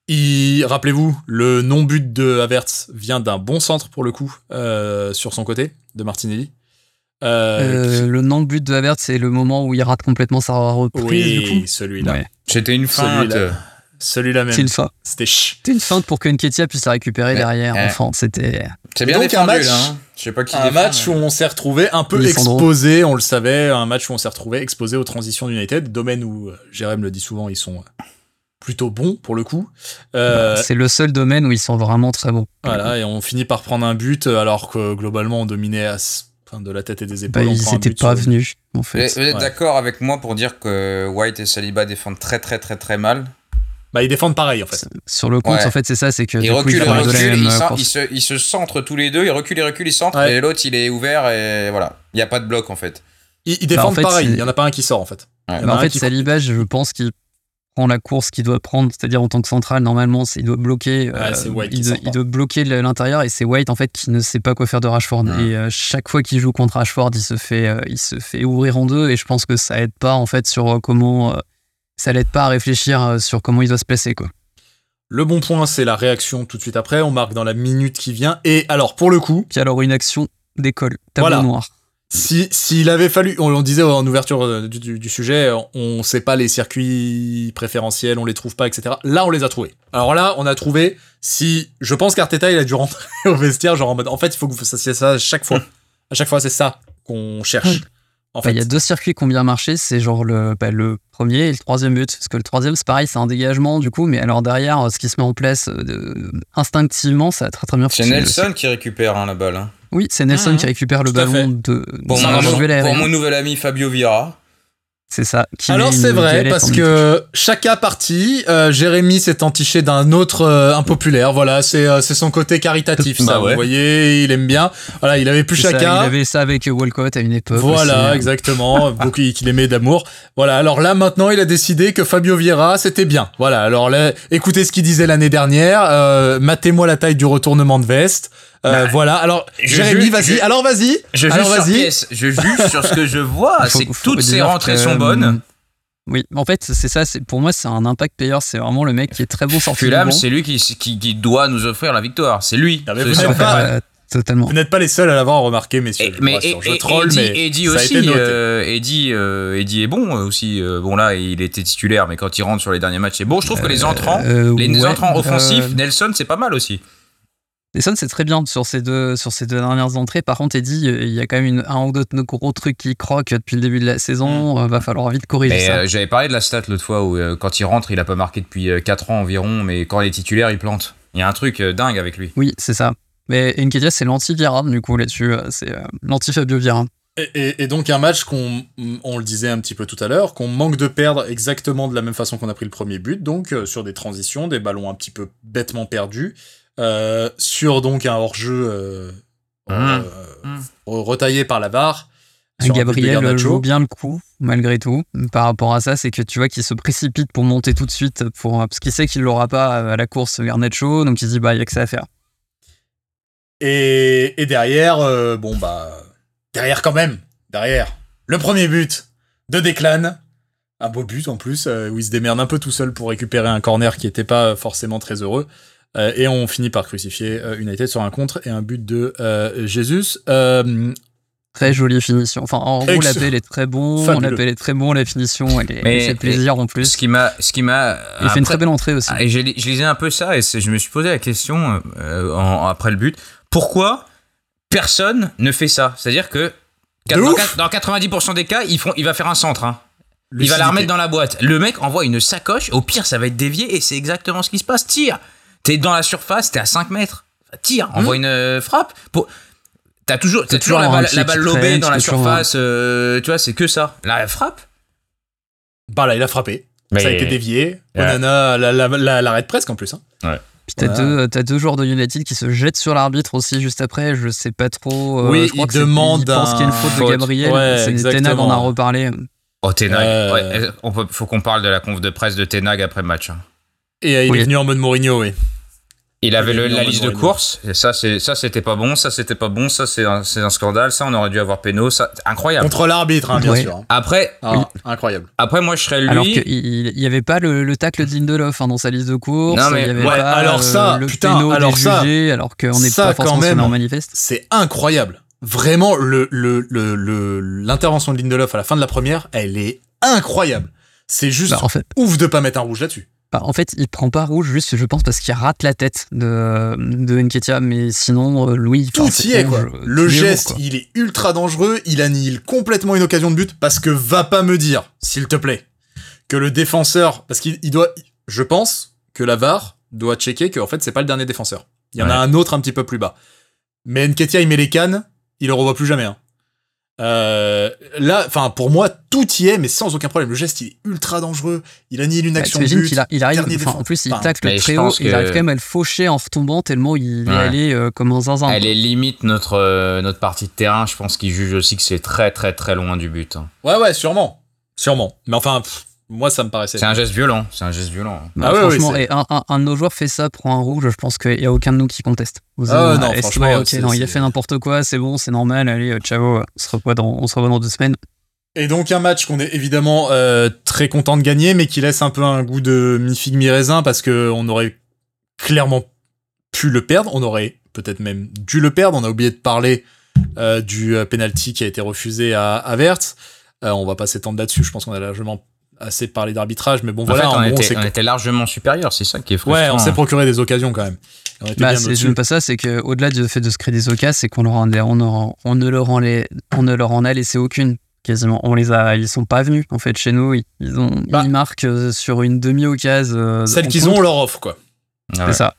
Il, rappelez-vous, le non-but de Havertz vient d'un bon centre pour le coup euh, sur son côté de Martinelli. Euh, euh, le non-but de Havertz, c'est le moment où il rate complètement sa reprise. Oui, celui-là. C'était une feinte. celui-là même. C'était C'était une feinte pour que Nketia puisse la récupérer derrière. Enfin, c'était. C'est bien Donc un match, là, hein. Je sais pas qui un match où on s'est retrouvé un peu exposé, on le savait, un match où on s'est retrouvé exposé aux transitions d'United, domaine où, euh, Jérém le dit souvent, ils sont plutôt bons pour le coup. Euh, c'est le seul domaine où ils sont vraiment très bons. Voilà, et on finit par prendre un but alors que globalement on dominait à de la tête et des épaules. Bah, ils n'étaient pas venus, en fait. Vous êtes d'accord avec moi pour dire que White et Saliba défendent très très très très mal bah, ils défendent pareil en fait. Sur le compte, en fait, c'est ça, c'est que ils reculent, ils, ils, se, ils, se, centrent tous les deux, ils reculent, ils reculent, ils centrent, et l'autre il est ouvert et voilà, il n'y a pas de bloc en fait. Ils, bah, défendent pareil, il n'y en a pas un qui sort en fait. Bah, en fait, Saliba, je pense qu'il prend la course qu'il doit prendre, c'est-à-dire en tant que central, normalement, il doit bloquer, euh, il, doit, bloquer l'intérieur et c'est White en fait qui ne sait pas quoi faire de Rashford. Et euh, chaque fois qu'il joue contre Rashford, il se fait, euh, il se fait ouvrir en deux et je pense que ça aide pas en fait sur comment, ça l'aide pas à réfléchir sur comment il doit se placer quoi. Le bon point, c'est la réaction tout de suite après. On marque dans la minute qui vient. Et alors, pour le coup. Puis alors, une action d'école. Tableau noir. Si s'il avait fallu, on, disait en ouverture euh, du, sujet, on sait pas les circuits préférentiels, on les trouve pas, etc. Là, on les a trouvés. Alors là, on a trouvé. Si je pense qu'Arteta il a dû rentrer au vestiaire, genre en mode, en fait, il faut que vous fassiez ça à chaque fois. À chaque fois, c'est ça qu'on cherche. En fait. Il y a deux circuits qui ont bien marché, c'est genre le, bah, le premier et le troisième but. Parce que le troisième, c'est pareil, c'est un dégagement du coup, mais alors derrière, ce qui se met en place euh, instinctivement, ça a très très bien fonctionné. C'est Nelson qui récupère hein, la balle. Hein. Oui, c'est Nelson qui récupère le ballon de, pour, mon, nouvel ami Fabio Vieira. C'est ça. Alors c'est vrai parce que chacun parti, euh, Jérémy s'est entiché d'un autre euh, impopulaire. Voilà, c'est euh, c'est son côté caritatif. ça, bah vous voyez, il aime bien. Voilà, il avait plus chacun. il avait ça avec Walcott à une époque. Voilà, hein. exactement. beaucoup qu'il aimait d'amour. Voilà. Alors là maintenant, il a décidé que Fabio Vieira c'était bien. Voilà. Alors là, écoutez ce qu'il disait l'année dernière. Euh, Matez-moi la taille du retournement de veste. Euh, bah, voilà. Alors, Jérémy, vas-y. Alors, vas-y. Je juge sur pièce. Je juge sur ce que je vois. C'est que toutes ces rentrées sont bonnes. Euh, oui, en fait, c'est ça. C'est pour moi, c'est un impact player. C'est vraiment le mec qui est très bon sorti. Fulham, c'est lui qui, qui, doit nous offrir la victoire. C'est lui. Ah, vous n'êtes pas, totalement. Vous n'êtes pas les seuls à l'avoir remarqué, messieurs. mais je troll, mais Eddie aussi. Euh, Eddie, Eddie est bon aussi. bon là, il était titulaire, mais quand il rentre sur les derniers matchs, c'est bon. Je trouve que les entrants, les entrants offensifs, Nelson, c'est pas mal aussi. Nelson, c'est très bien sur ces, deux, sur ces deux dernières entrées. Par contre, Eddie, il y a quand même une, un ou deux gros trucs qui croquent depuis le début de la saison. Il mm. euh, va falloir vite corriger ça. Euh, j'avais parlé de la stat l'autre fois où euh, quand il rentre, il a pas marqué depuis 4 ans environ, mais quand il est titulaire, il plante. Il y a un truc dingue avec lui. Oui, c'est ça. Mais Nkedia, c'est l'anti-Vieira, du coup, là-dessus. C'est l'anti-Fabio Vieira. Et, et, donc un match qu'on on le disait un petit peu tout à l'heure, qu'on manque de perdre exactement de la même façon qu'on a pris le premier but, donc sur des transitions, des ballons un petit peu bêtement perdus. Euh, sur donc un hors-jeu euh, mmh. Euh, mmh. retaillé par la barre. Gabriel joue bien le coup, malgré tout. Par rapport à ça, c'est que tu vois qu'il se précipite pour monter tout de suite, pour, parce qu'il sait qu'il l'aura pas à la course vers Nacho, donc il dit, bah, il y a que ça à faire. Et, et derrière, bon, bah, derrière quand même, derrière, le premier but de Declan, un beau but en plus, où il se démerde un peu tout seul pour récupérer un corner qui était pas forcément très heureux. Euh, et on finit par crucifier euh, United sur un contre et un but de euh, Jésus. Très jolie finition. Enfin, en gros, l'appel est très bon. L'appel est très bon. La finition, elle, est, mais, fait plaisir en plus. Ce qui m'a, ce qui m'a. Il fait une très belle entrée aussi. Ah, et je, lisais un peu ça et je me suis posé la question après le but. Pourquoi personne ne fait ça? C'est-à-dire que dans, dans, 90% des cas, ils font, il va faire un centre. Hein. Il va la remettre dans la boîte. Le mec envoie une sacoche. Au pire, ça va être dévié et c'est exactement ce qui se passe. Tire. T'es dans la surface, t'es à 5 mètres. Tire, envoie hmm. une euh, frappe. Pour... T'as toujours, as toujours la balle, la balle lobée dans la surface. Euh, tu vois, c'est que ça. La frappe? Bah là, il a frappé. Ça a été dévié. Onana l'arrête presque en plus. Hein. Ouais. Puis t'as deux, deux joueurs de United qui se jettent sur l'arbitre aussi juste après. Je sais pas trop. Euh, oui, je crois il demande. Il pense qu'il y a une faute, de Gabriel. Ouais, Tenag en a reparlé. Oh, Tenag. Ouais, on peut, faut qu'on parle de la conf de presse de Tenag après le match. Hein. Et il est venu en mode Mourinho, oui. Il avait la liste de courses, et ça, c'est, ça, c'était pas bon, ça, c'était pas bon, ça, c'est un, c'est un scandale, ça, on aurait dû avoir Péno, ça, incroyable. Contre l'arbitre, hein, bien sûr. Hein. Après, ah, incroyable. Après, moi, je serais lui. Alors qu'il n'y avait pas le, le tacle de Lindelof hein, dans sa liste de courses. Non, mais, il y avait pas alors ça, le putain, alors ça, jugés, alors qu'on n'est pas forcément même, en manifeste. C'est incroyable. Vraiment, le, le, le, l'intervention de Lindelof à la fin de la première, elle est incroyable. C'est juste bah, en fait. ouf de pas mettre un rouge là-dessus. Bah, en fait, il prend pas rouge juste, je pense, parce qu'il rate la tête de, de Nketia, mais sinon, euh, Louis. Tout y est, quoi. Le geste, il est ultra dangereux, il annihile complètement une occasion de but, parce que va pas me dire, s'il te plaît, que le défenseur, parce qu'il doit, je pense que la VAR doit checker que, en fait, c'est pas le dernier défenseur. Il y en a un autre un petit peu plus bas. Mais Nketia, il met les cannes, il le revoit plus jamais. Hein. Euh, là, enfin pour moi, tout y est, mais sans aucun problème. Le geste, il est ultra dangereux. Il annihile une bah, action de but. il, arrive, en plus, il tacle très haut. Il arrive quand même à le faucher en retombant tellement il est allé euh, comme un zinzin. Elle est limite notre euh, notre partie de terrain. Je pense qu'il juge aussi que c'est très très très loin du but. Hein. Ouais ouais, sûrement, sûrement. Mais enfin, moi, ça me paraissait. C'est un geste violent. C'est un geste violent. ah ouais, franchement, et un, un, de nos joueurs fait ça pour un rouge. Je pense qu'il n'y a aucun de nous qui conteste. Vous ah non, franchement. non, il a fait n'importe quoi. C'est bon, c'est normal. Allez, euh, ciao. On se revoit dans, on se revoit dans deux semaines. Et donc un match qu'on est évidemment euh, très content de gagner, mais qui laisse un peu un goût de mi-figue mi-raisin parce que on aurait clairement pu le perdre. On aurait peut-être même dû le perdre. On a oublié de parler euh, du penalty qui a été refusé à Avert. on va pas s'étendre là-dessus. Je pense qu'on a largement assez parlé d'arbitrage, mais bon, voilà. on, était, largement supérieur, c'est ça qui est frustrant. Ouais, on s'est procuré des occasions quand même. Bah, c'est pas ça, c'est qu'au-delà du fait de se créer des occasions, c'est qu'on leur on, on, on, ne leur en les, on ne leur en a laissé aucune. Quasiment, on les a, ils sont pas venus en fait chez nous. Ils, ont, bah. ils marquent euh, sur une demi-occasion. Euh, Celle qu'ils ont, on leur offre quoi. c'est ça.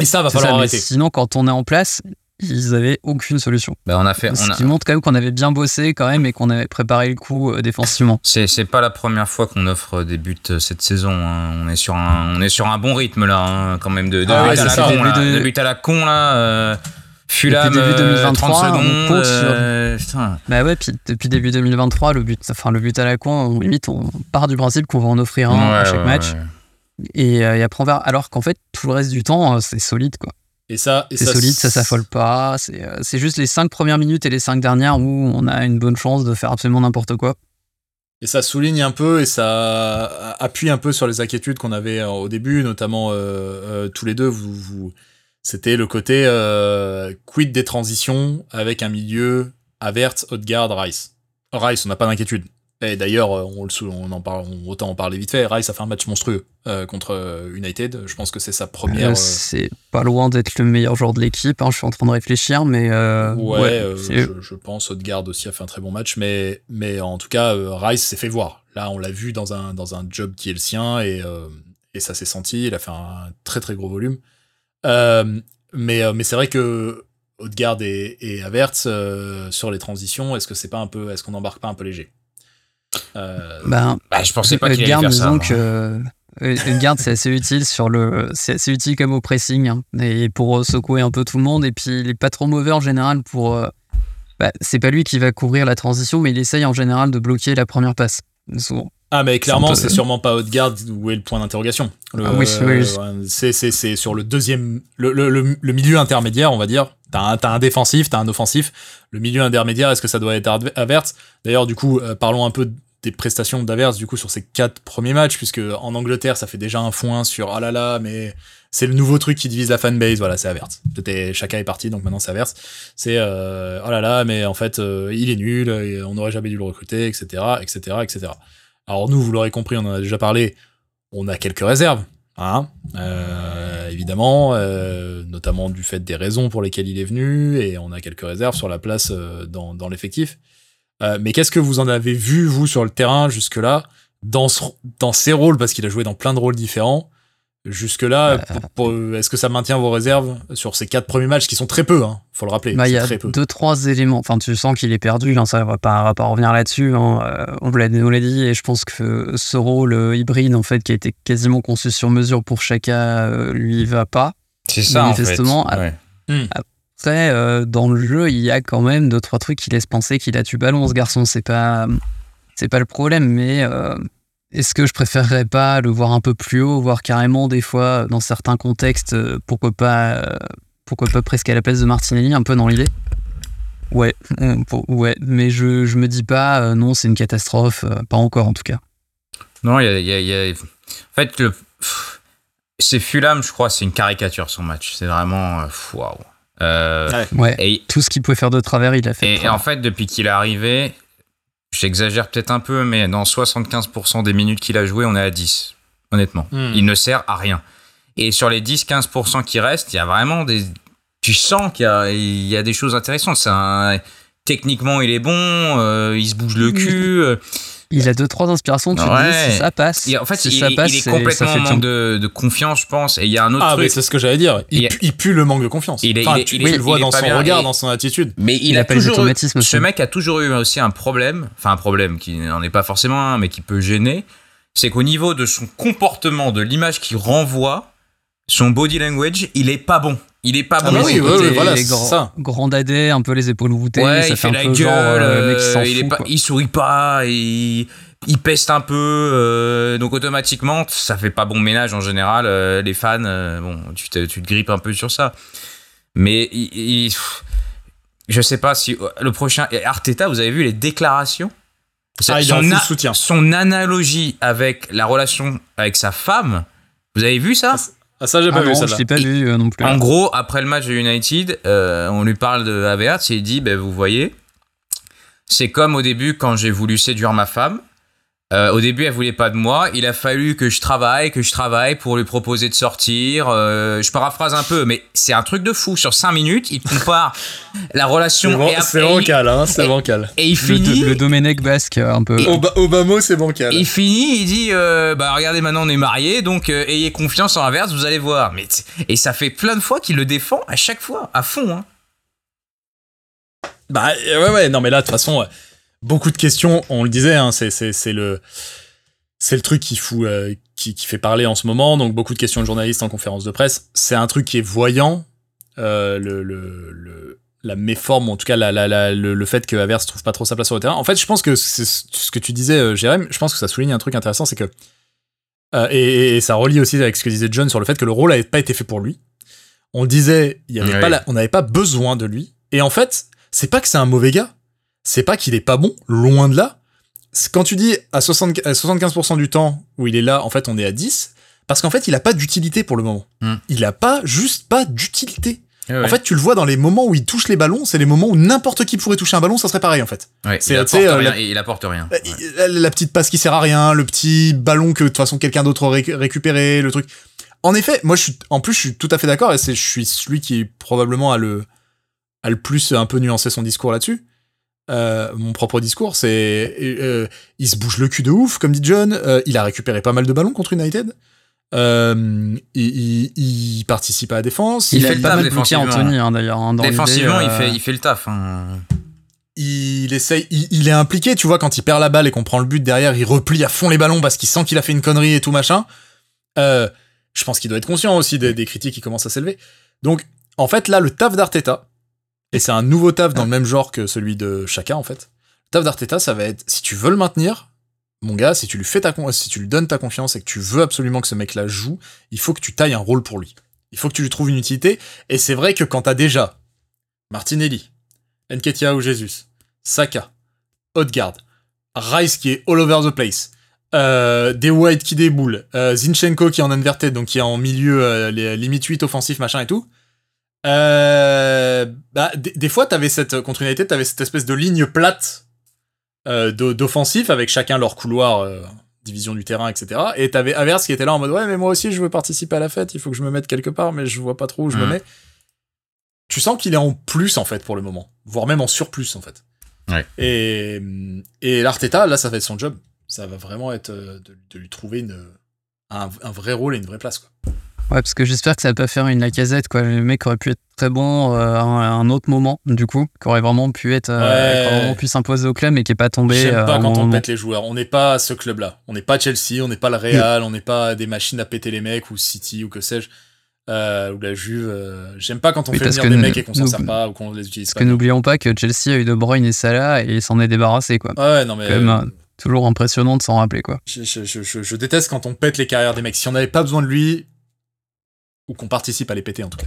Et ça va falloir arrêter. Sinon, quand on est en place, ils avaient aucune solution. Bah on a fait, Ce qui montre quand même qu'on avait bien bossé quand même et qu'on avait préparé le coup euh, défensivement. C'est, c'est pas la première fois qu'on offre des buts euh, cette saison. Hein. On est sur un, on est sur un bon rythme là, hein, quand même de, de, ah, but, à la con, là, de... but à la con là. Euh... Fulham, début 2023, 30 secondes. On euh, Bah ouais, puis depuis début 2023, le but, enfin le but à la con, on, limite, on part du principe qu'on va en offrir un à chaque match. Et, et, après on. Alors qu'en fait, tout le reste du temps, c'est solide quoi. Et ça, c'est solide, ça s'affole pas. Euh, c'est juste les cinq premières minutes et les cinq dernières où on a une bonne chance de faire absolument n'importe quoi. Et ça souligne un peu et ça appuie un peu sur les inquiétudes qu'on avait euh, au début, notamment euh, tous les deux. Vous, vous... C'était le côté quid des transitions avec un milieu Avert, Odegaard, Rice. Rice, on n'a pas d'inquiétude. Et d'ailleurs, euh, on, on en parle, autant en parler vite fait. Rice a fait un match monstrueux euh, contre euh, United. Je pense que c'est sa première. c'est pas loin d'être le meilleur joueur de l'équipe. Hein. Je suis en train de réfléchir, mais. ouais, je, pense. Odegaard aussi a fait un très bon match, mais, mais en tout cas, Rice s'est fait voir. Là, on l'a vu dans un, dans un job qui est le sien et, et ça s'est senti. Il a fait un très très gros volume. mais mais c'est vrai que Odegaard et, et Havertz sur les transitions, est-ce que c'est pas un peu, est-ce qu'on n'embarque pas un peu léger? Euh, ben, bah, je pensais pas qu'il allait faire ça. Que, une garde, c'est assez utile sur le, c'est assez utile comme au pressing hein, et pour euh, secouer un peu tout le monde. Et puis il est pas trop mauvais en général pour. Euh, bah, c'est pas lui qui va couvrir la transition, mais il essaye en général de bloquer la première passe. Souvent. Ah mais clairement c'est sûrement pas Haute-Garde où est le point d'interrogation. Ah oui, oui, C'est sur le deuxième, le, le, le, milieu intermédiaire on va dire. T'as un, as un défensif, t'as un offensif. Le milieu intermédiaire, est-ce que ça doit être Averts D'ailleurs du coup parlons un peu des prestations d'Avers du coup sur ces quatre premiers matchs puisque en Angleterre ça fait déjà un foin sur ah là là mais c'est le nouveau truc qui divise la fanbase voilà c'est Avers c'était chacun est parti donc maintenant c'est Avers c'est euh, oh là là mais en fait euh, il est nul on n'aurait jamais dû le recruter etc etc etc alors nous vous l'aurez compris on en a déjà parlé. On a quelques réserves hein. Euh, évidemment euh, notamment du fait des raisons pour lesquelles il est venu et on a quelques réserves sur la place dans, dans l'effectif. Euh, mais qu'est-ce que vous en avez vu, vous, sur le terrain jusque-là, dans, dans ses rôles, parce qu'il a joué dans plein de rôles différents. Jusque-là, euh. est-ce que ça maintient vos réserves sur ces quatre premiers matchs qui sont très peu, hein, faut le rappeler. Bah, il y a deux, trois éléments. Enfin, tu sens qu'il est perdu, hein, ça va pas, va pas revenir là-dessus. Hein. Euh, on l'a dit, et je pense que ce rôle hybride, en fait, qui a été quasiment conçu sur mesure pour chacun, lui va pas. C'est ça, manifestement. En fait. Hmm. Euh, dans le jeu, il y a quand même deux trois trucs qui laissent penser qu'il a du ballon, ce garçon. C'est pas, c'est pas le problème, mais euh, est-ce que je préférerais pas le voir un peu plus haut, voir carrément des fois dans certains contextes, euh, pourquoi pas, pourquoi pas presque à la place de Martinelli, un peu dans l'idée. Ouais, ouais, mais je, je me dis pas non, c'est une catastrophe, pas encore en tout cas. Non, il y a, y a, en fait le c'est Fulham, je crois, c'est une caricature son match. C'est vraiment waouh. Euh, ouais. Et, tout ce qu'il pouvait faire de travers, il a fait. Et, en fait, depuis qu'il est arrivé, j'exagère peut-être un peu, mais dans 75% des minutes qu'il a joué, on est à 10. honnêtement. Hmm. Il ne sert à rien. Et sur les 10-15% qui restent, il y a vraiment des. Tu sens qu'il y, a, des choses intéressantes. Techniquement, il est bon, euh, il se bouge le cul. Il a deux trois inspirations, tu dis si ça passe. en fait, il, est complètement en manque de, confiance, je pense. Et il y a un autre ah, truc. c'est ce que j'allais dire. Il, pue, le manque de confiance. Il est, tu, le vois dans son regard, dans son attitude. Mais il, a, toujours eu, Ce mec a toujours eu aussi un problème, enfin un problème qui n'en est pas forcément un, mais qui peut gêner. C'est qu'au niveau de son comportement, de l'image qu'il renvoie, son body language, il est pas bon. Il est pas ah bon. oui, voilà, c'est ça. Grand dadé, un peu les épaules voûtées. Ouais, il fait, la gueule. Euh, euh, il, est pas, il sourit pas. Il, il peste un peu. Euh, donc automatiquement, ça fait pas bon ménage en général. les fans, bon, tu te, tu te grippes un peu sur ça. Mais il, je sais pas si le prochain Arteta, vous avez vu les déclarations? Ah, il son, soutien. son analogie avec la relation avec sa femme. Vous avez vu ça? Ah, ça, j'ai pas ah vu ça. Je l'ai pas vu euh, non plus. En gros, après le match de United, euh, on lui parle de Havertz et il dit ben, Vous voyez, c'est comme au début quand j'ai voulu séduire ma femme. Euh, au début, elle voulait pas de moi. Il a fallu que je travaille, que je travaille pour lui proposer de sortir. Euh, je paraphrase un peu, mais c'est un truc de fou. Sur 5 minutes, il compare la relation. C'est bancal, hein, c'est bancal. Et il finit. Le, le Domenech basque, un peu. Obama, c'est bancal. Il finit, il dit euh, Bah regardez, maintenant on est mariés, donc ayez confiance en inverse, vous allez voir. Mais et ça fait plein de fois qu'il le défend à chaque fois, à fond. Hein. Bah ouais, ouais, non, mais là, de toute façon beaucoup de questions. On le disait, hein, c'est le c'est le truc qui fout, euh, qui, qui, fait parler en ce moment. Donc beaucoup de questions de journalistes en conférence de presse. C'est un truc qui est voyant. Euh, le, le, le, la méforme, en tout cas la, la, la, le, fait que Averse trouve pas trop sa place sur le terrain. En fait, je pense que c'est ce que tu disais, euh, Jérém. Je pense que ça souligne un truc intéressant, c'est que euh, et, et, ça relie aussi avec ce que disait John sur le fait que le rôle n'avait pas été fait pour lui. On disait, il y avait pas on n'avait pas besoin de lui. Et en fait, c'est pas que c'est un mauvais gars c'est pas qu'il est pas bon, loin de là. Quand tu dis à, 75% du temps où il est là, en fait, on est à 10, parce qu'en fait, il a pas d'utilité pour le moment. Hmm. Il a pas, juste pas d'utilité. En fait, tu le vois dans les moments où il touche les ballons, c'est les moments où n'importe qui pourrait toucher un ballon, ça serait pareil en fait. il, apporte euh, rien, il apporte rien. La, petite passe qui sert à rien, le petit ballon que de toute façon quelqu'un d'autre aurait récupéré, le truc. En effet, moi je suis, en plus je suis tout à fait d'accord et c'est, je suis celui qui probablement a le, a le plus un peu nuancé son discours là-dessus. Euh, mon propre discours, c'est euh, il se bouge le cul de ouf, comme dit John. Euh, il a récupéré pas mal de ballons contre United. Il, il, participe à la défense. Il, il fait le taf défensivement. Anthony, hein, d'ailleurs. Hein, défensivement, il fait il fait le taf. Hein. Il essaye, il, est impliqué, tu vois, quand il perd la balle et qu'on prend le but derrière, il replie à fond les ballons parce qu'il sent qu'il a fait une connerie et tout machin. je pense qu'il doit être conscient aussi des, des critiques qui commencent à s'élever. Donc, en fait, là, le taf d'Arteta, et c'est un nouveau taf dans le même genre que celui de chacun, en fait. Le taf d'Arteta, ça va être, si tu veux le maintenir, mon gars, si tu lui fais ta si tu lui donnes ta confiance et que tu veux absolument que ce mec-là joue, il faut que tu tailles un rôle pour lui. Il faut que tu lui trouves une utilité. Et c'est vrai que quand t'as déjà Martinelli, Enketia ou Jesus, Saka, Odegaard, Rice qui est all over the place, euh, des White qui déboule, euh, Zinchenko qui est en inverted, donc qui est en milieu euh, les limite 8 offensif, machin et tout, euh, bah, des fois, t'avais cette contre United, t'avais cette espèce de ligne plate euh, d'offensif avec chacun leur couloir, euh, division du terrain, etc. Et t'avais Averse qui était là en mode ouais, mais moi aussi je veux participer à la fête, il faut que je me mette quelque part, mais je vois pas trop où je me mmh. mets. Tu sens qu'il est en plus en fait pour le moment, voire même en surplus en fait. Ouais. Et, et l'Arteta, là, ça va être son job. Ça va vraiment être de, de lui trouver une, un, un, vrai rôle et une vraie place. Quoi. Ouais, parce que j'espère que ça va pas faire une lacazette, quoi. Le mec aurait pu être très bon euh, à, un, autre moment, du coup, qui aurait vraiment pu être, euh, pu s'imposer au club, mais qui est pas tombé. J'aime pas euh, quand on pète les joueurs. On n'est pas ce club-là. On n'est pas Chelsea, on n'est pas le Real, on n'est pas des machines à péter les mecs ou City ou que sais-je. ou la Juve. J'aime pas quand on fait venir des mecs et qu'on s'en sert pas ou qu'on les utilise parce que n'oublions pas que Chelsea a eu De Bruyne et Salah et s'en est débarrassé, quoi. Ouais, non mais. toujours impressionnant de s'en rappeler, quoi. Je, je, je, je, déteste quand on pète les carrières des mecs. Si on n'avait pas besoin de lui, ou qu'on participe à les péter en tout cas.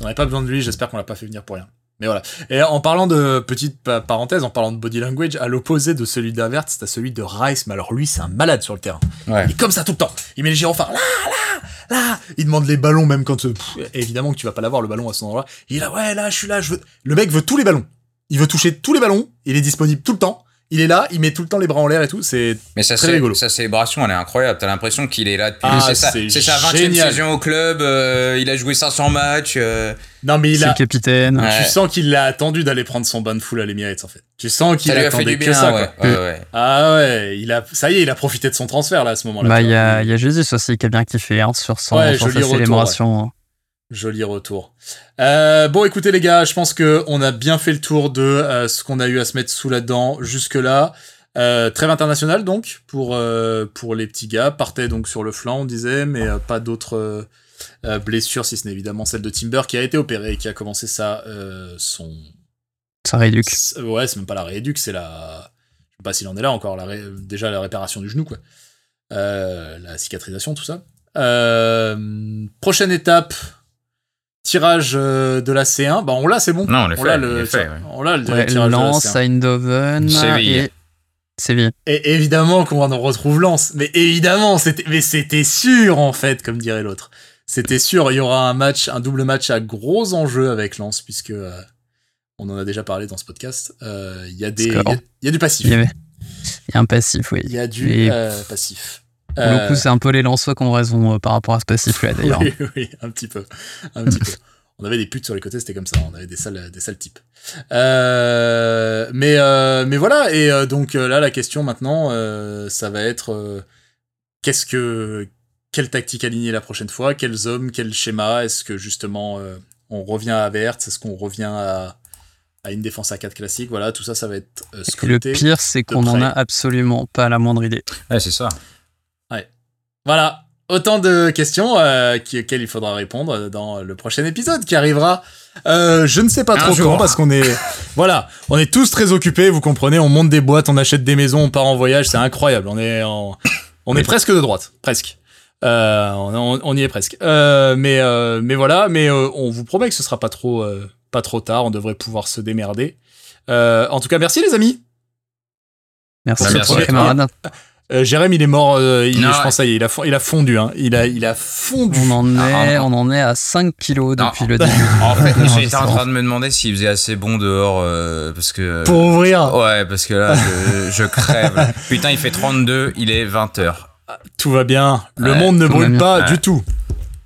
On n'avait pas besoin de lui, j'espère qu'on l'a pas fait venir pour rien. Mais voilà. Et en parlant de petite parenthèse, en parlant de body language, à l'opposé de celui d'Avert, c'est celui de Rice. Mais alors lui, c'est un malade sur le terrain. Ouais. Il est comme ça tout le temps. Il met les gyrophares là, là, là. Il demande les ballons même quand. évidemment que tu vas pas l'avoir le ballon à ce endroit-là. Il est là, ouais, là, je suis là, je veux. Le mec veut tous les ballons. Il veut toucher tous les ballons. Il est disponible tout le temps. Il est là, il met tout le temps les bras en l'air et tout. C'est mais ça, très rigolo. Sa célébration, elle est incroyable. T'as l'impression qu'il est là depuis. Ah, c'est sa, sa 20 saison au club. Euh, il a joué 500 matchs. Euh. Non, mais il a. le capitaine. Tu sens qu'il a attendu d'aller prendre son bon full à l'Emirates, en fait. Tu sens qu'il a fait du bien, que ça, ouais, quoi. Ouais, Ah ouais, il a, ça y est, il a profité de son transfert, là, à ce moment-là. Bah, il y a, y a Jésus aussi qui a bien kiffé, hein, sur son, sur sa célébration. Joli retour. Euh, bon, écoutez les gars, je pense que on a bien fait le tour de euh, ce qu'on a eu à se mettre sous la dent jusque là. Euh, trêve internationale donc pour euh, pour les petits gars. Partait donc sur le flanc, on disait, mais pas d'autres blessures si ce n'est évidemment celle de Timber qui a été opéré et qui a commencé sa son sa rééduque. Ouais, c'est même pas la rééduque, c'est la je sais pas s'il en est là encore, la déjà la réparation du genou quoi. la cicatrisation, tout ça. prochaine étape, tirage euh, de la C1, bah on l'a, c'est bon. Non, on l'a. Le, fait On l'a le ouais, tirage Lens, Eindhoven, Séville. Et... Séville. Et évidemment qu'on en retrouve Lens. Mais évidemment, c'était, mais c'était sûr en fait, comme dirait l'autre. C'était sûr, il y aura un match, un double match à gros enjeux avec Lens, puisque euh, on en a déjà parlé dans ce podcast. Euh, il y a des, il y, a du passif. Il y, avait... y, a un passif, oui. Il y a du passif. Pour le coup, c'est un peu les Lensois qui ont raison par rapport à ce passif-là, d'ailleurs. oui, oui, un petit peu. Un petit peu. On avait des putes sur les côtés, c'était comme ça. On avait des sales, des sales types. Euh, mais, euh, mais voilà. Et euh, donc là, la question maintenant, ça va être qu'est-ce que, quelle tactique aligner la prochaine fois? Quels hommes? Quel schéma? Est-ce que justement on revient à Vert Est-ce qu'on revient à, à une défense à 4 classique Voilà, tout ça, ça va être scruté. Le pire, c'est qu'on en a absolument pas la moindre idée. Ouais, c'est ça. Voilà. Autant de questions euh, auxquelles il faudra répondre dans le prochain épisode qui arrivera. Euh, je ne sais pas trop quand parce qu'on est voilà, on est tous très occupés, vous comprenez. On monte des boîtes, on achète des maisons, on part en voyage, c'est incroyable. On est on est presque de droite, presque. Euh, on, y est presque. Euh, mais euh, mais voilà, mais euh, on vous promet que ce sera pas trop pas trop tard. On devrait pouvoir se démerder. en tout cas, merci les amis. Merci, merci camarades. Euh, Jérém, il est mort. Euh, il, je pense ça y est, il a, il a fondu. Hein. Il a, il a fondu. On en est, on en est à 5 kilos depuis le début. En fait, j'étais en train de me demander s'il faisait assez bon dehors euh, parce que. Pour ouvrir. Ouais, parce que là, je, je crève. Putain, il fait 32, il est 20 h Tout va bien. Le monde ne brûle pas du tout.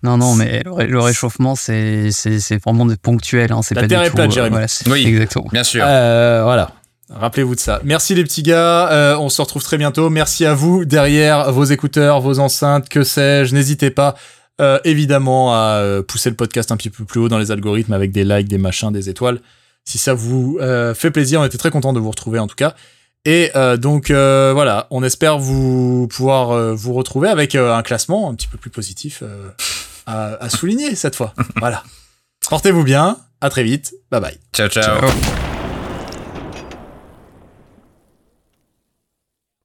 Non, non, mais le, réchauffement, c'est vraiment ponctuel. Hein, La terre est plate, Jérémy. Voilà, oui, exactement. Bien sûr. voilà. Rappelez-vous de ça. Merci les petits gars. Euh, on se retrouve très bientôt. Merci à vous derrière vos écouteurs, vos enceintes, que sais-je. N'hésitez pas euh, évidemment à euh, pousser le podcast un petit peu plus haut dans les algorithmes avec des likes, des machins, des étoiles. Si ça vous fait plaisir, on était très content de vous retrouver en tout cas. Et donc voilà, on espère vous pouvoir vous retrouver avec un classement un petit peu plus positif à, à souligner cette fois. voilà. Portez-vous bien. À très vite. Bye bye. ciao. ciao.